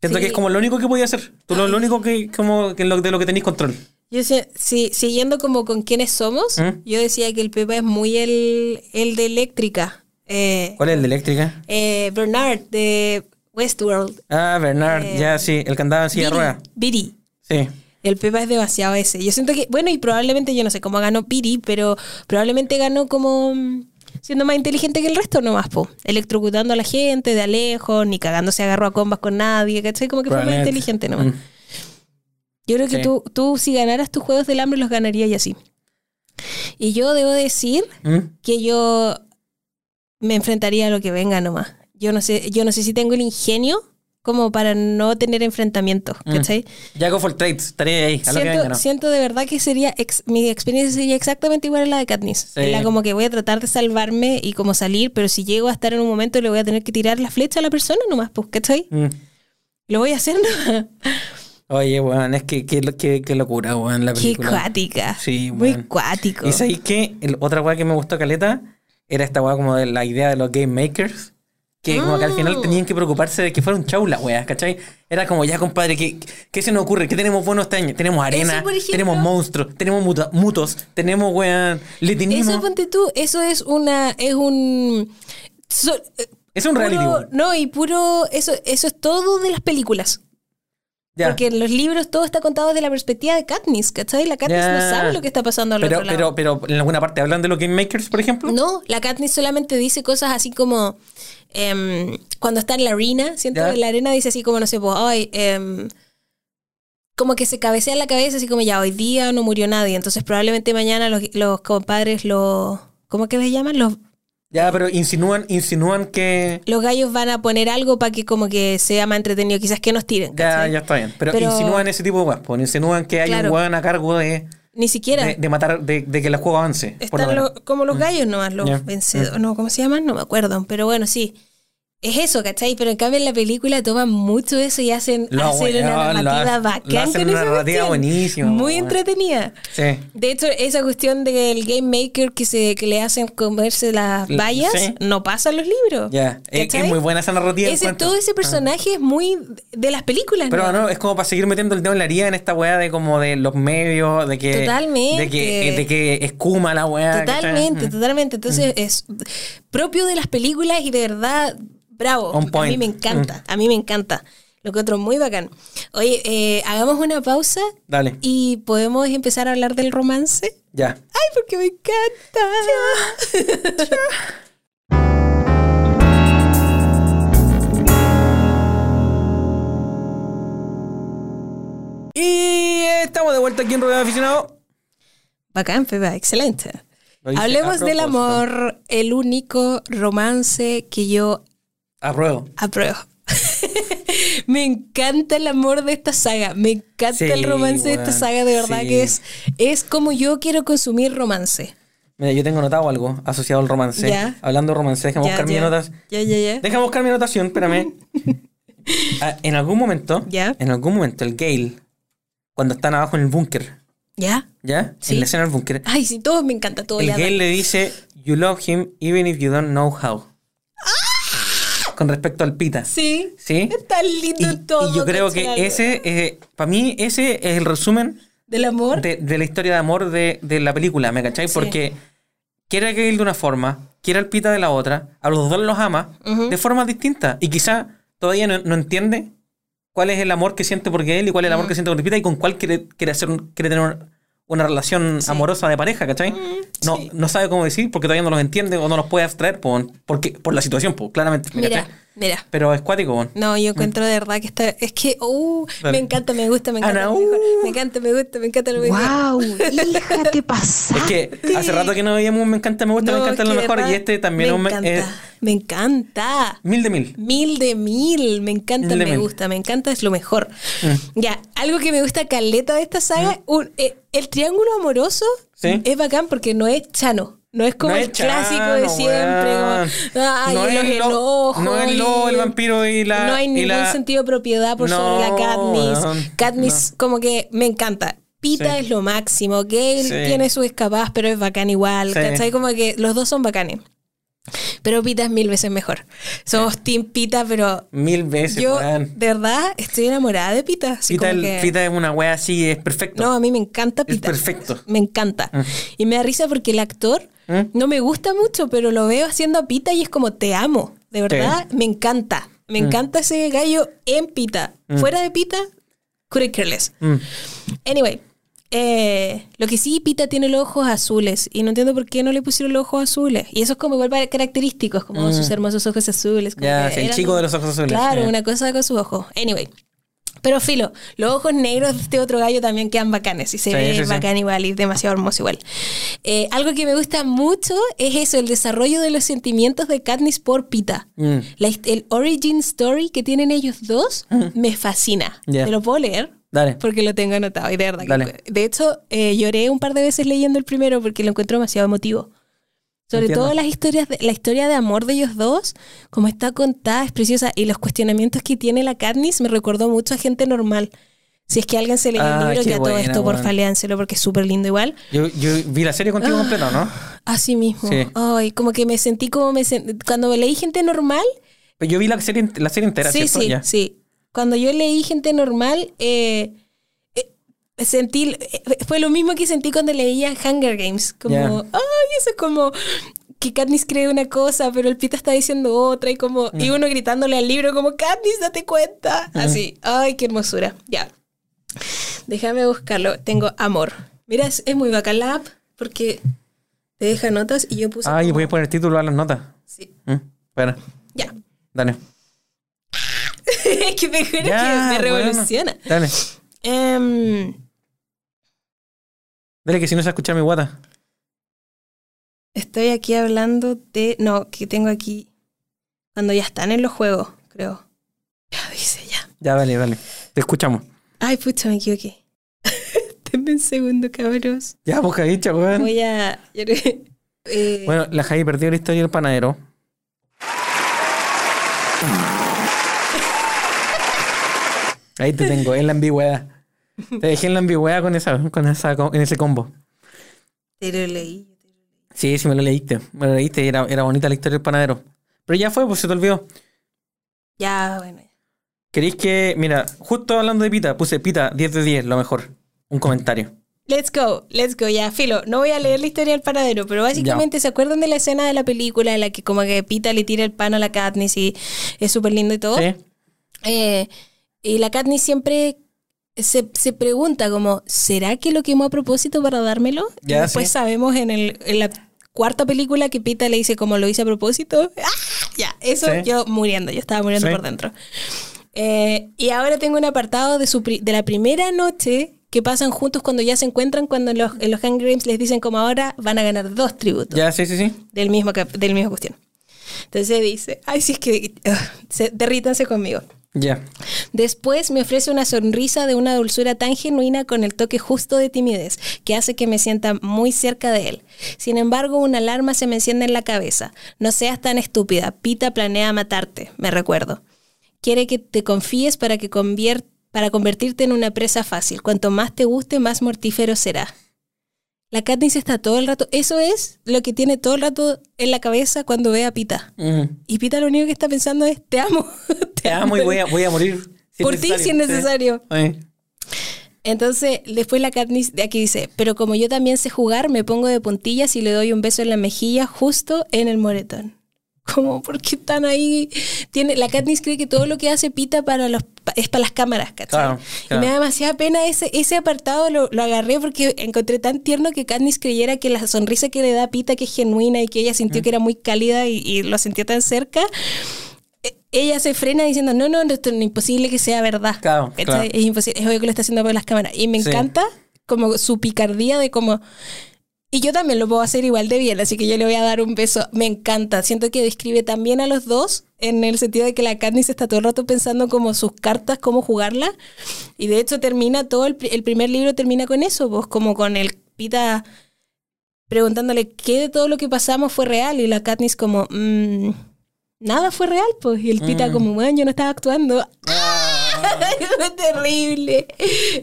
Siento Sí. que es como lo único que podía hacer. Tú lo, lo único que, como, que lo, de lo que tenéis control. Yo sé, sí, siguiendo como con quiénes somos, ¿Mm? yo decía que el Pepa es muy el, el de eléctrica. Eh, ¿Cuál es el de eléctrica? eh, Bernard de Westworld. Ah, Bernard, Eh, ya sí, el que andaba en silla de Biri. Sí. El Pepa es demasiado ese. Yo siento que, bueno, y probablemente, yo no sé cómo ganó Piri, pero probablemente ganó como mm, siendo más inteligente que el resto nomás, po. Electrocutando a la gente de alejo, ni cagándose agarró a combas con nadie, ¿cachai? Como que fue más inteligente nomás. Mm. Yo creo que Sí. tú, tú, si ganaras tus Juegos del Hambre, los ganarías y así. Y yo debo decir ¿Mm? que yo me enfrentaría a lo que venga nomás. Yo no sé, yo no sé si tengo el ingenio como para no tener enfrentamientos, Mm. ¿cachai? Jacob for Trades, estaría ahí, a lo que Siento, venga, ¿no? siento de verdad que sería ex- mi experiencia sería exactamente igual a la de Katniss. Sí. La como que voy a tratar de salvarme y como salir, pero si llego a estar en un momento le voy a tener que tirar la flecha a la persona nomás, pues, ¿cachai? Mm. Lo voy a hacer nomás. Oye, weón, es que qué que, que locura, weón, la Qué película. cuática. Sí, Muy weón. cuático. ¿Y sabéis qué? El- otra weá que me gustó caleta era esta weá como de la idea de los game makers. Que como que al final tenían que preocuparse de que fuera un show la weá, ¿cachai? Era como, ya compadre, ¿qué, ¿qué se nos ocurre? ¿Qué tenemos bueno este año? Tenemos arena, tenemos monstruos, tenemos muta- mutos, tenemos weón, litinismo. Eso ponte tú, eso es una, es un so- eh, Es un reality, puro- no, y puro, eso, eso es todo de las películas. Porque en los libros todo está contado desde la perspectiva de Katniss, ¿cachai? La Katniss no sabe lo que está pasando al pero, otro lado. pero, pero en alguna parte hablan de los game makers, por ejemplo. No, la Katniss solamente dice cosas así como em, cuando está en la arena, siento que en la arena dice así como, no sé, pues, ay, em, como que se cabecea en la cabeza así como ya hoy día no murió nadie, entonces probablemente mañana los, los compadres, los, ¿cómo que les llaman? Los, Ya, pero insinúan, insinúan que. los gallos van a poner algo para que como que sea más entretenido, quizás que nos tiren. Ya, ¿cachai? ya está bien. Pero, Pero- insinúan ese tipo de weas. pues, Insinúan que hay Claro. un weón a cargo de, Ni siquiera. de, de matar, de, de que el juego avance. lo Están los- como los gallos nomás, los vencedores. No, ¿cómo se llaman? No me acuerdo. Pero bueno, sí. Es eso, ¿cachai? Pero en cambio en la película toman mucho eso y hacen, Lo hacen una lo narrativa bacán lo hacen con una esa narrativa buenísima, Muy entretenida. Sí. De hecho, esa cuestión del game maker que se que le hacen comerse las vallas sí. no pasa en los libros. Ya. Es, muy buena esa narrativa. Ese, todo ese personaje es muy de las películas. Pero ¿no? no, es como para seguir metiendo el dedo en la herida en esta weá de como de los medios, de que. Totalmente. De que, de que escuma la weá. Totalmente, Mm. totalmente. Entonces es propio de las películas y de verdad, bravo. On A mí. Mm. me encanta, a mí me encanta. Lo encuentro muy bacán. Oye, eh, hagamos una pausa Dale. y podemos empezar a hablar del romance. Ya. Ay, porque me encanta. Y estamos de vuelta aquí en Rodeo Aficionado. Bacán, Pepa, excelente. Hablemos del amor, el único romance que yo Apruebo. apruebo. me encanta el amor de esta saga, me encanta Sí, el romance de esta saga, de verdad sí. que es, es como yo quiero consumir romance. Mira, yo tengo notado algo asociado al romance. Ya. Hablando de romance, déjame Ya, buscar ya. notas. Ya, ya, ya. Déjame buscar mi anotación, espérame. Ah, en algún momento, Ya. en algún momento, el Gale, cuando están abajo en el búnker, ¿Ya? ¿ya? Sí. En la escena del búnker, Ay, sí, todos me encanta todo. el ya, Gale le dice, You love him even if you don't know how. Con respecto al Pita. Sí. ¿Sí? Es tan lindo Y, todo. y yo creo que ese, para mí, ese es el resumen Del amor. de, de la historia de amor de, de la película, ¿me cachai? Sí. Porque quiere a Gale de una forma, quiere al Pita de la otra, a los dos los ama de formas distintas. Y quizá todavía no, no entiende cuál es el amor que siente por Gale y cuál es el amor que siente por Pita y con cuál quiere, quiere, hacer un- quiere tener una relación Sí. amorosa de pareja, ¿cachai? no, sí. no sabe cómo decir porque todavía no los entiende o no los puede abstraer por, porque, por la situación, pues, claramente. Mira. Pero es cuático. No, yo encuentro de verdad que está. Es que, uh, me encanta, me gusta, me encanta. Ana, uh. me encanta, me gusta, me encanta lo mejor. ¡Wow! Hija, te pasaste. Es que hace rato que no veíamos un me encanta, me gusta, No, me encanta es lo mejor. verdad Y este también me es un me- encanta, eh, me encanta. mil de mil. Mil de mil, me encanta, Mil me mil. gusta, me encanta, es lo mejor. Mm. Ya, algo que me gusta caleta de esta saga, un- eh, el triángulo amoroso Sí. es bacán porque no es chano. No es como No el chano, clásico de siempre, como, ay, No los es enojos. no es lo, el vampiro y la- No hay ningún la- sentido de propiedad por No, sobre la Katniss. Katniss, como que me encanta. Pita Sí. es lo máximo. Gale Sí. tiene sus escapadas, pero es bacán igual. Sí. ¿Cachai? Como que los dos son bacanes. Pero Pita es mil veces mejor. Somos Team Pita, pero Mil veces, yo de verdad estoy enamorada de Pita. así Pita, como el- que- Pita es una wea así, es perfecto. No, a mí me encanta Es Pita. perfecto. Me encanta. Y me da risa porque el actor ¿Mm? no me gusta mucho, pero lo veo haciendo a Pita y es como te amo. De verdad, me encanta. Me Mm. encanta ese gallo en Pita. Fuera de Pita, couldn't care less. Mm. Anyway, eh, lo que sí, Pita tiene los ojos azules y no entiendo por qué no le pusieron los ojos azules. Y eso es como igual para- característico, es como sus hermosos ojos azules. como Mm. Ya, sí, el chico como- de los ojos azules. Claro, una cosa con sus ojos. Anyway. Pero filo, los ojos negros de este otro gallo también quedan bacanes y se Sí, ve sí, bacán igual y demasiado hermoso igual. Eh, algo que me gusta mucho es eso, el desarrollo de los sentimientos de Katniss por Pita. Mm. La el origin story que tienen ellos dos me fascina. Ya. ¿Te lo puedo leer? Dale. Porque lo tengo anotado y de verdad. que- Dale. de hecho, eh, lloré un par de veces leyendo el primero porque lo encuentro demasiado emotivo. Sobre Entiendo. todo las historias de, la historia de amor de ellos dos, como está contada, es preciosa. Y los cuestionamientos que tiene la Katniss me recordó mucho a gente normal. Si es que alguien se lee Ah, el libro, que a todo esto, weón. porfa, léanselo porque es súper lindo igual. Yo, yo vi la serie contigo completa, ¿no? Así mismo. Sí. Ay, como que me sentí como me sen- Cuando leí gente normal, yo vi la serie, la serie entera, sí, ¿cierto? sí, Ya. sí. Cuando yo leí gente normal, eh, eh, sentí, eh, fue lo mismo que sentí cuando leía Hunger Games. Como, ay, eso es como que Katniss cree una cosa, pero el Pita está diciendo otra, y como, Mm. y uno gritándole al libro como, Katniss, date cuenta. Así, ay, qué hermosura. Ya. Déjame buscarlo. Tengo amor. Mira, es, es muy bacán la app, porque te deja notas y yo puse. Ay, como- voy a poner título a las notas. Sí. Mm, Espera, Ya. dale. Es que te juro Ya, que me bueno. revoluciona. Dale. Em, Dale, que si no se escucha mi guata. estoy aquí hablando de. No, que tengo aquí. Cuando ya están en los juegos, creo. Ya dice ya. Ya, dale, dale. Te escuchamos. Ay, pucha, me equivoqué. Denme un segundo, cabros. Ya, boca dicha, weón. Voy a. eh, Bueno, la Javi perdió la historia del panadero. Ahí te tengo, es la ambigüedad. Te dejé en la ambigüedad con esa, con esa, con- en ese combo. te lo leí. Sí, sí me lo leíste. Me lo leíste y era, era bonita la historia del panadero. Pero ya fue, pues se te olvidó. Ya, bueno. ¿Queréis que, mira, justo hablando de Pita, puse Pita 10 de 10, lo mejor. Un comentario. Let's go, let's go, ya, filo. No voy a leer la historia del panadero, pero básicamente se acuerdan de la escena de la película en la que como que Pita le tira el pan a la Katniss y es súper lindo y todo. ¿Sí? Eh, y la Katniss siempre se, se pregunta como, ¿será que lo quemó a propósito para dármelo? y Ya, después sí. sabemos en, el, en la cuarta película que Pita le dice como lo hice a propósito. ¡Ah! Ya, eso Sí. yo muriendo, yo estaba muriendo Sí. por dentro. Eh, y ahora tengo un apartado de, su pri- de la primera noche que pasan juntos cuando ya se encuentran, cuando en los, en los Hunger Games les dicen como ahora van a ganar dos tributos Ya, sí, sí, sí. del mismo, del mismo cuestión. Entonces dice, ay, sí es que ugh, se, derrítanse conmigo. Ya. Después me ofrece una sonrisa de una dulzura tan genuina con el toque justo de timidez, que hace que me sienta muy cerca de él. Sin embargo, una alarma se me enciende en la cabeza. No seas tan estúpida. Pita planea matarte, me recuerdo. Quiere que te confíes para, que convier- para convertirte en una presa fácil. Cuanto más te guste, más mortífero será. La Katniss está todo el rato... Eso es lo que tiene todo el rato en la cabeza cuando ve a Pita. Mm. Y Pita lo único que está pensando es, te amo. Te amo y voy a, voy a morir. si Por ti, si es necesario. Sí. Entonces, después la Katniss de aquí dice, pero como yo también sé jugar, me pongo de puntillas y le doy un beso en la mejilla justo en el moretón. Como, ¿por qué están ahí? Tiene, la Katniss cree que todo lo que hace Pita para los, es para las cámaras, ¿cachai? Claro, Y me da demasiada pena ese, ese apartado, lo, lo agarré porque encontré tan tierno que Katniss creyera que la sonrisa que le da Pita, que es genuina y que ella Mm. sintió que era muy cálida y, y lo sintió tan cerca, e- ella se frena diciendo, no, no, esto es imposible que sea verdad. Claro. Es imposible, es obvio que lo está haciendo por las cámaras. Y me Sí. encanta como su picardía de como... Y yo también lo puedo hacer igual de bien, así que yo le voy a dar un beso. Me encanta. Siento que describe también a los dos en el sentido de que la Katniss está todo el rato pensando como sus cartas, cómo jugarla. Y de hecho termina todo, el, pri- el primer libro termina con eso, pues como con el Pita preguntándole qué de todo lo que pasamos fue real y la Katniss como, "Mm, nada fue real, pues. Y el Pita Mm. como, bueno, yo no estaba actuando. Ah, es terrible.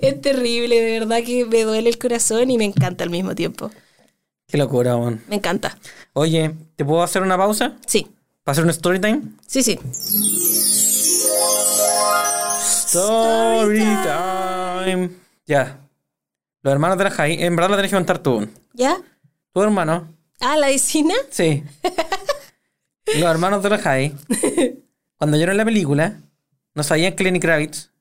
Es terrible, de verdad que me duele el corazón y me encanta al mismo tiempo. Qué locura, weón. Me encanta. Oye, ¿te puedo hacer una pausa? Sí, ¿Para hacer un story time? sí, sí. Story time. Ya. Los hermanos de la Jai, en verdad lo tenés que contar tú. ¿Ya? Tu hermano, Ah, la vecina. sí. Los hermanos de la Jai, cuando vieron la película, no sabían que Lenny Kravitz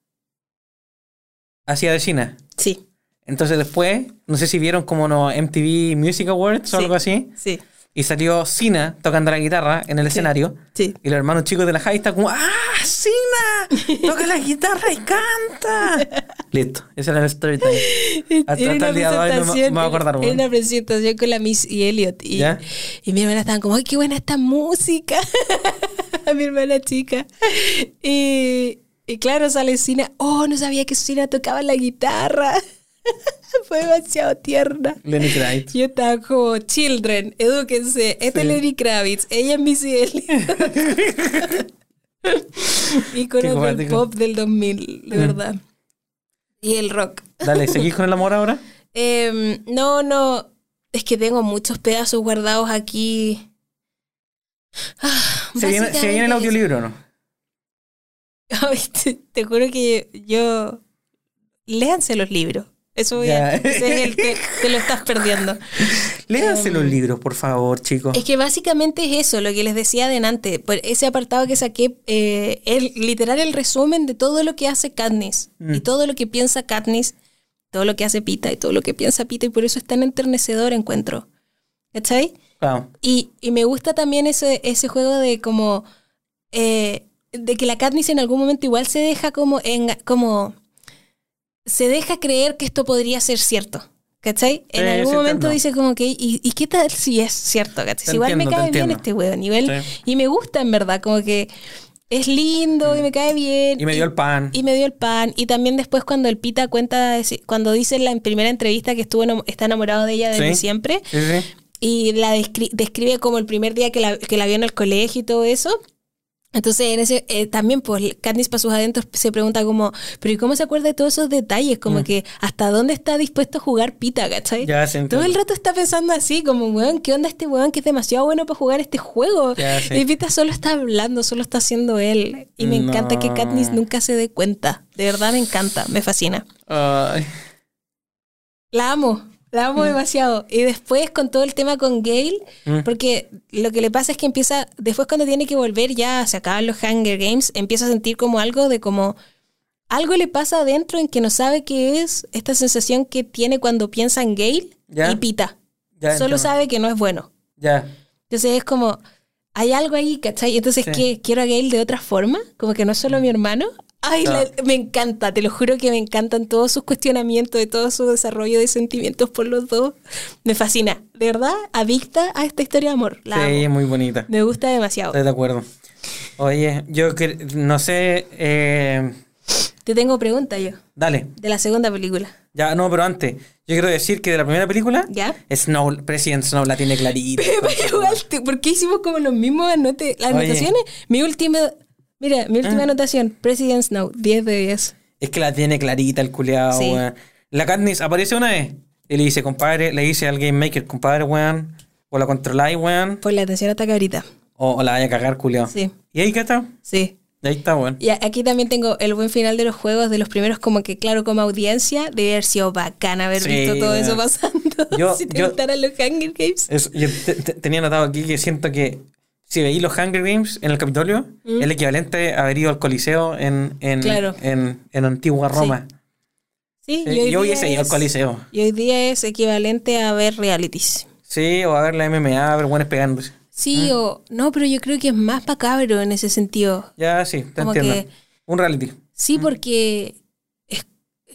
hacía de China. Sí, Entonces después, no sé si vieron como no MTV Music Awards o Sí. algo así, sí, y salió Sina tocando la guitarra en el escenario. sí. Y los hermanos chicos de la high están como, ¡Ah, Sina! ¡Toca la guitarra y canta! Listo, ese era el story time. Hasta, hasta el día de hoy no me, me voy a acordar, era una presentación con la Miss y Elliot. Y, ¿Ya? y mi hermana estaban como, ¡ay, qué buena esta música! mi hermana chica. Y, y claro, sale Sina. ¡Oh, no sabía que Sina tocaba la guitarra! Fue demasiado tierna. Lenny Kravitz. Yo estaba como, children, edúquense. Este es Sí. Lenny Kravitz, ella es Missy Elliott. Íconos del pop del 2000, de verdad. Y el rock. Dale, ¿seguís con el amor ahora? Em, no, no. Es que tengo muchos pedazos guardados aquí. Ah, ¿Se viene, ¿Se viene el audiolibro o no? Ay, te, te juro que yo. Léanse los libros. Eso Ya. ese es el que te lo estás perdiendo. Léanse los libros, por favor, chicos. Es que básicamente es eso, lo que les decía adelante. Por ese apartado que saqué, eh, el, literal el resumen de todo lo que hace Katniss Mm. y todo lo que piensa Katniss, todo lo que hace Pita y todo lo que piensa Pita, y por eso es tan enternecedor encuentro. ¿Cachai? Claro. Y, y me gusta también ese, ese juego de como. eh, de que la Katniss en algún momento igual se deja como. En, como se deja creer que esto podría ser cierto. ¿Cachai? en algún momento entiendo. dice como que, ¿y, y qué tal si es cierto? ¿cachai? Si igual me entiendo, cae bien este weón. Nivel, Sí. Y me gusta en verdad, como que es lindo y me cae bien. Y me dio el pan. Y me dio el pan. Y también después cuando el Pita cuenta, cuando dice en la primera entrevista que estuvo está enamorado de ella desde Sí. siempre, y la descri- describe como el primer día que la, que la vio en el colegio y todo eso. Entonces, en ese, eh, también, pues, Candice para sus adentros se pregunta como, pero ¿y cómo se acuerda de todos esos detalles? Como que, ¿hasta dónde está dispuesto a jugar Pita, cachai? Mm. Ya Todo el rato está pensando así, como, weón, ¿qué onda este weón que es demasiado bueno para jugar este juego? Ya, sí. Y Pita solo está hablando, solo está haciendo él. Y me encanta que. Katniss nunca se dé cuenta. De verdad me encanta, me fascina. Ay. La amo, la amo demasiado. Y después con todo el tema con Gale, Mm. porque lo que le pasa es que empieza, después cuando tiene que volver ya, se acaban los Hunger Games, empieza a sentir como algo de como, algo le pasa adentro en que no sabe qué es esta sensación que tiene cuando piensa en Gale Ya. y Pita. Ya Solo entiendo. sabe que no es bueno. Ya. Entonces es como, hay algo ahí, ¿cachai? Entonces, Sí. ¿qué? ¿Quiero a Gale de otra forma? Como que no es solo mi hermano. Ay, Claro. la- me encanta, te lo juro que me encantan todos sus cuestionamientos, de todo su desarrollo de sentimientos por los dos. Me fascina, de verdad, adicta a esta historia de amor. La sí, amo. es muy bonita. Me gusta demasiado. Estoy de acuerdo. Oye, yo no sé. eh, Te tengo pregunta yo, dale. de la segunda película. Ya, no, pero antes. Yo quiero decir que de la primera película, ¿Ya? Snow, President Snow la tiene clarita. Pero igual, ¿por qué hicimos como los mismos anote, las anotaciones? Mi última, mira, mi última Ah. anotación, President Snow, 10 de 10. Es que la tiene clarita el culeado, Sí. weón. La Katniss aparece una vez y le dice, compadre, le dice al Game Maker, compadre, weón, o la controláis, weón, Por la atención hasta cabrita. o, o la vaya a cagar, culeado. Sí, Y ahí que está, sí. y ahí está, weón. Y aquí también tengo el buen final de los juegos, de los primeros, como que claro, como audiencia, debe haber sido bacán haber Sí, visto todo eso pasando. Yo- si te yo- gustaran los Hunger Games. Es- yo te- te- tenía notado aquí que siento que si veis los Hunger Games en el Capitolio, es el equivalente a haber ido al Coliseo en, en, Mm. Claro. en, en antigua Roma. Sí, Sí, y hoy yo hubiese ido al Coliseo. Y hoy día es equivalente a ver realities. Sí, o a ver la MMA, a ver buenos pegándose. Sí, Mm. o no, pero yo creo que es más macabro en ese sentido. Ya, sí, te Como entiendo. que- Un reality. Sí, porque es-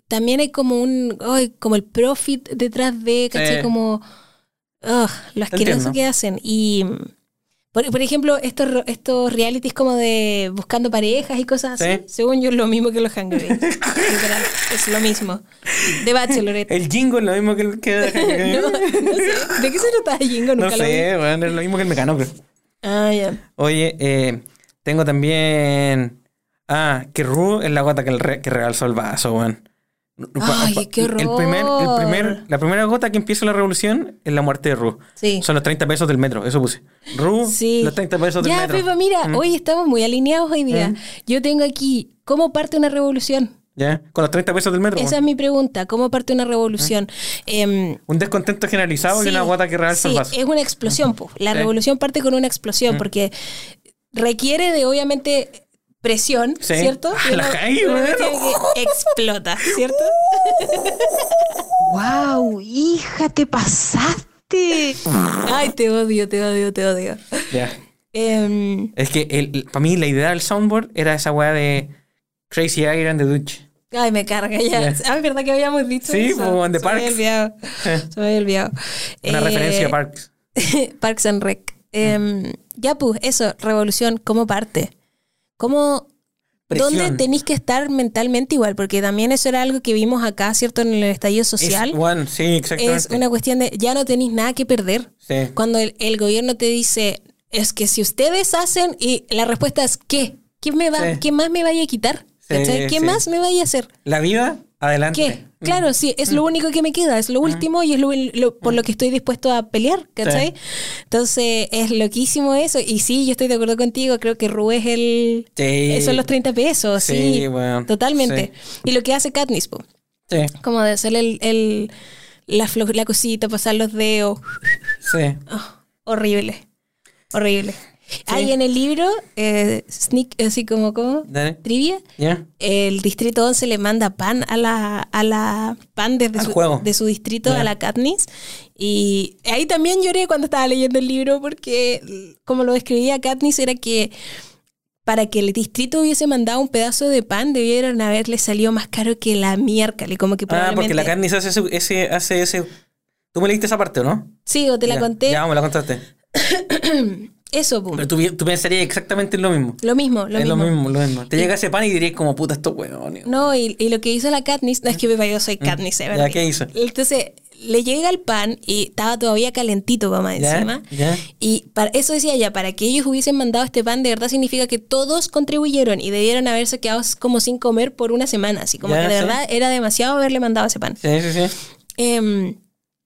también hay como un, ay, como el profit detrás de, ¿cachai? Sí. Como ugh, lo asqueroso que hacen. Y, por, por ejemplo, estos, estos realities como de buscando parejas y cosas así, Sí. según yo es lo mismo que los Hunger Games. Es lo mismo. De Bachelorette. El jingo es lo mismo que el que no, no sé. ¿De qué se trata Jingo? No Nunca lo vi. sé, bueno, es lo mismo que el mecano. Ah, ya. Oye, eh, tengo también Ah, que Ru es la gota que, el re- que rebalsó el vaso, weón. Ay, qué El primer, el horror. primer, la primera gota que empieza la revolución es la muerte de Ru. Sí. Son los 30 pesos del metro, eso puse. Ru, Sí. los 30 pesos del ya, metro. Pepa, mira, Mm. hoy estamos muy alineados hoy día. Mm. Yo tengo aquí, ¿cómo parte una revolución? ¿Ya? Con los 30 pesos del metro. Esa es mi pregunta, ¿cómo parte una revolución? Em, Un descontento generalizado y una gota que rebalsa sí, el vaso. es una explosión, po. La Sí. revolución parte con una explosión porque requiere de, obviamente, presión, Sí. ¿cierto? Ah, Y Jai, weón. cuestión que explota, ¿cierto? ¡Wow! ¡Hija, te pasaste! Ay, te odio, te odio, te odio. Ya. Em, Es que el, para mí la idea del soundboard era esa weá de Crazy Iron de Dutch. ay, me carga ya. Ah, ¿es verdad que habíamos dicho Sí, eso? The Se me había Parks. olvidado. Se me había olvidado. Una Eh, referencia a Parks. Parks and Rec. Em, ya, pues, eso, revolución, ¿cómo parte? ¿Cómo, ¿Dónde tenéis que estar mentalmente igual? Porque también eso era algo que vimos acá, ¿cierto? En el estallido social. Es, sí, exactamente. Es una cuestión de ya no tenéis nada que perder. Sí. Cuando el, el gobierno te dice, es que si ustedes hacen, y la respuesta es, ¿qué? ¿Qué, me va, Sí. ¿qué más me vaya a quitar? Sí, ¿Cachai? ¿Qué sí. más me vaya a hacer? La vida, adelante. ¿Qué? Claro, sí, es lo único que me queda, es lo último y es lo, lo- por lo que estoy dispuesto a pelear, ¿cachai? Entonces es loquísimo eso. Y sí, yo estoy de acuerdo contigo, creo que Ru es el... Sí. Son los 30 pesos, sí. Sí, bueno, totalmente. Y lo que hace Katniss, po, Sí, como de hacerle el, el- la, la cosita, pasar los dedos. sí. Oh, horrible, horrible. Hay en el libro, eh, sneak, así como, como Dale. trivia, el distrito 11 le manda pan a la, a la pan desde su, juego. de su distrito a la Katniss. Y ahí también lloré cuando estaba leyendo el libro porque como lo describía Katniss era que para que el distrito hubiese mandado un pedazo de pan debieron haberle salido más caro que la miércoles, como que Ah, probablemente... porque la carne hace ese, ese, hace ese... Tú me leíste esa parte, ¿o no? Sí, o te la conté. Ya, me la contaste. Eso, pum. Pero tú, tú pensarías exactamente en lo mismo. Lo mismo, lo es mismo. lo mismo, lo mismo. Te llega ese pan y dirías como puta estos huevones. No, y, y lo que hizo la Katniss, no es que yo soy Katniss, ¿eh? Mm. Ya, ¿qué hizo? Entonces, le llega el pan y estaba todavía calentito, vamos Ya, encima. Y para eso decía ella, para que ellos hubiesen mandado este pan, de verdad significa que todos contribuyeron y debieron haberse quedado como sin comer por una semana. Así como que de sí. verdad era demasiado haberle mandado ese pan. Sí, sí, sí. Em,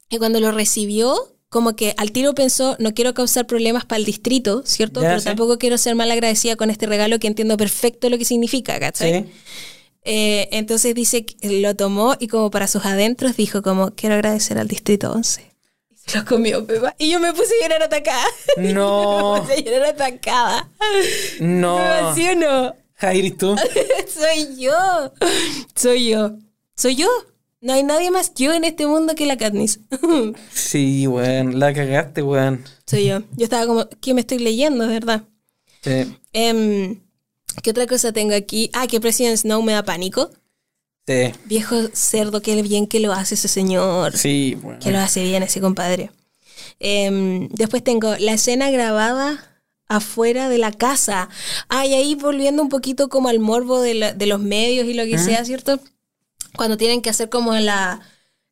y cuando lo recibió, como que al tiro pensó, no quiero causar problemas para el distrito, ¿cierto? Ya, Pero sí. tampoco quiero ser mal agradecida con este regalo que entiendo perfecto lo que significa, ¿cachai? Sí. Eh, entonces dice que lo tomó y como para sus adentros dijo como, quiero agradecer al distrito 11. Y se lo comió. Y yo me puse a llorar atacada. No. me puse a llorar atacada. No. ¿Me emociono? Jair, tú. Soy yo. Soy yo. Soy yo. No hay nadie más yo en este mundo que la Katniss. Sí, weón. La cagaste, weón. Soy yo. Yo estaba como, ¿qué me estoy leyendo, de verdad? Sí. Em, ¿Qué otra cosa tengo aquí? Ah, que President Snow me da pánico. Sí. Viejo cerdo, qué bien que lo hace ese señor. Sí, weón. Que lo hace bien ese compadre. Em, después tengo la escena grabada afuera de la casa. Ah, y ahí volviendo un poquito como al morbo de, la- de los medios y lo que sea, ¿cierto? Cuando tienen que hacer como la,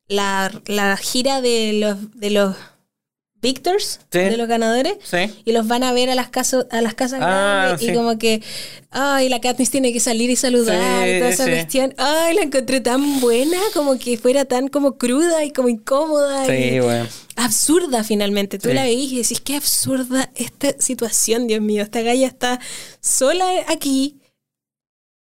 la, la gira de los, de los victors, Sí. de los ganadores. Sí. Y los van a ver a las casas, a las casas Ah, grandes sí. y como que, ay, la Katniss tiene que salir y saludar y toda esa cuestión. Ay, la encontré tan buena, como que fuera tan como cruda y como incómoda. Sí, y weón. absurda finalmente. Tú la veís y decís, qué absurda esta situación, Dios mío. Esta galla está sola aquí,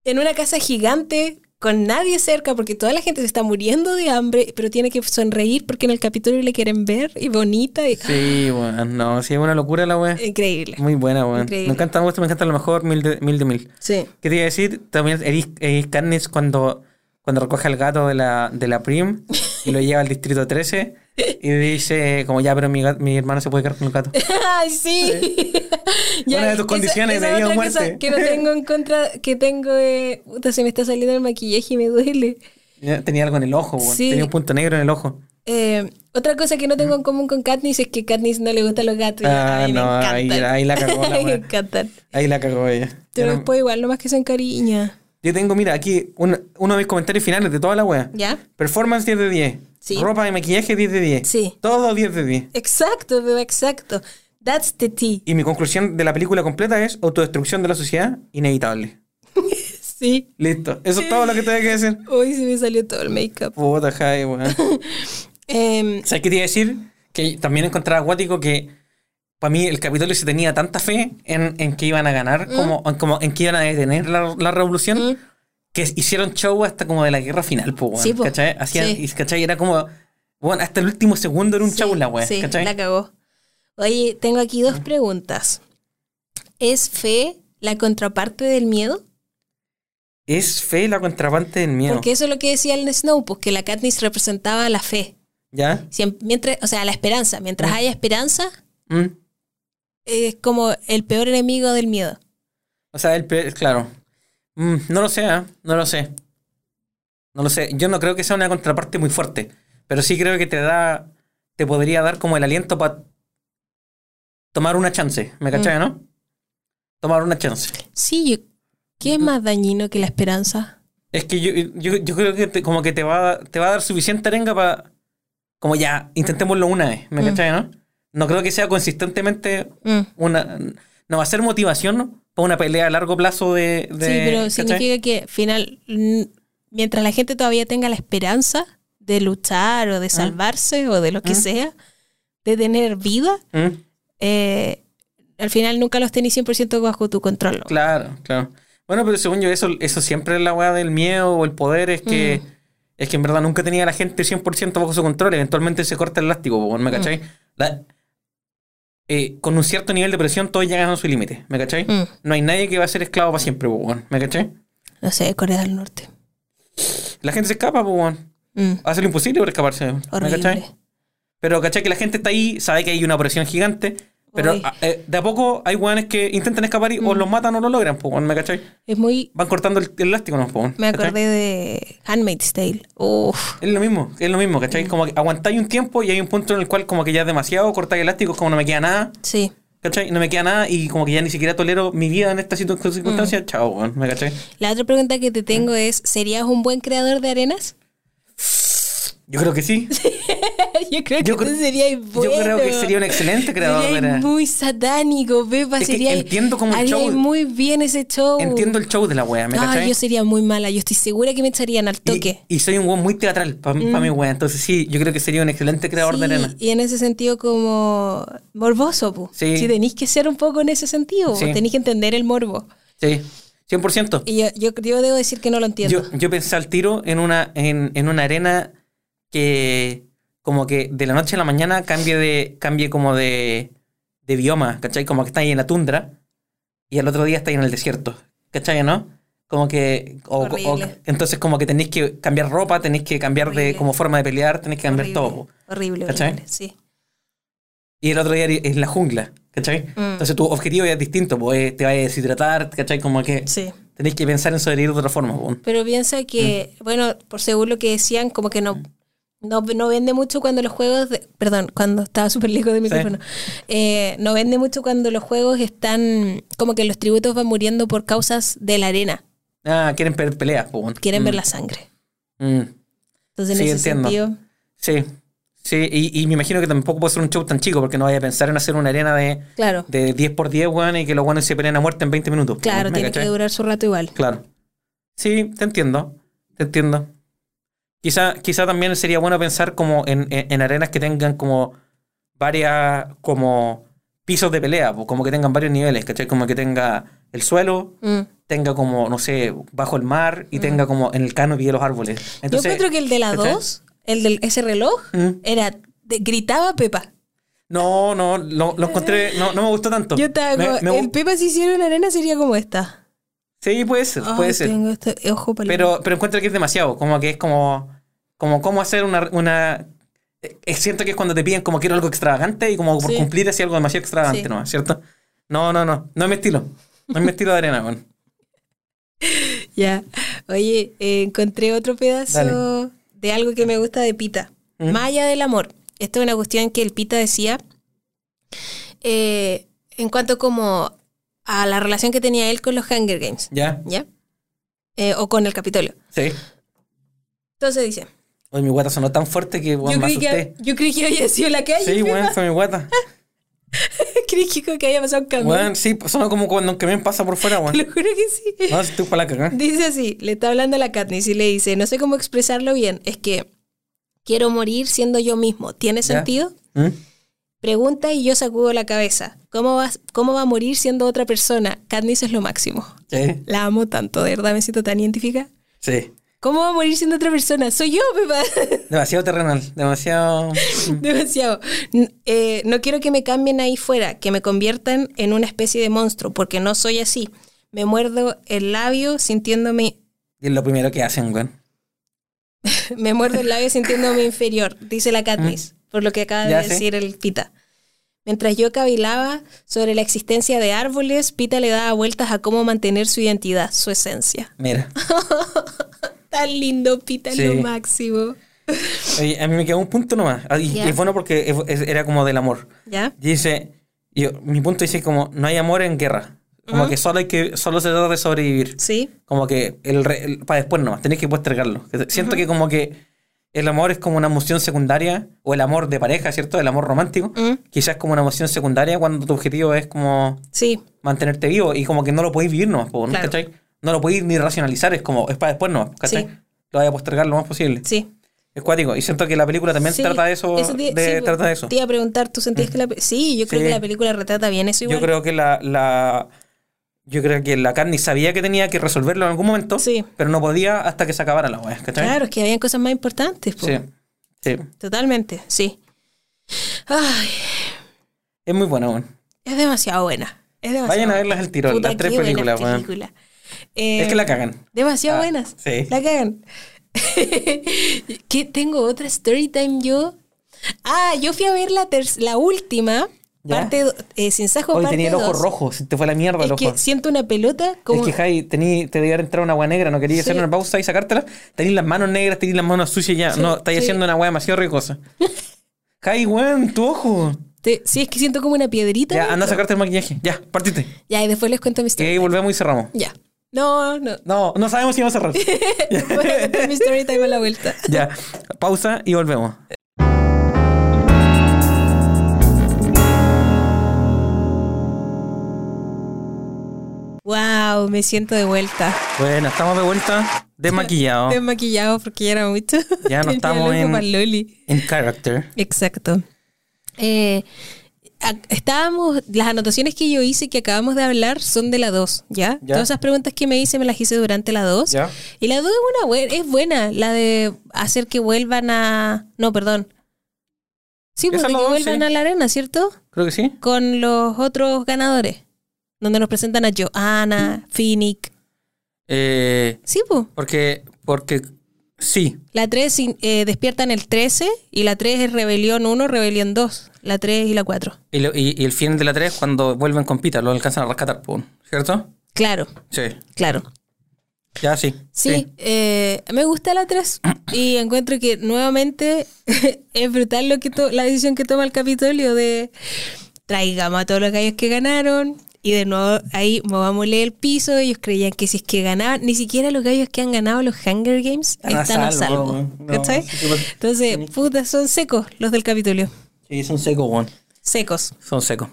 en una casa gigante, con nadie cerca, porque toda la gente se está muriendo de hambre, pero tiene que sonreír porque en el capítulo le quieren ver y bonita. Y, Sí, weón. No, sí, es una locura la weón. Increíble. Muy buena, weón. Me encanta, me encanta a lo mejor mil de mil. De mil. Sí. ¿Qué te iba a decir? También Eris, Eris Katniss cuando, cuando recoge al gato de la, de la Prim y lo lleva al distrito 13 y dice como ya, pero mi, gat- mi hermano se puede quedar con el gato. Ay, sí. Una de tus condiciones de esa vida o cosa que no tengo en contra, que tengo, eh, puta, se me está saliendo el maquillaje y me duele. Ya Tenía algo en el ojo. Sí. Tenía un punto negro en el ojo. Eh, otra cosa que no tengo en común con Katniss es que Katniss no le gustan los gatos. Ah, no, ahí, la cagó la. Ahí la cagó ella. Pero no- después igual, nomás que se encariña. Yo tengo, mira, aquí un- uno de mis comentarios finales de toda la wea. ¿Ya? Performance 10 de 10. Sí. Ropa y maquillaje 10 de 10. Sí. Todo 10 de 10. Exacto, exacto. That's the tea. Y mi conclusión de la película completa es autodestrucción de la sociedad inevitable. Sí. Listo. Eso es todo lo que tengo que decir. Hoy se me salió todo el make-up. Puta, Jai, weón. Em, ¿Sabes qué te iba a decir? Que también encontraba acuático que para mí el Capitolio se tenía tanta fe en, en que iban a ganar, como, en, como en que iban a detener la, la revolución, Mm. que hicieron show hasta como de la guerra final, po, weón, Sí, po. ¿cachai? Hacían, Sí. ¿cachai? Era como, bueno, hasta el último segundo era un sí, show la weá, Sí, ¿cachai? la cagó. Oye, tengo aquí dos preguntas. ¿Es fe la contraparte del miedo? Es fe la contraparte del miedo. Porque eso es lo que decía el Snow, pues que la Katniss representaba la fe. ¿Ya? Mientras, o sea, la esperanza. Mientras haya esperanza, Mm. Es como el peor enemigo del miedo. O sea, el pe- claro. Mm, no lo sé, ¿ah? no lo sé. No lo sé. Yo no creo que sea una contraparte muy fuerte. Pero sí creo que te da. Te podría dar como el aliento para tomar una chance. ¿Me cachai, no? Tomar una chance. Sí, yo- ¿qué es más dañino que la esperanza? Es que yo, yo, yo creo que te- como que te va, te va a dar suficiente arenga para. Como ya, intentémoslo una vez. ¿Me Mm. cachai, no? No creo que sea consistentemente Mm. una. No va a ser motivación ¿no? para una pelea a largo plazo de. de- sí, pero ¿cachai? significa que final, mm, mientras la gente todavía tenga la esperanza de luchar o de salvarse o de lo que Mm. sea, de tener vida, Mm. eh, al final nunca los tenés 100% bajo tu control. Claro, claro. Bueno, pero según yo, eso, eso siempre es la weá del miedo o el poder, es que, Mm. es que en verdad nunca tenía a la gente 100% bajo su control. Eventualmente se corta el elástico, Mm. ¿me cachai? La- eh, con un cierto nivel de presión, todos llegan a su límite, ¿me cachai? Mm. No hay nadie que va a ser esclavo para siempre, weón, ¿me cachai? No sé, Corea del Norte. La gente se escapa, weón. Mm, Hace lo imposible por escaparse, ¿me cachai? Pero, ¿cachai? Que la gente está ahí, sabe que hay una presión gigante, pero Uy. a- eh, de a poco hay weones que intentan escapar y o Mm. los matan o lo logran, weón, ¿me cachai? Es muy... Van cortando el, el elástico, ¿no? po, Me ¿cachai? acordé de Handmaid's Tale. Uf. Es lo mismo, es lo mismo, Mm. ¿cachai? Como que aguantáis un tiempo y hay un punto en el cual como que ya es demasiado, cortáis elásticos, como no me queda nada, Sí. ¿cachai? No me queda nada y como que ya ni siquiera tolero mi vida en esta situ- circunstancia, Mm. chao, weón, ¿me cachai? La otra pregunta que te tengo es, ¿serías un buen creador de arenas? Yo creo que sí. yo creo que Yo serías bueno. Yo creo que sería un excelente creador arenas. muy satánico, Pepa. Es que sería, entiendo como el show. muy bien ese show. Entiendo el show de la wea, ¿me Ah, yo sería muy mala. Yo estoy segura que me echarían al toque. Y, soy un weón muy teatral para mi wea, entonces sí, yo creo que sería un excelente creador de Sí, arenas. y en ese sentido como morboso, pu. Sí. Sí, tenéis que ser un poco en ese sentido. Sí. Tenéis que entender el morbo. Sí, 100%. Y yo, yo, yo debo decir que no lo entiendo. Yo, yo pensé al tiro en una, en, en una arena que como que de la noche a la mañana cambie de, cambie como de, de bioma, ¿cachai? Como que está ahí en la tundra y al otro día está ahí en el desierto, ¿cachai? ¿No? Como que... o- o- entonces como que tenéis que cambiar ropa, tenéis que cambiar de como forma de pelear, tenéis que cambiar horrible, todo. Horrible, ¿Cachai? horrible, sí. Y el otro día es la jungla, ¿cachai? Mm. Entonces tu objetivo ya es distinto, pues te vas a deshidratar, ¿cachai? Como que Sí. tenéis que pensar en sobrevivir de otra forma. po. Pero piensa que, Mm. bueno, por según lo que decían, como que no, no, no vende mucho cuando los juegos, de- perdón, cuando estaba súper lejos del micrófono, Eh, no vende mucho cuando los juegos están, como que los tributos van muriendo por causas de la arena, Ah, quieren pe- peleas, po. quieren Mm. ver la sangre. Mm. Entonces, Sí, en ese entiendo. sentido, Sí, sí, y, y me imagino que tampoco puede ser un show tan chico porque no vaya a pensar en hacer una arena de, claro, de 10 por 10, weón, y que los weones se peleen a muerte en 20 minutos. claro, ¿me tiene que durar su rato igual. Claro. Sí, te entiendo, te entiendo. Quizá, quizá también sería bueno pensar como en, en- en arenas que tengan como varias, como pisos de pelea, como que tengan varios niveles, ¿cachai? Como que tenga el suelo, Mm. tenga como, no sé, bajo el mar y tenga como en el canopy de los árboles. Yo Entonces, encuentro que el de la ¿cachai? 2, el de ese reloj, Mm. era, de- gritaba Pepa. No, no, lo, lo encontré, no, no me gustó tanto. Yo Me- me gu- el Pepa si hiciera una arena sería como esta. Sí, puede ser, puede ser. Tengo este ojo para Pero, pero encuentro que es demasiado, como que es como, como cómo hacer una, una eh, siento que es cuando te piden como quiero algo extravagante y como por Sí. cumplir así algo demasiado extravagante, Sí. ¿no? ¿Cierto? No, no, no, no es mi estilo. No es mi estilo de arena, weón. Ya. Oye, eh, encontré otro pedazo Dale. de algo que me gusta de Pita. ¿Mm? Allá del amor. Esto es una cuestión que el Pita decía eh, en cuanto como a la relación que tenía él con los Hunger Games. ¿Ya? ¿Ya? Eh, o con el Capitolio. Sí. Entonces dice, Hoy mi guata sonó tan fuerte que yo me creí, que, asusté. yo creí que había sido la calle. Sí, weón, fue mi guata. que crees que que haya pasado un camión? Weón, sí, son como cuando un camión pasa por fuera, Te weón. lo juro que sí. No, si estoy para la cagada. Dice así, le está hablando a la Katniss y le dice, no sé cómo expresarlo bien, es que quiero morir siendo yo mismo. ¿Tiene Ya. sentido? ¿Mm? Pregunta y yo sacudo la cabeza. ¿Cómo va, ¿Cómo va a morir siendo otra persona? Katniss es lo máximo. Sí, La amo tanto, de verdad me siento tan identificada. sí. ¿Cómo va a morir siendo otra persona? Soy yo, Pepa. Demasiado terrenal, demasiado. Demasiado. Eh, no quiero que me cambien ahí fuera, que me conviertan en una especie de monstruo, porque no soy así. Me muerdo el labio sintiéndome, Y es lo primero que hacen, weón. me muerdo el labio sintiéndome inferior, dice la Katniss, por lo que acaba de decir el Pita. Mientras yo cavilaba sobre la existencia de árboles, Pita le daba vueltas a cómo mantener su identidad, su esencia. Mira. Tan lindo, Pita, Sí. lo máximo. Oye, a mí me quedó un punto nomás. Ah, Y es bueno porque es- era como del amor. ¿Ya? Dice, yo, mi punto dice como, no hay amor en guerra. Como que solo hay que, solo se trata de sobrevivir. Sí, Como que el, para después nomás, tenés que postergarlo. Siento que como que el amor es como una emoción secundaria, o el amor de pareja, ¿cierto? El amor romántico. Mm. Quizás como una emoción secundaria cuando tu objetivo es como sí, mantenerte vivo y como que no lo podéis vivir nomás, ¿no? Claro. ¿cachai? No lo podéis ni racionalizar, es como, es para después ¿cachai? Sí. Lo vaya a postergar lo más posible. sí. Es cuático. Y siento que la película también Sí, trata de eso. te- de, sí, trata de eso. Te iba a preguntar, ¿tú sentías que la... Sí, yo creo Sí. que la película retrata bien eso igual. Yo creo que la, la yo creo que la Candy sabía que tenía que resolverlo en algún momento, Sí. pero no podía hasta que se acabara la weá, ¿cachai? Claro, es que habían cosas más importantes. po. Sí. Sí. Totalmente, sí. Ay, Es muy buena, weón. es demasiado buena. Es demasiado Vayan a verlas al tiro, Puta, las tres películas, weón. Eh, Es que la cagan. Demasiado Ah, buenas. sí. La cagan. ¿Qué tengo otra story time yo? Ah, yo fui a ver la, la última, ¿Ya? parte eh, sin sajo, Hoy parte tenía el ojo dos. rojo, se te fue la mierda el Es que siento una pelota como... Es que, Jai, tení, te debía entrar una agua negra, no quería hacer una pausa y sacártela. Tenís las manos negras, tenís las manos sucias ya. Sí, no, estáis sí. haciendo una weá demasiado ricosa. Jai, weón, tu ojo. Te- sí, es que siento como una piedrita. Ya, anda a sacarte el maquillaje. Ya, partite. Ya, y después les cuento mi Y story. ahí volvemos y cerramos. Ya. No, no. No, no sabemos si vamos a cerrar. Contar mi story time a la vuelta. ya, pausa y volvemos. Wow, me siento de vuelta. Bueno, estamos de vuelta desmaquillados. Desmaquillado porque ya era mucho. Ya no estamos en-. En character. Exacto. Eh, estábamos, las anotaciones que yo hice que acabamos de hablar son de la 2, ¿ya? Ya. Todas esas preguntas que me hice me las hice durante la 2. Ya. Y la 2 es, una, bue- es buena, la de hacer que vuelvan a... No, perdón. Sí, porque que dos, vuelvan sí. a la arena, ¿cierto? Creo que sí. Con los otros ganadores. Donde nos presentan a Joanna, Phoenix. Eh, Sí, pues. porque, porque sí. La 3 eh, despiertan el 13 y la 3 es Rebelión 1, Rebelión 2. La 3 y la 4. Y, lo- y- y el final de la 3 cuando vuelven con Pita, lo alcanzan a rescatar, ¿cierto? Claro, Sí. claro. Ya sí. Sí, eh, me gusta la 3 y encuentro que nuevamente es brutal lo que la decisión que toma el Capitolio de traigamos a todos los gallos que ganaron y de nuevo ahí movámosle el piso. Ellos creían que si es que ganaban, ni siquiera los gallos que han ganado los Hunger Games Están a salvo. No, ¿cachai? Entonces, puta, son secos los del Capitolio. Sí, son secos, weón. Secos. Son secos.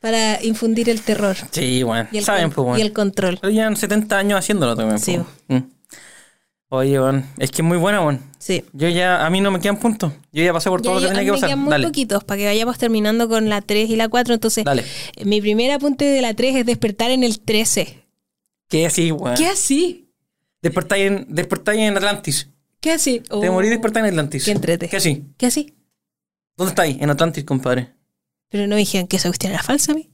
Para infundir el terror Sí, weón. y el, Saben, pues, weón. y el control. Pero llevan 70 años haciéndolo también, Sí. po. Mm. Oye, weón. Es que es muy buena, weón. Sí. Yo ya, a mí no me quedan puntos. Yo ya pasé por todo Ya, lo que tenía que me pasar. quedan muy Dale. poquitos para que vayamos terminando con la 3 y la 4. Entonces, Dale. mi primer apunte de la 3 es despertar en el 13. ¿Qué así, weón? ¿Qué así? Despertáis en, despertáis en Atlantis. ¿Qué así? Te Oh, morí despertar en Atlantis. Qué entrete. ¿Qué así? ¿Qué así? ¿Dónde estáis? En Atlantis, compadre. Pero no dijeron que esa cuestión era falsa mí.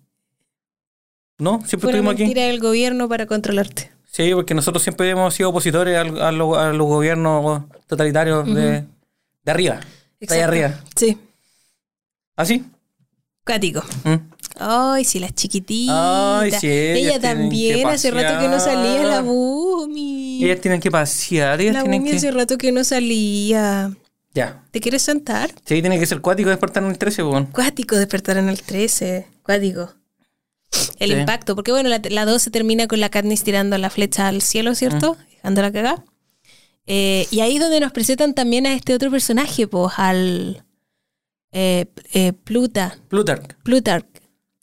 ¿No? Siempre Fue estuvimos aquí. mentira del gobierno para controlarte. Sí, porque nosotros siempre hemos sido opositores al- a, lo- a los gobiernos totalitarios de, de arriba. De ahí Exacto. arriba. Sí. ¿Así? Cático. Mm. Ay, sí, las chiquititas. Ay, sí, Ella también, hace rato que no salía la Bumi. Ellas tienen que pasear, ellas La tienen Bumi que... hace rato que no salía. Ya. ¿Te quieres sentar? Sí, tiene que ser cuático despertar en el 13, weón. Cuático despertar en el 13. Cuático. El Sí. impacto, porque bueno, la, la 2 se termina con la Katniss tirando la flecha al cielo, ¿cierto? Dejándola cagar. Eh, y ahí es donde nos presentan también a este otro personaje, pues, al eh, eh, Pluta, Plutarch. Plutarch,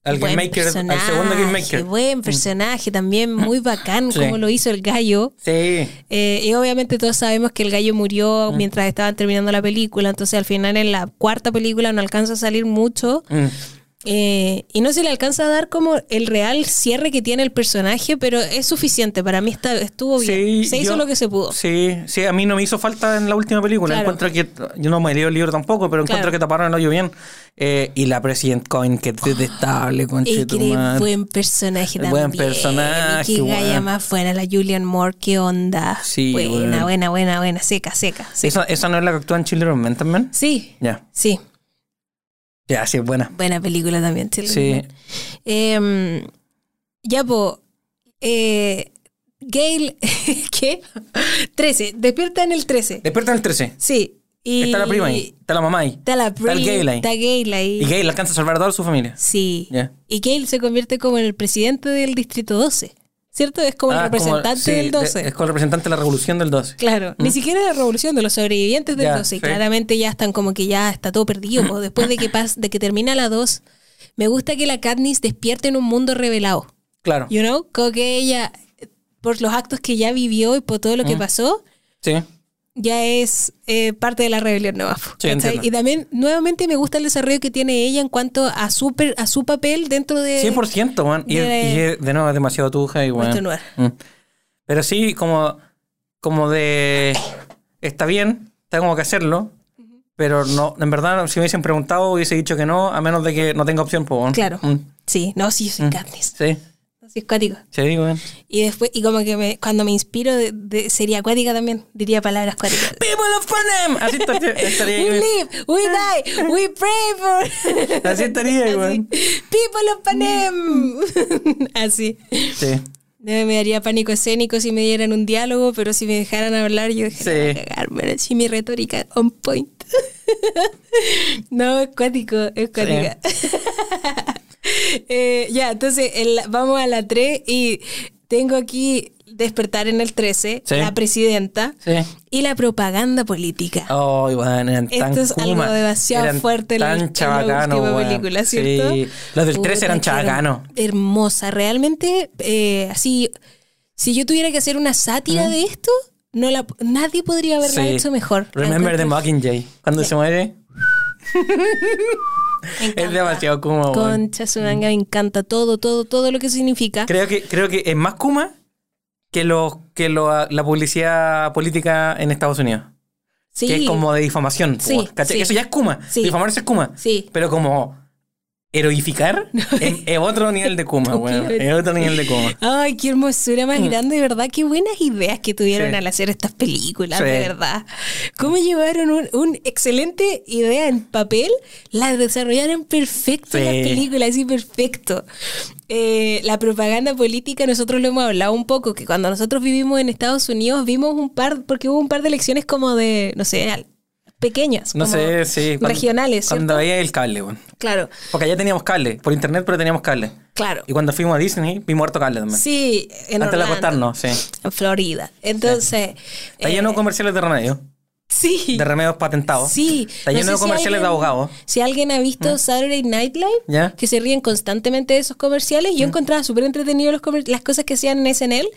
Al Buen Game Maker, al personaje, segundo Game Maker. Buen personaje, también muy bacán Sí. como lo hizo el gallo. Sí. Eh, y obviamente todos sabemos que el gallo Mm. murió mientras estaban terminando la película, entonces al final en la cuarta película no alcanza a salir mucho. Mm. Eh, y no se le alcanza a dar como el real cierre que tiene el personaje, pero es suficiente. Para mí está, estuvo bien. Sí, se hizo yo- lo que se pudo. Sí, sí, a mí no me hizo falta en la última película. Claro. Encuentro que. Yo no me he leído el libro tampoco, pero encuentro que taparon el hoyo bien. Eh, y la President Coin, que es detestable, que madre. buen personaje también. Buen personaje, galla weón. más buena, la Julian Moore, qué onda. Sí, buena, buena, buena, buena, seca, seca. seca. ¿Esa, ¿Esa no es la que actúa en Children of Men también? Sí, Ya. sí. Ya, sí, es buena. Buena película también, Sí. Men. Em, ya, po. Eh, Gail, ¿qué? 13. Despierta en el 13. Despierta en el 13. Sí. Y Está la prima ahí. Está la mamá ahí. Está la Está prima. Gail ahí. Está Gail ahí. Y Gail alcanza a salvar a toda su familia. Sí. Y Gail se convierte como en el presidente del distrito 12. ¿Cierto? Es como Ah, el representante sí, del de- 12. es como el representante de la revolución del 12. Claro, ni siquiera la revolución de los sobrevivientes del Ya, 12. Y sí. claramente ya están como que ya está todo perdido. Después de que, pas de que termina la 2, me gusta que la Katniss despierte en un mundo revelado. Claro. You know? Como que ella, por los actos que ya vivió y por todo lo que pasó, Sí. Ya es eh, parte de la rebelión nueva. Sí, y también, nuevamente, me gusta el desarrollo que tiene ella en cuanto a su, per- a su papel dentro de... 100%, man. Y, de- y de nuevo es demasiado tuja y bueno. Mm. Pero sí, como, como de. Está bien, tengo que hacerlo. Pero no, en verdad, si me hubiesen preguntado, hubiese dicho que no, a menos de que no tenga opción, pues. Claro. Mm. Sí, no, sí, soy Katniss. Sí, sí, es cuático. sí, weón. Y después, y como que me, cuando me inspiro, de, de- sería acuática también, diría palabras acuáticas. People of Panem. Así estaría, estaría We live, we die, we pray for. Así estaría, weón. People of Panem. Así. Sí. Me daría pánico escénico si me dieran un diálogo, pero si me dejaran hablar, yo dejaría Sí. cagarme. Así mi retórica on point. no, es cuático, es cuática. Eh, ya, entonces el- vamos a la 3 y tengo aquí despertar en el 13, Sí. la presidenta Sí. y la propaganda política. Eran tan Esto es algo demasiado Eran fuerte tan película, ¿cierto? Sí. Los del 13 eran chabacanos. Hermosa, realmente, eh, así, si yo tuviera que hacer una sátira de esto, no la, nadie podría haberla hecho mejor. Remember the Mockingjay. Cuando se muere. Es demasiado kuma. Concha su manga, me encanta todo, todo, todo lo que significa. Creo que, creo que es más Kuma que, los que lo- la publicidad política en Estados Unidos. Sí, Que es como de difamación. Sí. Eso ya es Kuma. Sí. Difamarse es Kuma. sí. Pero como heroificar es, otro nivel de weón. Estúpido. Es otro nivel de Kuma. Ay, qué hermosura más grande, de verdad. Qué buenas ideas que tuvieron Mm. Sí. al hacer estas películas, Sí. de verdad. ¿Cómo llevaron un, un excelente idea en papel? La desarrollaron perfecto en Sí. las películas, así perfecto. Eh, la propaganda política, nosotros lo hemos hablado un poco, que cuando nosotros vivimos en Estados Unidos vimos un par, porque hubo un par de elecciones como de, no sé, al- pequeñas. No como sé, sí. cuando- Regionales, ¿cierto? Cuando veía el cable, weón. Claro, Porque allá teníamos cable. Por internet, pero teníamos cable. claro. Y cuando fuimos a Disney, vimos harto cable también. Sí, en Antes de Orlando, acostarnos, sí. En Florida. Entonces... Está eh, lleno de comerciales de remedio. Sí. De remedios patentados. Sí. Está No lleno sé de si comerciales de abogados. Si alguien ha visto Saturday Night Live, ¿Ya? que se ríen constantemente de esos comerciales, yo encontraba súper entretenido los las cosas que hacían en SNL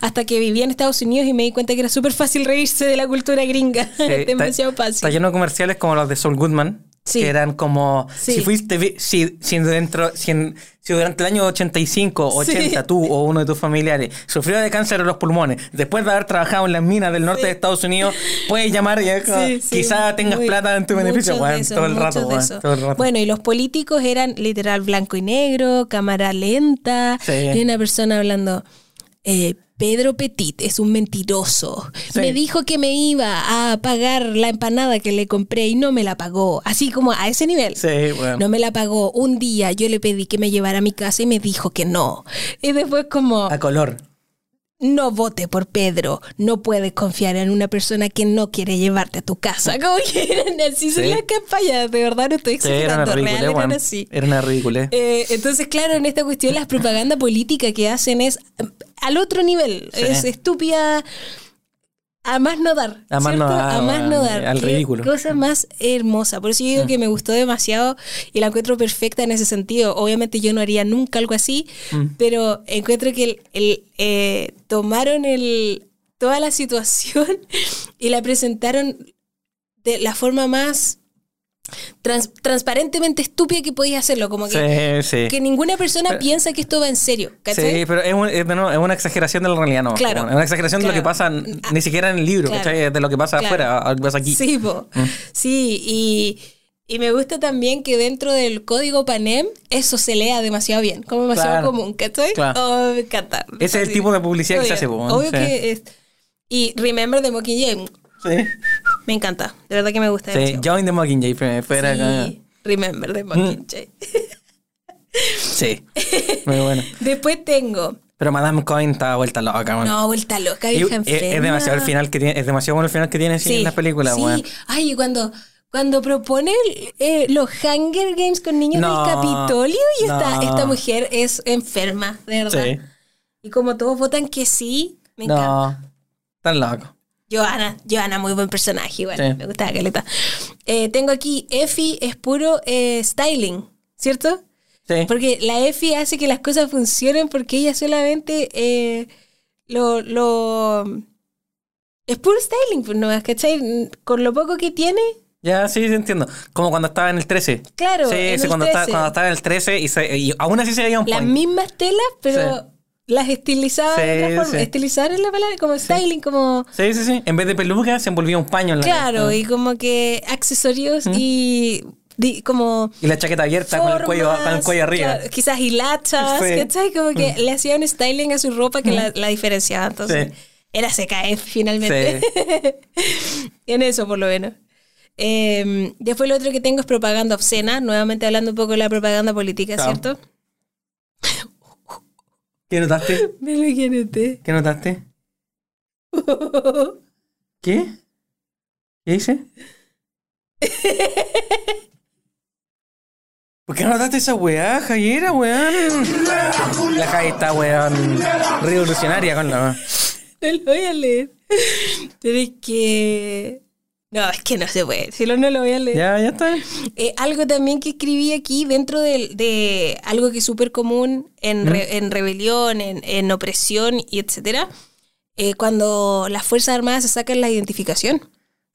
hasta que vivía en Estados Unidos y me di cuenta que era súper fácil reírse de la cultura gringa. Sí, Demasiado está, fácil. Está lleno de comerciales como los de Saul Goodman. Sí. Que eran como. Sí. Si fuiste. Si, si, dentro, si, en- si durante el año 85, 80, tú o uno de tus familiares sufrió de cáncer en los pulmones, después de haber trabajado en las minas del norte de Estados Unidos, puedes llamar y Sí, sí, quizá tengas muy- plata en tu beneficio. todo el rato, todo el rato. Bueno, y los políticos eran literal blanco y negro, cámara lenta, Sí. y una persona hablando. eh, Pedro Petit es un mentiroso. Sí. Me dijo que me iba a pagar la empanada que le compré y no me la pagó. Así como a ese nivel. Sí, bueno. No me la pagó. Un día yo le pedí que me llevara a mi casa y me dijo que no. Y después como, A color. No vote por Pedro. No puedes confiar en una persona que no quiere llevarte a tu casa. Como que eran así son Sí. las campañas. De verdad no estoy Sí, exagerando. ridícula, Real eran así. Era una ridícula. Eh, entonces, claro, en esta cuestión las propaganda política que hacen es eh, al otro nivel. Sí. Es estúpida. A más no dar. A más no dar, A más no dar. al Qué ridículo. Cosa más hermosa. Por eso yo digo que me gustó demasiado y la encuentro perfecta en ese sentido. Obviamente yo no haría nunca algo así, pero encuentro que el, el, eh, tomaron el, toda la situación y la presentaron de la forma más trans- transparentemente estúpida que podías hacerlo. Como que, Sí, sí. que ninguna persona piensa que esto va en serio. ¿cachai? Sí, pero es, un- es nuevo, es una exageración de la realidad, ¿no? Claro. Es una exageración de lo que Claro. pasa n- ni siquiera en el libro, Claro. ¿cachai? De lo que pasa Claro. afuera, lo que pasa aquí. Sí, po. sí, y, y me gusta también que dentro del código PANEM eso se lea demasiado bien, como demasiado Claro. común, ¿cachai? Claro. Oh, me encanta. Ese es el tipo de publicidad que se hace, po, Obvio sí. que es. Y Remember de Mockingjay, Sí. me encanta, de verdad que me gusta Sí. Join the Mockingjay fue- acá. Sí, Remember de Mockingjay. Sí. Muy bueno. Después tengo, Pero Madame Coin está vuelta loca, man. no, vuelta loca, Y- es, demasiado el final que tiene, es demasiado bueno el final que tiene sí, en las películas, sí. Ay, y cuando, cuando propone eh, los Hunger Games con niños No, del Capitolio y esta, no. esta mujer es enferma, de verdad. Sí. Y como todos votan que sí, me encanta. No. Tan loco. Johanna, Johanna, muy buen personaje, igual. Sí. Me gustaba Caleta. Eh, tengo aquí, Effie es puro eh, styling, ¿cierto? Sí. Porque la Effie hace que las cosas funcionen porque ella solamente eh, lo, lo... Es puro styling, pues no, ¿cachai? Con lo poco que tiene, Ya, sí, sí, entiendo. Como cuando estaba en el 13. Claro, Sí, en sí, el cuando, Estaba, 13. cuando estaba en el 13 y, se- y aún así se veía un las point. mismas telas, pero Las estilizaba de otra forma. sí. Estilizar es la palabra, como styling, como... Sí, sí, sí. En vez de peluca se envolvía un paño en la Claro, y como que accesorios y di- como... Y la chaqueta abierta con el cuello, con el cuello arriba. claro, quizás hilachas. ¿cachai? Como que le hacía un styling a su ropa que la, la diferenciaba. Entonces, era CKF finalmente. en eso, por lo menos. Eh, después lo otro que tengo es propaganda obscena, nuevamente hablando un poco de la propaganda política, Claro. ¿cierto? ¿Qué notaste? Me lo quiere ¿Qué notaste? ¿Qué? ¿Qué dice? ¿Por qué no notaste esa weá, Javiera, weón? La Javi está, weón, revolucionaria con la... No lo voy a leer. Pero es que. No, es que no se puede. Si no, no lo voy a leer. Ya, ya está. Eh, algo también que escribí aquí dentro de, algo que es súper común en, re- en rebelión, en, en opresión y etcétera. eh, cuando las Fuerzas Armadas se sacan la identificación.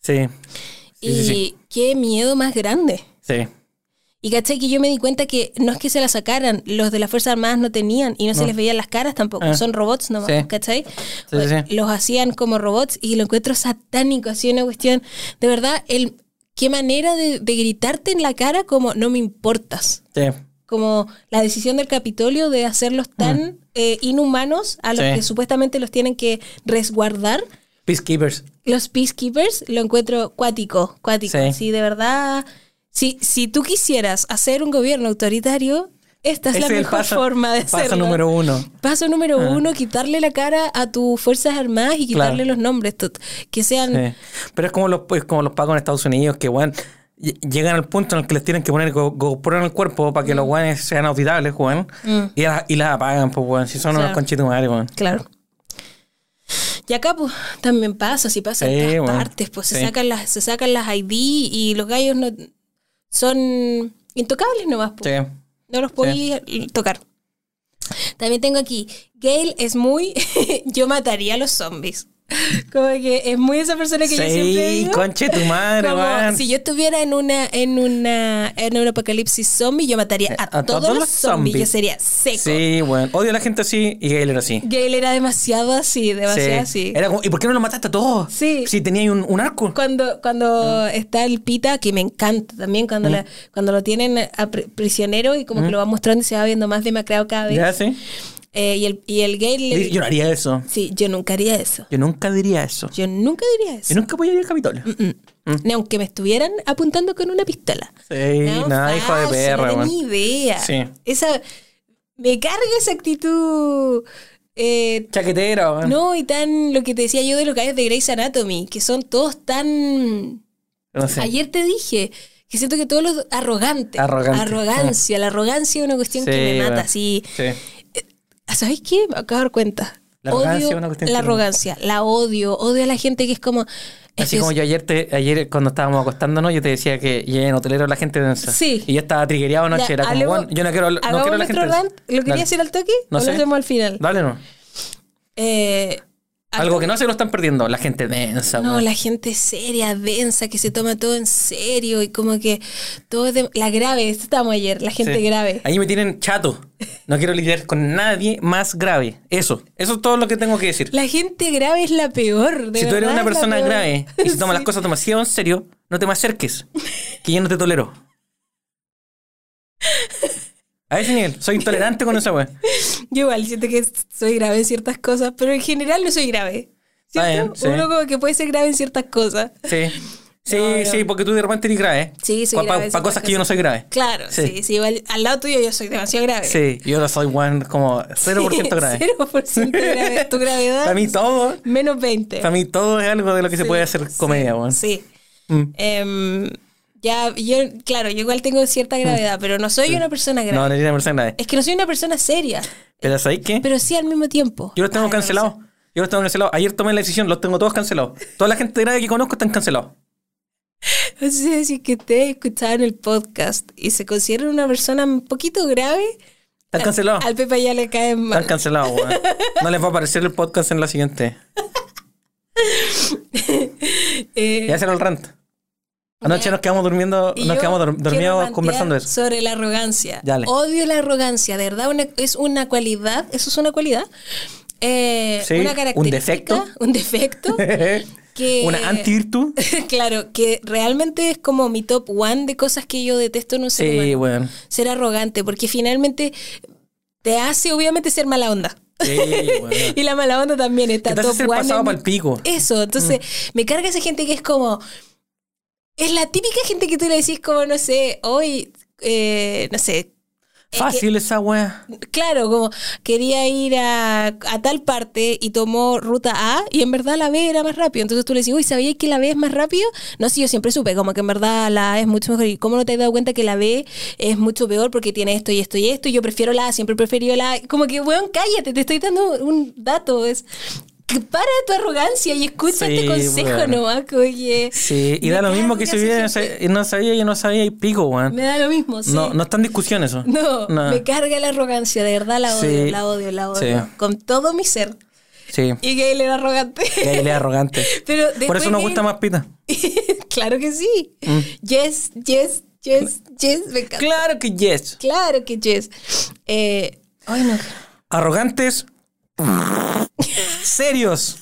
Sí. Sí, y sí, sí. qué miedo más grande. Sí. Y caché que yo me di cuenta que no es que se la sacaran, los de las Fuerzas Armadas no tenían y no, se les veían las caras tampoco, Ah. son robots nomás, Sí. ¿cachai? Sí, sí, sí. Los hacían como robots y lo encuentro satánico, así una cuestión, de verdad, el qué manera de, de gritarte en la cara como no me importas, Sí. como la decisión del Capitolio de hacerlos tan eh, inhumanos a los Mm. Sí. que supuestamente los tienen que resguardar. Peacekeepers. Los peacekeepers lo encuentro cuático, cuático. Sí. Sí, de verdad. Si, si tú quisieras hacer un gobierno autoritario, esta es la mejor paso, forma de paso hacerlo. número uno. Paso número uno, quitarle la cara a tus fuerzas armadas y quitarle Claro. los nombres. Que sean. Sí. Pero es como los, es como los pagos en Estados Unidos que, ll- llegan al punto en el que les tienen que poner go- GoPro en el cuerpo para que los weones sean auditables, weón. Mm. Y, la- y las apagan, pues, weón. Si son unos conchitos madre, weón. Claro. Y acá pues también pasa, si pasa Sí, en todas bueno, partes, pues se sacan las, se sacan las ID y los gallos no son intocables nomás. Sí. No los podía tocar. También tengo aquí, Gail es muy, yo mataría a los zombies. Como que es muy esa persona que yo siempre Sí, digo. conche tu madre, Como, si yo estuviera en una en una en un apocalipsis zombie, yo mataría a, todos, los zombies. Yo sería seco. Sí, weón. Odio a la gente así y Gail era así. Gail era demasiado así, demasiado Sí. así. Era como, ¿y por qué no lo mataste a todos? Sí. Si tenía ahí un, un arco. Cuando, cuando está el pita, que me encanta también, cuando, la- cuando lo tienen a pri- prisionero y como que lo va mostrando y se va viendo más demacrado cada vez. Ya, sí. Eh, y, el, y el gay le- Yo no haría eso. Sí, yo nunca haría eso. Yo nunca diría eso. Yo nunca diría eso. Yo nunca voy a ir al Capitolio. Ni aunque me estuvieran apuntando con una pistola. Sí, No, nada, hijo de perra, no tenía idea. Sí. Esa, me carga esa actitud. eh, Chaquetera, weón. no, y tan lo que te decía yo de los gallos de Grey's Anatomy, que son todos tan. No sé. Ayer te dije que siento que todos los arrogantes. Arrogante. Arrogancia. La arrogancia es una cuestión Sí, que me mata. Así. Sí. ¿Sabéis qué? Me acabo de dar cuenta. La arrogancia odio es una cuestión la arrogancia, la odio, odio a la gente que es como... Así como yo ayer, te, ayer cuando estábamos acostándonos, yo te decía que ya en hotelero la gente densa. Sí. Y yo estaba trigueado anoche. Ya, era como, bueno, yo no quiero, no quiero la gente rant. ¿Lo quería Dale. hacer al toque No o sé. lo hacemos al final? Dale, no. Eh, Algo que no se lo están perdiendo, la gente densa. No, la gente seria, densa, que se toma todo en serio y como que todo es de... La grave, esto estábamos ayer, la gente Sí. grave. Ahí me tienen chato. No quiero lidiar con nadie más grave. Eso. Eso es todo lo que tengo que decir. La gente grave es la peor. de si tú eres una persona grave y si tomas las cosas demasiado en serio, no te me acerques. Que yo no te tolero. A ese nivel, soy intolerante con esa wea. Yo igual siento que soy grave en ciertas cosas, pero en general no soy grave. ¿Cierto? sí. Uno como que puede ser grave en ciertas cosas. Sí. Sí, No, sí, porque tú de repente eres grave. Sí, soy Para grave en cosas que yo no soy grave. Claro, sí, Sí. sí, igual al lado tuyo yo soy demasiado grave. Sí, yo no soy one como 0% grave. 0% grave. Tu gravedad. Para mí todo, Menos 20. para mí todo es algo de lo que se Sí, puede hacer comedia, weón. Sí. Mm. Em, ya, yo, claro, yo igual tengo cierta gravedad, pero no soy una persona grave. No, no eres una persona grave. Es que no soy una persona seria, Pero ¿sabes qué? pero sí al mismo tiempo. Yo los tengo no cancelados. Yo los tengo cancelados. Ayer tomé la decisión, los tengo todos cancelados. Toda la gente grave que conozco están cancelados. No sé si es que ustedes escucharon el podcast y se consideran una persona un poquito grave. Están cancelados. Al Pepe ya le caen mal. Están cancelados, weón. No les va a aparecer el podcast en la siguiente. Eh, Ya será el rant. Anoche nos quedamos durmiendo, y nos quedamos dormidos conversando eso. Sobre la arrogancia. Dale. Odio la arrogancia, de verdad, una- es una cualidad, eso es una cualidad. Eh, Sí, una un característica. defecto. Un defecto. que, Una antivirtud. claro, que realmente es como mi top one de cosas que yo detesto en un ser Sí, humano. weón. Ser arrogante, porque finalmente te hace obviamente ser mala onda. Sí, weón. y la mala onda también está top ser one pasado en pico. Eso, entonces me carga esa gente que es como. Es la típica gente que tú le decís, como, no sé, hoy, eh, no sé. es Fácil esa weá. claro, como quería ir a, a tal parte y tomó ruta A y en verdad la B era más rápido. Entonces tú le decís, uy, ¿sabías que la B es más rápido? No, sí, yo siempre supe, como que en verdad la A es mucho mejor. ¿Y cómo no te has dado cuenta que la B es mucho peor porque tiene esto y esto y esto? Y yo prefiero la A, siempre he preferido la A. Como que, weón, cállate, te estoy dando un dato. Es para tu arrogancia y escucha Sí, este consejo weón. nomás, que, oye. Sí, y da lo mismo que si no sabía y no sabía y pico, weón. Me da lo mismo, sí. No, no está en discusión eso. No, No. me carga la arrogancia, de verdad la odio, Sí. la odio, la odio. Sí. Con todo mi ser. Sí. Y Gail era arrogante. Gail es arrogante. Pero Por eso nos gusta más pita. claro que sí. Mm. Yes, yes, yes, yes. Me encanta. Claro que yes. Claro que yes. Eh, ay, no. Arrogantes. Serios.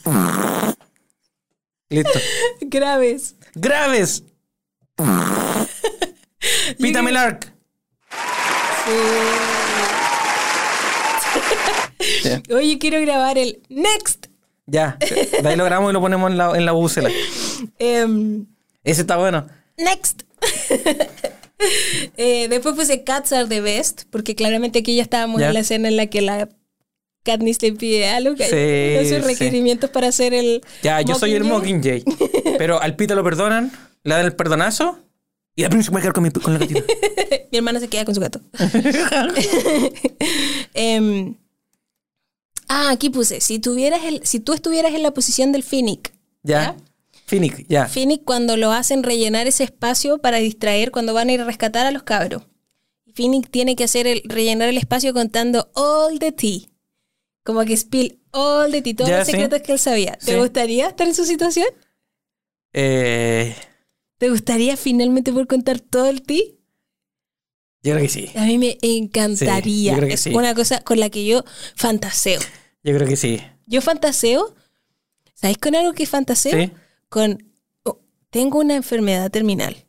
Listo. Graves. Graves. Pita Melark. Sí. Oye, quiero grabar el next. Ya. De ahí lo grabamos y lo ponemos en la, en la búsela. Em, Ese está bueno. Next. Eh, después puse Cats are the best, porque claramente aquí ya estábamos en la escena en la que la Katniss le pide algo, que Sí, no sus sí. requerimientos para hacer el. Ya, yo soy el Mockingjay. Pero al Pita lo perdonan, le dan el perdonazo y la príncipe va a quedar con, mi, con la gatita. Mi hermana se queda con su gato. Em, ah, aquí puse, si tuvieras el, si tú estuvieras en la posición del Finnick, Ya. Finnick, ya. Finnick cuando lo hacen rellenar ese espacio para distraer cuando van a ir a rescatar a los cabros. Finnick tiene que hacer el, rellenar el espacio contando all the tea. Como que spill all the tea, todos Ya, los sí. secretos que él sabía. ¿Te Sí. gustaría estar en su situación? Eh, ¿Te gustaría finalmente poder contar todo el tea? yo creo que sí. A mí me encantaría. Sí, yo creo que es sí. una cosa con la que yo fantaseo. Yo creo que sí. Yo fantaseo, ¿sabéis con algo que fantaseo? Sí. Con, oh, tengo una enfermedad terminal,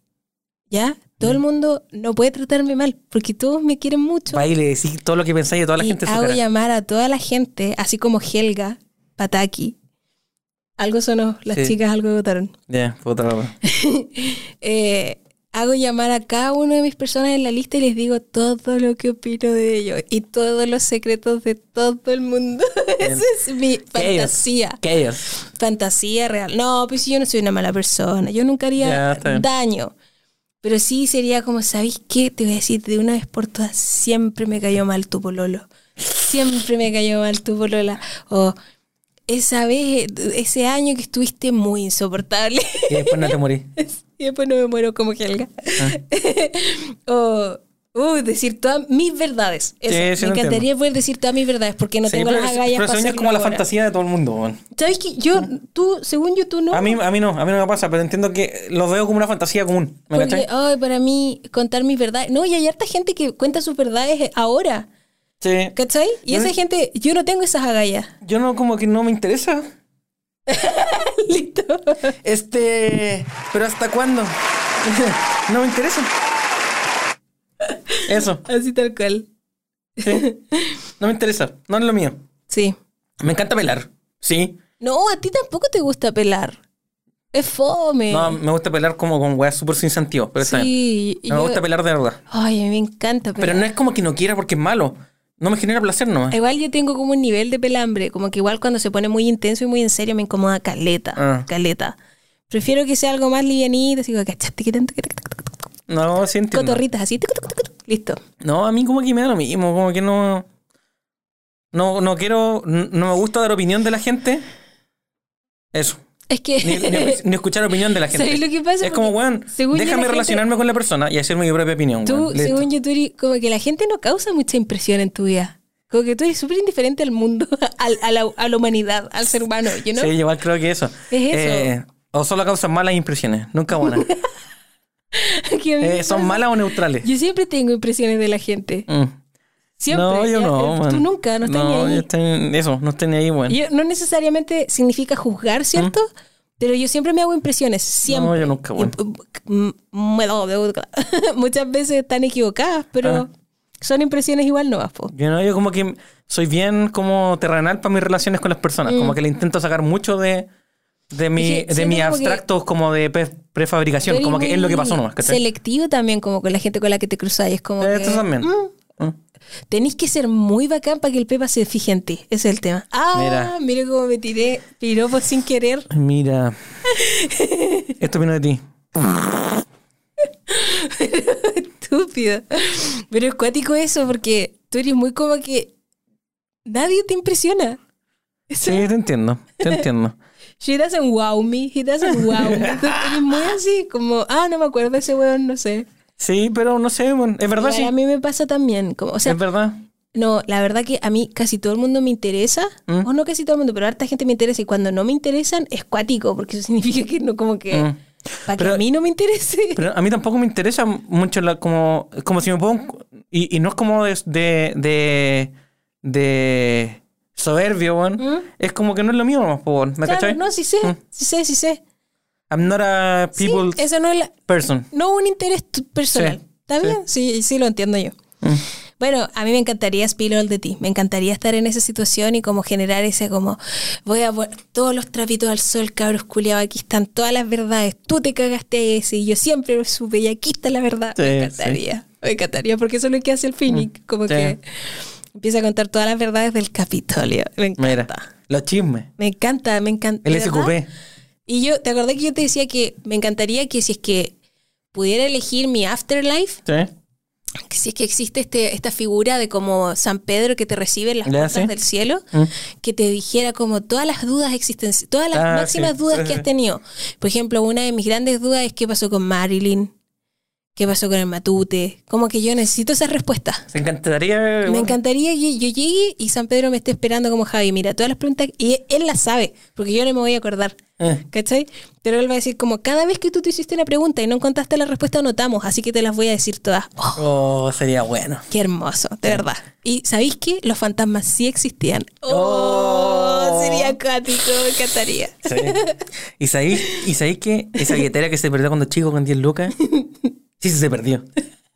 ¿ya? Todo Mm. el mundo no puede tratarme mal, porque todos me quieren mucho. Va y le decís todo lo que pensáis de toda la y gente hago cara. llamar a toda la gente, así como Helga, Pataki. Algo sonó, las Sí. chicas algo votaron. Ya, wea. Eh, hago llamar a cada una de mis personas en la lista y les digo todo lo que opino de ellos y todos los secretos de todo el mundo. Esa es mi fantasía. Chaos. Fantasía real. No, pues yo no soy una mala persona. Yo nunca haría daño. Pero sí sería como, ¿sabéis qué? Te voy a decir de una vez por todas, siempre me cayó mal tu pololo. Siempre me cayó mal tu polola. O esa vez, ese año que estuviste muy insoportable. Y después no te morí. y después no me muero como Helga. o uh, decir todas mis verdades. Eso. Sí, sí, me encantaría poder decir todas mis verdades porque no Sí, tengo pero, las agallas pero para es como la ahora. fantasía de todo el mundo. ¿Sabes qué? Yo, tú, según yo, tú no. A mí, a mí no, a mí no me pasa, pero entiendo que lo veo como una fantasía común. ¿Me porque, para mí, contar mis verdades. No, y hay harta gente que cuenta sus verdades ahora. Sí. ¿Cachai? Y Yo esa no- gente, yo no tengo esas agallas. Yo no, como que no me interesa. Listo. Este. ¿Pero hasta cuándo? no me interesa. Eso, Así tal cual. sí. No me interesa. No es lo mío. Sí. Me encanta pelar. Sí. No, a ti tampoco te gusta pelar. Es fome. No, me gusta pelar como con weas súper sin sentido. Pero sí. No me gusta pelar de verdad. Ay, a mí me encanta pelar. Pero no es como que no quiera porque es malo. No me genera placer nomás. Igual yo tengo como un nivel de pelambre, como que igual cuando se pone muy intenso y muy en serio me incomoda caleta, Ah. caleta. Prefiero que sea algo más livianito, así como cachaste que tanto, No, sí entiendo. cotorritas así, listo. No, a mí como que me da lo mismo, como que no. No, no quiero. No me gusta dar opinión de la gente. Eso. Es que Ni, ni- ni escuchar opinión de la gente. ¿Sabes lo que pasa? Es como, weón, déjame gente- relacionarme con la persona y hacer mi propia opinión. tú, weón. Según yo, tú eres- como que la gente no causa mucha impresión en tu vida. Como que tú eres súper indiferente al mundo, al- a, la, a la humanidad, al ser humano, you know? Sí, yo igual creo que eso. Es eso. Eh, o solo causan malas impresiones, nunca buenas. Eh, ¿Son malas o neutrales? Yo siempre tengo impresiones de la gente. Mm. Siempre. no, yo ya, no, eh, man. Tú nunca, no estás No, ni yo ahí. estoy- eso, no estoy ni ahí. Y no necesariamente significa juzgar, ¿cierto? Pero yo siempre me hago impresiones, siempre. No, yo nunca, bueno. Mm, Muchas veces están equivocadas, pero Ah. son impresiones igual no po. Yo, no, yo como que soy bien como terrenal para mis relaciones con las personas. Como que le intento sacar mucho de, de mi, de mis abstractos como de pre- prefabricación. Como que es lo que pasó nomás. ¿cachai? Selectivo también, como con la gente con la que te cruzáis. Es como Eh, que, Esto también. mm, Mm. Tenés que ser muy bacán para que el Pepa se fije en ti. Ese es el tema. Ah, Mira. mira, cómo me tiré piropos sin querer. Mira. Esto vino de ti. Estúpido. Pero es cuático eso porque tú eres muy como que nadie te impresiona. Sí, te entiendo. Te entiendo. She doesn't wow me, he doesn't wow me. Eres muy así, como, ah, no me acuerdo de ese weón, no sé. Sí, pero no sé, bueno, es verdad, sí. A mí me pasa también, como, o sea, es verdad. no, la verdad que a mí casi todo el mundo me interesa, ¿Mm? o no casi todo el mundo, pero harta gente me interesa y cuando no me interesan es cuático, porque eso significa que no, como que, Mm. para que Pero- a mí no me interese. Pero a mí tampoco me interesa mucho la, como, como si me pongo... Y, y no es como de... de, de, de soberbio, weón. ¿Mm? Es como que no es lo mío nomás, weón. ¿Me Claro, cachai? no, sí sé, Mm. sí sé, sí sé. I'm not a Sí, people's eso no es la- person. no un interés personal. Sí, ¿Está sí. bien? Sí, sí lo entiendo yo. Mm. Bueno, a mí me encantaría spill all de ti. Me encantaría estar en esa situación y como generar ese como voy a poner todos los trapitos al sol, cabros culiados, aquí están todas las verdades. Tú te cagaste a ese y yo siempre lo supe y aquí está la verdad. Sí, me encantaría. Me encantaría porque eso es lo que hace el Phoenix, como Sí. que empieza a contar todas las verdades del Capitolio. Me encanta. Mira, los chismes. Me encanta, me encanta. El. SQP. Y yo, ¿te acordás que yo te decía que me encantaría que si es que pudiera elegir mi afterlife, Sí. que si es que existe este, esta figura de como San Pedro que te recibe en las puertas sí. del cielo, Mm. que te dijera como todas las dudas existenciales, todas las Ah, máximas sí. dudas que has tenido. Por ejemplo, una de mis grandes dudas es qué pasó con Marilyn, qué pasó con el Matute. Como que yo necesito esas respuestas. Se encantaría... Me encantaría que yo llegue y San Pedro me esté esperando como Javi. Mira, todas las preguntas, y él las sabe, porque yo no me voy a acordar. Eh, ¿Cachai? Pero él va a decir como cada vez que tú te hiciste una pregunta y no encontraste la respuesta, anotamos, así que te las voy a decir todas. Oh, Oh, sería bueno. qué hermoso, de verdad. Y ¿sabéis qué? Los fantasmas sí existían. Oh, Oh. sería acuático, me encantaría. Sí. ¿Y sabéis, ¿Y sabéis que esa billetera que se perdió cuando chico con 10 lucas? Sí, sí, se perdió.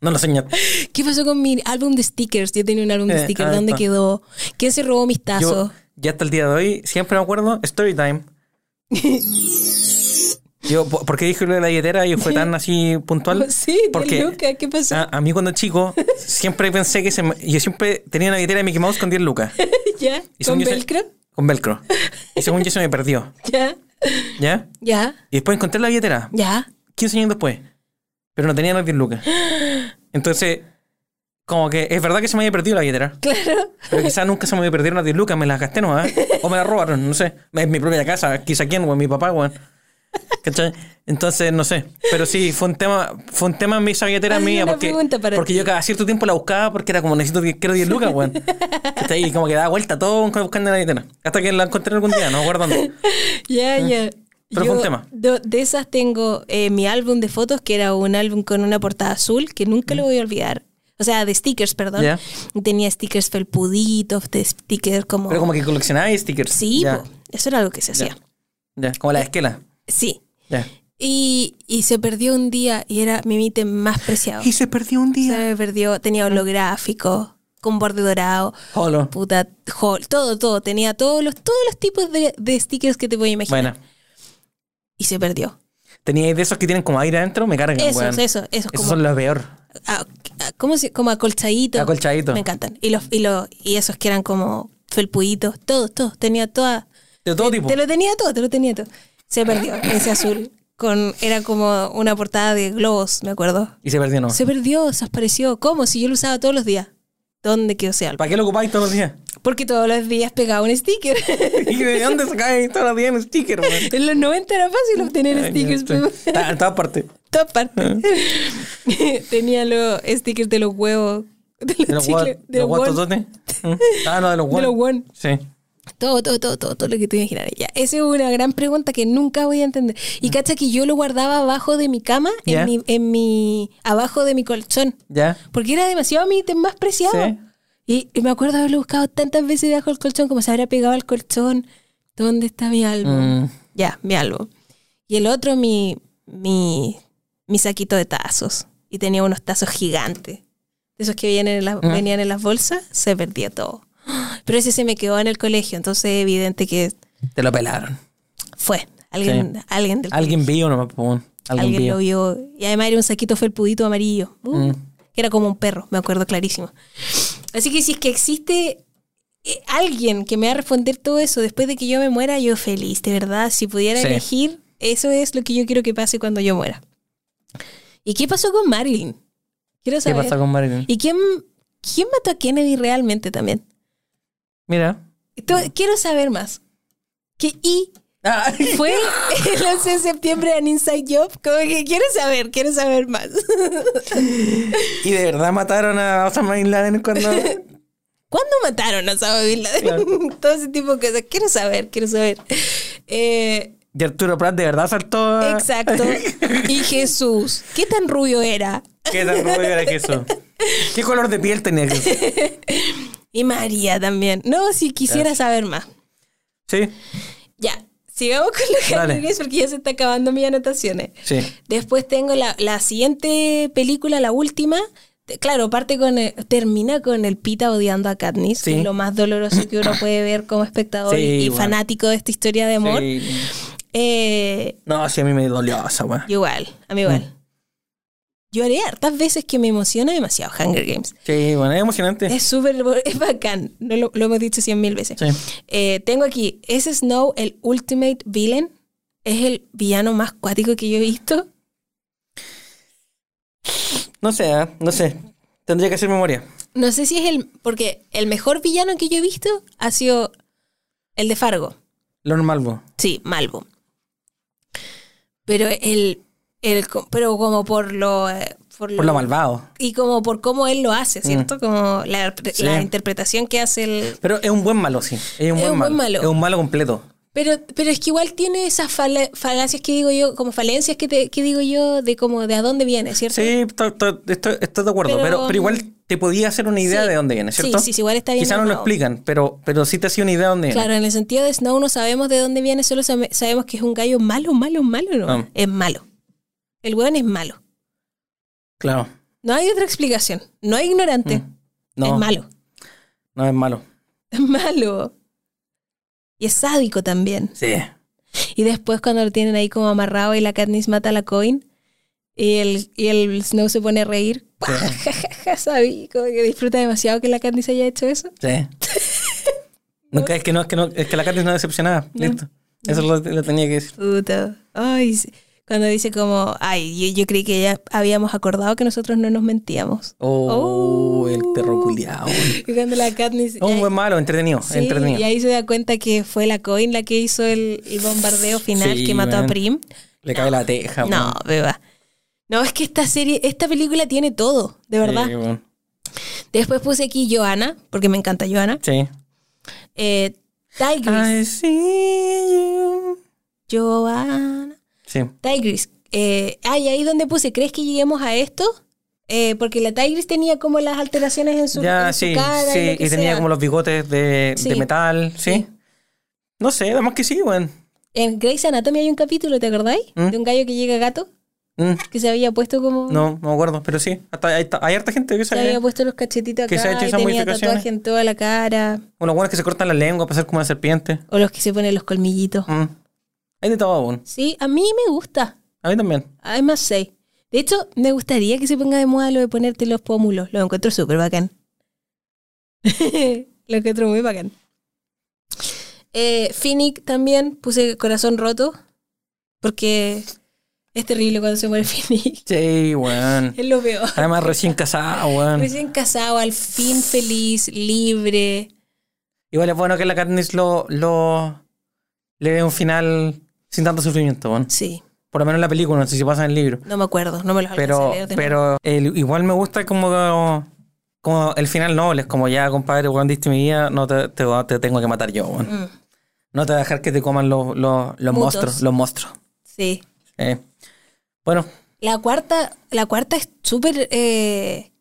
No lo soñé. ¿Qué pasó con mi álbum de stickers? Yo tenía un álbum de Eh, stickers, ah, ¿dónde está. quedó? ¿Quién se robó mis tazos? ya hasta el día de hoy, siempre me acuerdo, story time. Yo, po- ¿por qué dije lo de la billetera y fue tan así puntual? Sí, Porque ¿qué pasó? a, a mí cuando chico, siempre pensé que se me- yo siempre tenía una billetera de Mickey Mouse con 10 lucas. ¿Ya? Y ¿Con se- velcro? Con velcro. Y según yo se me perdió. ¿Ya? ¿Ya? ¿Ya? Y después encontré la billetera. ¿Ya? 15 años después. Pero no tenía las 10 lucas. Entonces, como que es verdad que se me había perdido la billetera. Claro. Pero quizás nunca se me perdieron las 10 lucas, me las gasté nomás. O me las robaron, no sé. Es mi propia casa, quizá quién, weón, mi papá, weón. ¿Cachai? Entonces, no sé. Pero sí, fue un tema, fue un tema en mi billetera Hazme mía. Porque, porque ti. yo cada cierto tiempo la buscaba porque era como necesito 10, quiero 10 lucas, weón. Y como que daba vuelta todo buscando la billetera. Hasta que la encontré algún día, no me acuerdo dónde. Ya, ya. Pero fue un tema. De, de esas tengo eh, mi álbum de fotos, que era un álbum con una portada azul, que nunca lo voy a olvidar. O sea, de stickers, perdón. Mm. Tenía stickers felpuditos, de stickers como... Pero como que coleccionaba stickers. Sí, po, eso era algo que se hacía. ya. Como la esquela. Sí. Ya. Y, y se perdió un día y era mi ítem más preciado. se perdió un Se me perdió, tenía holográfico, con borde dorado, Holo. puta, hol- todo, todo. Tenía todos los, todos los tipos de, de stickers que te voy a imaginar. Bueno. Y se perdió. Tenía de esos que tienen como aire adentro, me cargan, Esos, weón. esos, esos, Esos como, son los peor. ah, ah, ¿cómo se, como acolchadito. Acolchadito. Me encantan. Y los, y los, y esos que eran como felpuditos, todos, todos. Tenía toda. De todo tipo. Te lo tenía todo, te lo tenía todo. Se perdió, ese azul. Con, era como una portada de globos, me acuerdo. Y se perdió, ¿no? Se perdió, se desapareció. ¿Cómo? Si yo lo usaba todos los días. ¿Dónde quedó ese álbum? ¿Para qué lo ocupáis todos los días? Porque todos los días pegaba un sticker. ¿Y de dónde sacáis todos los días un sticker, weón? en los 90 era fácil obtener Ay, stickers. sí. pero- En todas partes. todas partes. Tenía los stickers de los huevos. De los, ¿De los chicles, de los los guan- guatototes? ¿Mm? Ah, no, de los de los guan. Sí. Todo, todo, todo, todo, todo lo que tú imaginas. Ya, esa es una gran pregunta que nunca voy a entender. Y cacha que yo lo guardaba abajo de mi cama, en, mi, en mi, abajo de mi colchón. ¿Ya? Porque era demasiado mi ítem más preciado. Sí. Y, y me acuerdo haberlo buscado tantas veces debajo del colchón, como se habría pegado al colchón. ¿Dónde está mi álbum? Mm. Ya, mi álbum. Y el otro, mi, mi, mi saquito de tazos. Y tenía unos tazos gigantes. De esos que vienen en Mm. venían en las bolsas, se perdía todo. Pero ese se me quedó en el colegio, entonces es evidente que Te lo pelaron. fue. Alguien, Sí. alguien del Alguien vio nomás, weón. Alguien, alguien vio. lo vio. Y además era un saquito felpudito amarillo. Uh, Mm. que Era como un perro, me acuerdo clarísimo. Así que si es que existe eh, alguien que me va a responder todo eso después de que yo me muera, yo feliz, de verdad. Si pudiera Sí. elegir, eso es lo que yo quiero que pase cuando yo muera. ¿Y qué pasó con Marilyn? Quiero ¿Qué saber. pasa con Marilyn? ¿Y quién, quién mató a Kennedy realmente también? Mira. Quiero saber más. ¿Qué, ¿Y fue el 11 de septiembre en Inside Job? Como que quiero saber, quiero saber más. y de verdad mataron a Osama Bin Laden cuando. ¿Cuándo mataron a Osama Bin Laden? Claro. Todo ese tipo de cosas. Quiero saber, quiero saber. Eh, Y Arturo Prat de verdad saltó. a- exacto. Y Jesús, ¿qué tan rubio era? ¿Qué tan rubio era eso? ¿Qué color de piel tenía Jesús? Y María también. No, si quisiera saber más. Sí, Ya, sigamos con los Games porque ya se está acabando mis anotaciones. sí. Después tengo la, la siguiente película, la última. Claro, parte con el- termina con el Pita odiando a Katniss, Sí. que es lo más doloroso que uno puede ver como espectador Sí, y, igual. fanático de esta historia de amor. Sí. Eh, No, sí, a mí me dolió esa weá. igual, a mí igual. Mm. Lloré hartas veces que me emociona demasiado Hunger Games. Sí, bueno, es emocionante. Es súper, es bacán. No lo, lo hemos dicho cien mil veces. Sí. Eh, tengo aquí, ¿es Snow el Ultimate Villain? ¿Es el villano más cuático que yo he visto? No sé, ¿eh? no sé. Tendría que hacer memoria. No sé si es el. Porque el mejor villano que yo he visto ha sido el de Fargo. Lo normal, vos. Sí, Malvo. Pero el. El pero como por lo. eh, Por Por lo malvado. Y como por cómo él lo hace, ¿cierto? Como la, Sí. la interpretación que hace el. Pero es un buen malo, sí. Es un, Es buen, un malo. buen malo. Es un malo completo. Pero, pero es que igual tiene esas fala- falacias que digo yo, como falencias que, te- que digo yo, de como de a dónde viene, ¿cierto? Sí, to- to- estoy, estoy de acuerdo. Pero, Pero, pero, igual te podía hacer una idea sí. de dónde viene, ¿cierto? sí, sí, igual está bien Quizá no lo explican, pero, pero sí te hacía una idea de dónde viene. Claro, en el sentido de Snow no sabemos de dónde viene, solo sabe- sabemos que es un gallo malo, malo, malo, no. Ah. Es malo. El weón es malo. Claro. No hay otra explicación. No hay ignorante. Mm. No, Es malo. no es malo. Es malo. Y es sádico también. Sí. Y después cuando lo tienen ahí como amarrado y la Katniss mata a la Coin y el, y el Snow se pone a reír. Sabí, como que disfruta demasiado que la Katniss haya hecho eso. Sí. Nunca, es que no, es que no, es que la Katniss no decepcionaba. Listo. Eso lo, lo tenía que decir. Puta. Ay, sí. Cuando dice como, ay, yo, yo creí que ya habíamos acordado que nosotros no nos mentíamos. Oh, el perro culiao. Y cuando la Katniss... Un buen malo, entretenido, sí, entretenido. y ahí se da cuenta que fue la Coin la que hizo el, el bombardeo final Sí, que mató a. Prim. Le cae la teja. No, beba. No, es que esta serie, esta película tiene todo, de verdad. Sí. Después puse aquí Joanna, porque me encanta Joanna. Sí. Eh, Tigris. I see you. Joanna. Sí. Tigris. Eh, ah, y ahí donde puse, ¿crees que lleguemos a esto? Eh, porque la Tigris tenía como las alteraciones en su, Ya, en su sí, cara. sí. y, lo Y, que tenía sea. como los bigotes de, Sí. de metal, ¿sí? No sé, además que sí, weón. En Grey's Anatomy hay un capítulo, ¿te acordáis? ¿Mm? De un gallo que llega gato, Mm, que se había puesto como... no, no me acuerdo, pero sí. Hasta hay, hay harta gente que Se había sabe. puesto los cachetitos que se ha acá hecho y tenía modificaciones. tatuaje en toda la cara. O los buenos que se cortan la lengua para ser como una serpiente. O los que se ponen los colmillitos. Mm. Hay de weón. Sí, a mí me gusta. A mí también. I must say. De hecho, me gustaría que se ponga de moda lo de ponerte los pómulos. Lo encuentro súper bacán. lo encuentro muy bacán. Eh, Finnick también puse corazón roto. Porque es terrible cuando se muere Finnick. Sí, weón. Es lo peor. Además, recién casado, weón. Recién casado, al fin feliz, libre. Igual es bueno que la Katniss lo, lo le dé un final sin tanto sufrimiento, weón. Sí, Por lo menos en la película, no sé si pasa en el libro. no me acuerdo, no me los Pero, a leer de nuevo. pero el- igual me gusta como, como el final noble. Es como ya, compadre, weón, diste mi vida, no te, te, te tengo que matar yo, weón. Mm, No te voy a dejar que te coman los, los, los monstruos. Los monstruos. sí. Eh, Bueno, La cuarta, la cuarta es súper eh,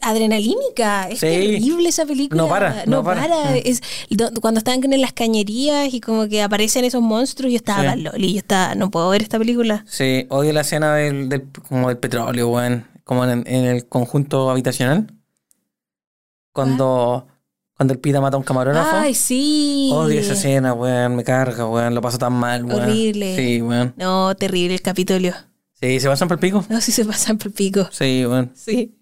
adrenalínica. Es Sí. terrible esa película. No para, No, no para. para. Mm. Es, do- cuando estaban en las cañerías y como que aparecen esos monstruos, yo estaba Sí. Loli. Yo estaba, no puedo ver esta película. sí, odio la escena del, del- como del petróleo, weón. Como en, en el conjunto habitacional. Cuando, cuando el pita mata a un camarógrafo. Ay, sí. Odio esa escena, weón. Me carga, weón. Lo paso tan mal, weón. Horrible. Sí, weón. No, terrible el Capitolio. Sí, se pasan por el pico. No, si se pasan por pico. Sí, weón. Sí.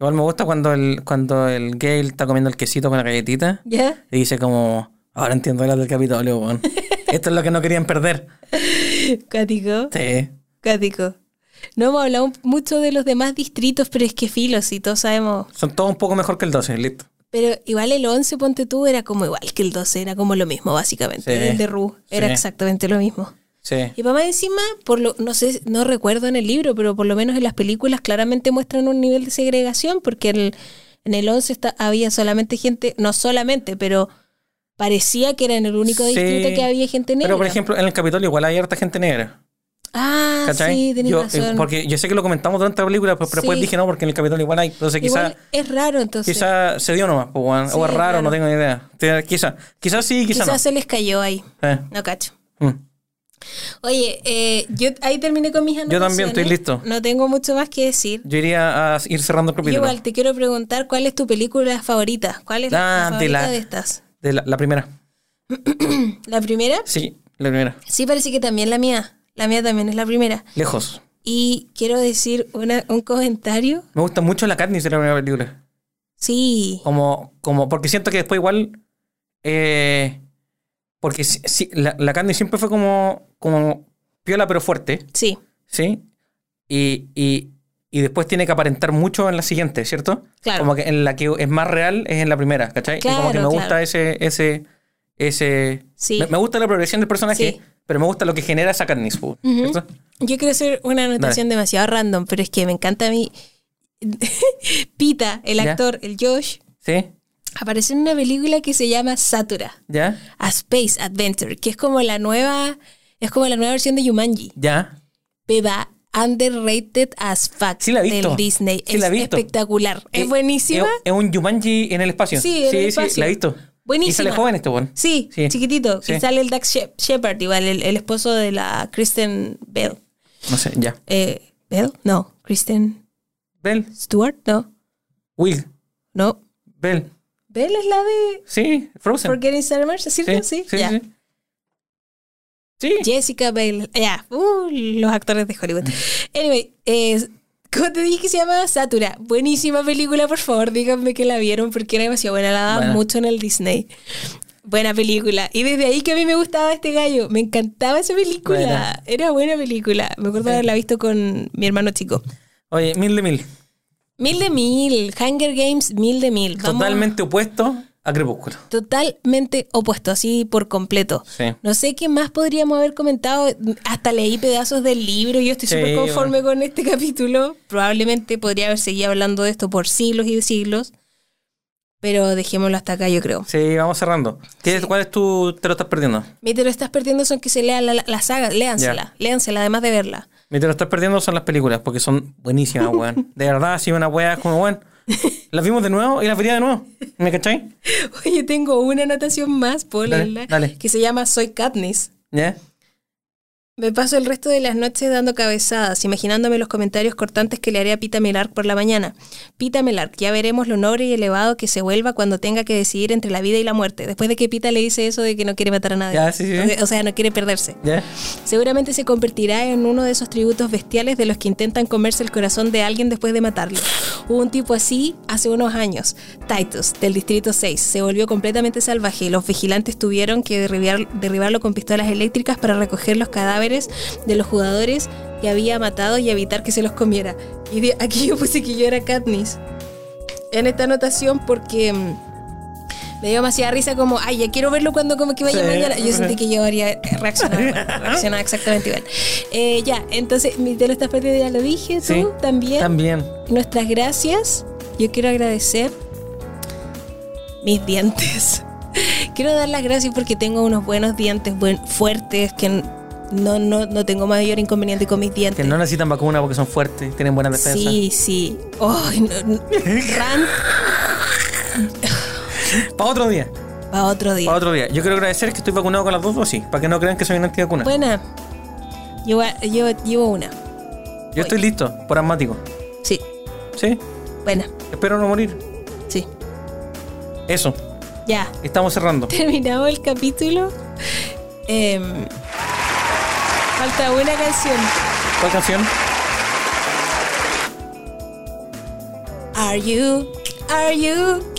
Igual me gusta cuando el, cuando el Gale está comiendo el quesito con la galletita ¿Ya? y dice como, ahora entiendo las del Capitolio, weón. Esto es lo que no querían perder. Cático. Sí. Cático. No hemos hablado mucho de los demás distritos, pero es que filo, si todos sabemos. Son todos un poco mejor que el 12, listo. Pero igual el 11, ponte tú, era como igual que el 12, era como lo mismo, básicamente. Sí. El de Ru era Sí. exactamente lo mismo. Sí. Y más encima, por lo, no sé, no recuerdo en el libro, pero por lo menos en las películas claramente muestran un nivel de segregación, porque el- en el 11 está- había solamente gente, no solamente, pero parecía que era en el único Sí. distrito que había gente negra. Pero por ejemplo, en el Capitolio igual hay harta gente negra. ah, ¿Cachai? sí, tenés Yo, eh, razón. porque yo sé que lo comentamos durante la película, pero, después dije no, porque en el Capitolio igual hay. Entonces quizá, Igual es raro entonces. quizá se dio nomás, pues, o es raro, raro. no tengo ni idea. Te- Quizá, quizás sí, quizá Quizás se les cayó ahí. no. Eh, No cacho. mm. Oye, eh, yo ahí terminé con mis anotaciones. también estoy listo. No tengo mucho más que decir. Yo iría a ir cerrando el Yo capítulo. igual te quiero preguntar cuál es tu película favorita. ¿Cuál es la, Ah, de favorita la- de estas? De la, la primera. ¿La primera? Sí, la primera. Sí, parece que también la mía. La mía también es la primera. Lejos. Y quiero decir una- un comentario. Me gusta mucho la Katniss de la primera película. Sí. Como, como, porque siento que después igual. eh, porque si- si- la, la Katniss siempre fue como, como piola pero fuerte, Sí, ¿sí? Y, y, y después tiene que aparentar mucho en la siguiente, ¿cierto? Claro. Como que en la que es más real es en la primera, ¿cachai? y como que Claro, me gusta claro. ese, ese, ese. Sí. Me, me gusta la progresión del personaje, Sí. pero me gusta lo que genera esa Ujú. ¿cierto? Yo quiero hacer una anotación demasiado random, pero es que me encanta a mí. Pita, el Ya. actor, el Josh, ¿Sí? Aparece en una película que se llama Satura, ¿Ya? A Space Adventure, que es como la nueva, es como la nueva versión de Jumanji. ¿Ya? Beba, underrated as fuck Sí la he visto. del Disney. Sí es la he visto. espectacular. Es Eh, buenísima. Es, es un Jumanji en el espacio. Sí, en sí, el sí, espacio. la he visto. Buenísima. Y sale joven este weón. Sí, Sí. chiquitito. Sí. Y sale el Dax Shep- Shepard, igual, el, el esposo de la Kristen Bell. No sé, ya. Eh, ¿Bell? No. Kristen Bell, Stewart, no. Wig, No. Bell. Bell es la de Sí, Frozen. Forgetting Sarah Marshall, ¿cierto? sí, Sí, sí, ya. sí. Sí. Jessica Bell. Ya. Uh, los actores de Hollywood. Anyway, eh, ¿cómo te dije que se llama Satura? Buenísima película, por favor, díganme que la vieron porque era demasiado buena. La daban mucho en el Disney. Buena película. Y desde ahí que a mí me gustaba este gallo. Me encantaba esa película. Era buena película. Me acuerdo de haberla visto con mi hermano chico. Oye, mil de mil. Mil de mil. Hunger Games, mil de mil. Vamos- Totalmente opuesto a Crepúsculo. Totalmente opuesto, así por completo. Sí. No sé qué más podríamos haber comentado. Hasta leí pedazos del libro. Yo estoy Sí, súper conforme con este capítulo. Probablemente podría haber seguido hablando de esto por siglos y siglos. Pero dejémoslo hasta acá, yo creo. Sí, vamos cerrando. ¿Qué- ¿Cuál es tu... te lo estás perdiendo? Mi te lo estás perdiendo son que se lea la, la saga. Léansela. Léansela, además de verla. Mi te lo estás perdiendo son las películas, porque son buenísimas, weón. De verdad, si una weá como, weón. Las vimos de nuevo y las vería de nuevo. ¿Me cachai? Oye, tengo una anotación más, ¿puedo Dale, leerla? dale. Que se llama Soy Katniss. ¿Ya? Me paso el resto de las noches dando cabezadas, imaginándome los comentarios cortantes que le haré a Pita Melark por la mañana. Pita Melark, ya veremos lo noble y elevado que se vuelva cuando tenga que decidir entre la vida y la muerte. Después de que Pita le dice eso de que no quiere matar a nadie. Sí, sí. O sea, no quiere perderse. Seguramente se convertirá en uno de esos tributos bestiales de los que intentan comerse el corazón de alguien después de matarlo. Hubo un tipo así hace unos años, Titus, del Distrito 6. Se volvió completamente salvaje los vigilantes tuvieron que derribar- derribarlo con pistolas eléctricas para recoger los cadáveres de los jugadores que había matado y evitar que se los comiera. Y de- aquí yo puse que yo era Katniss en esta anotación porque... mm, me dio demasiada risa como, ay, ya quiero verlo cuando como que vaya Sí. mañana. Yo sentí que yo haría reaccionar, igual, reaccionaba exactamente igual. Eh, ya, entonces, mi te lo estás perdiendo, ya lo dije, tú Sí. también. También. Nuestras gracias. Yo quiero agradecer mis dientes. quiero dar las gracias porque tengo unos buenos dientes buen, fuertes que no, no, no tengo mayor inconveniente con mis dientes. Que no necesitan vacuna porque son fuertes, tienen buena defensa. Sí, sí. Ay, no, Para otro día. para otro día. Para otro día. Yo quiero agradecer que estoy vacunado con las dos dosis, para que no crean que soy una antivacuna. Buena. Llevo, llevo, llevo una. Yo estoy listo, por asmático. Sí, ¿Sí? buena. Espero no morir. Sí. Eso. Ya. Estamos cerrando. Terminamos el capítulo. Em, falta una canción. ¿Cuál canción? Are you? Are you?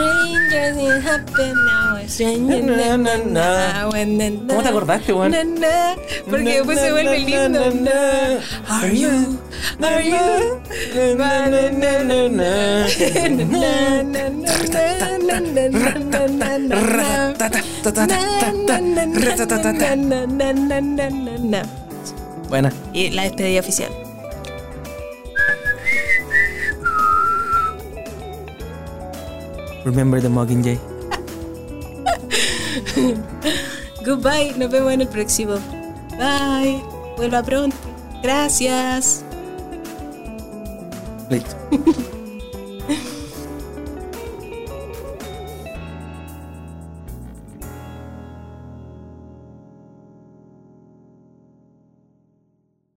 Strangers it happen now. Strangers Na, na, na. now and then ¿Cómo te acordaste, weón? Porque después se vuelve lindo. Are you? Are you? Na, na, na, na, na. Remember the Mockingjay. Goodbye, nos vemos en el próximo. Bye. Vuelva pronto. Gracias. Listo.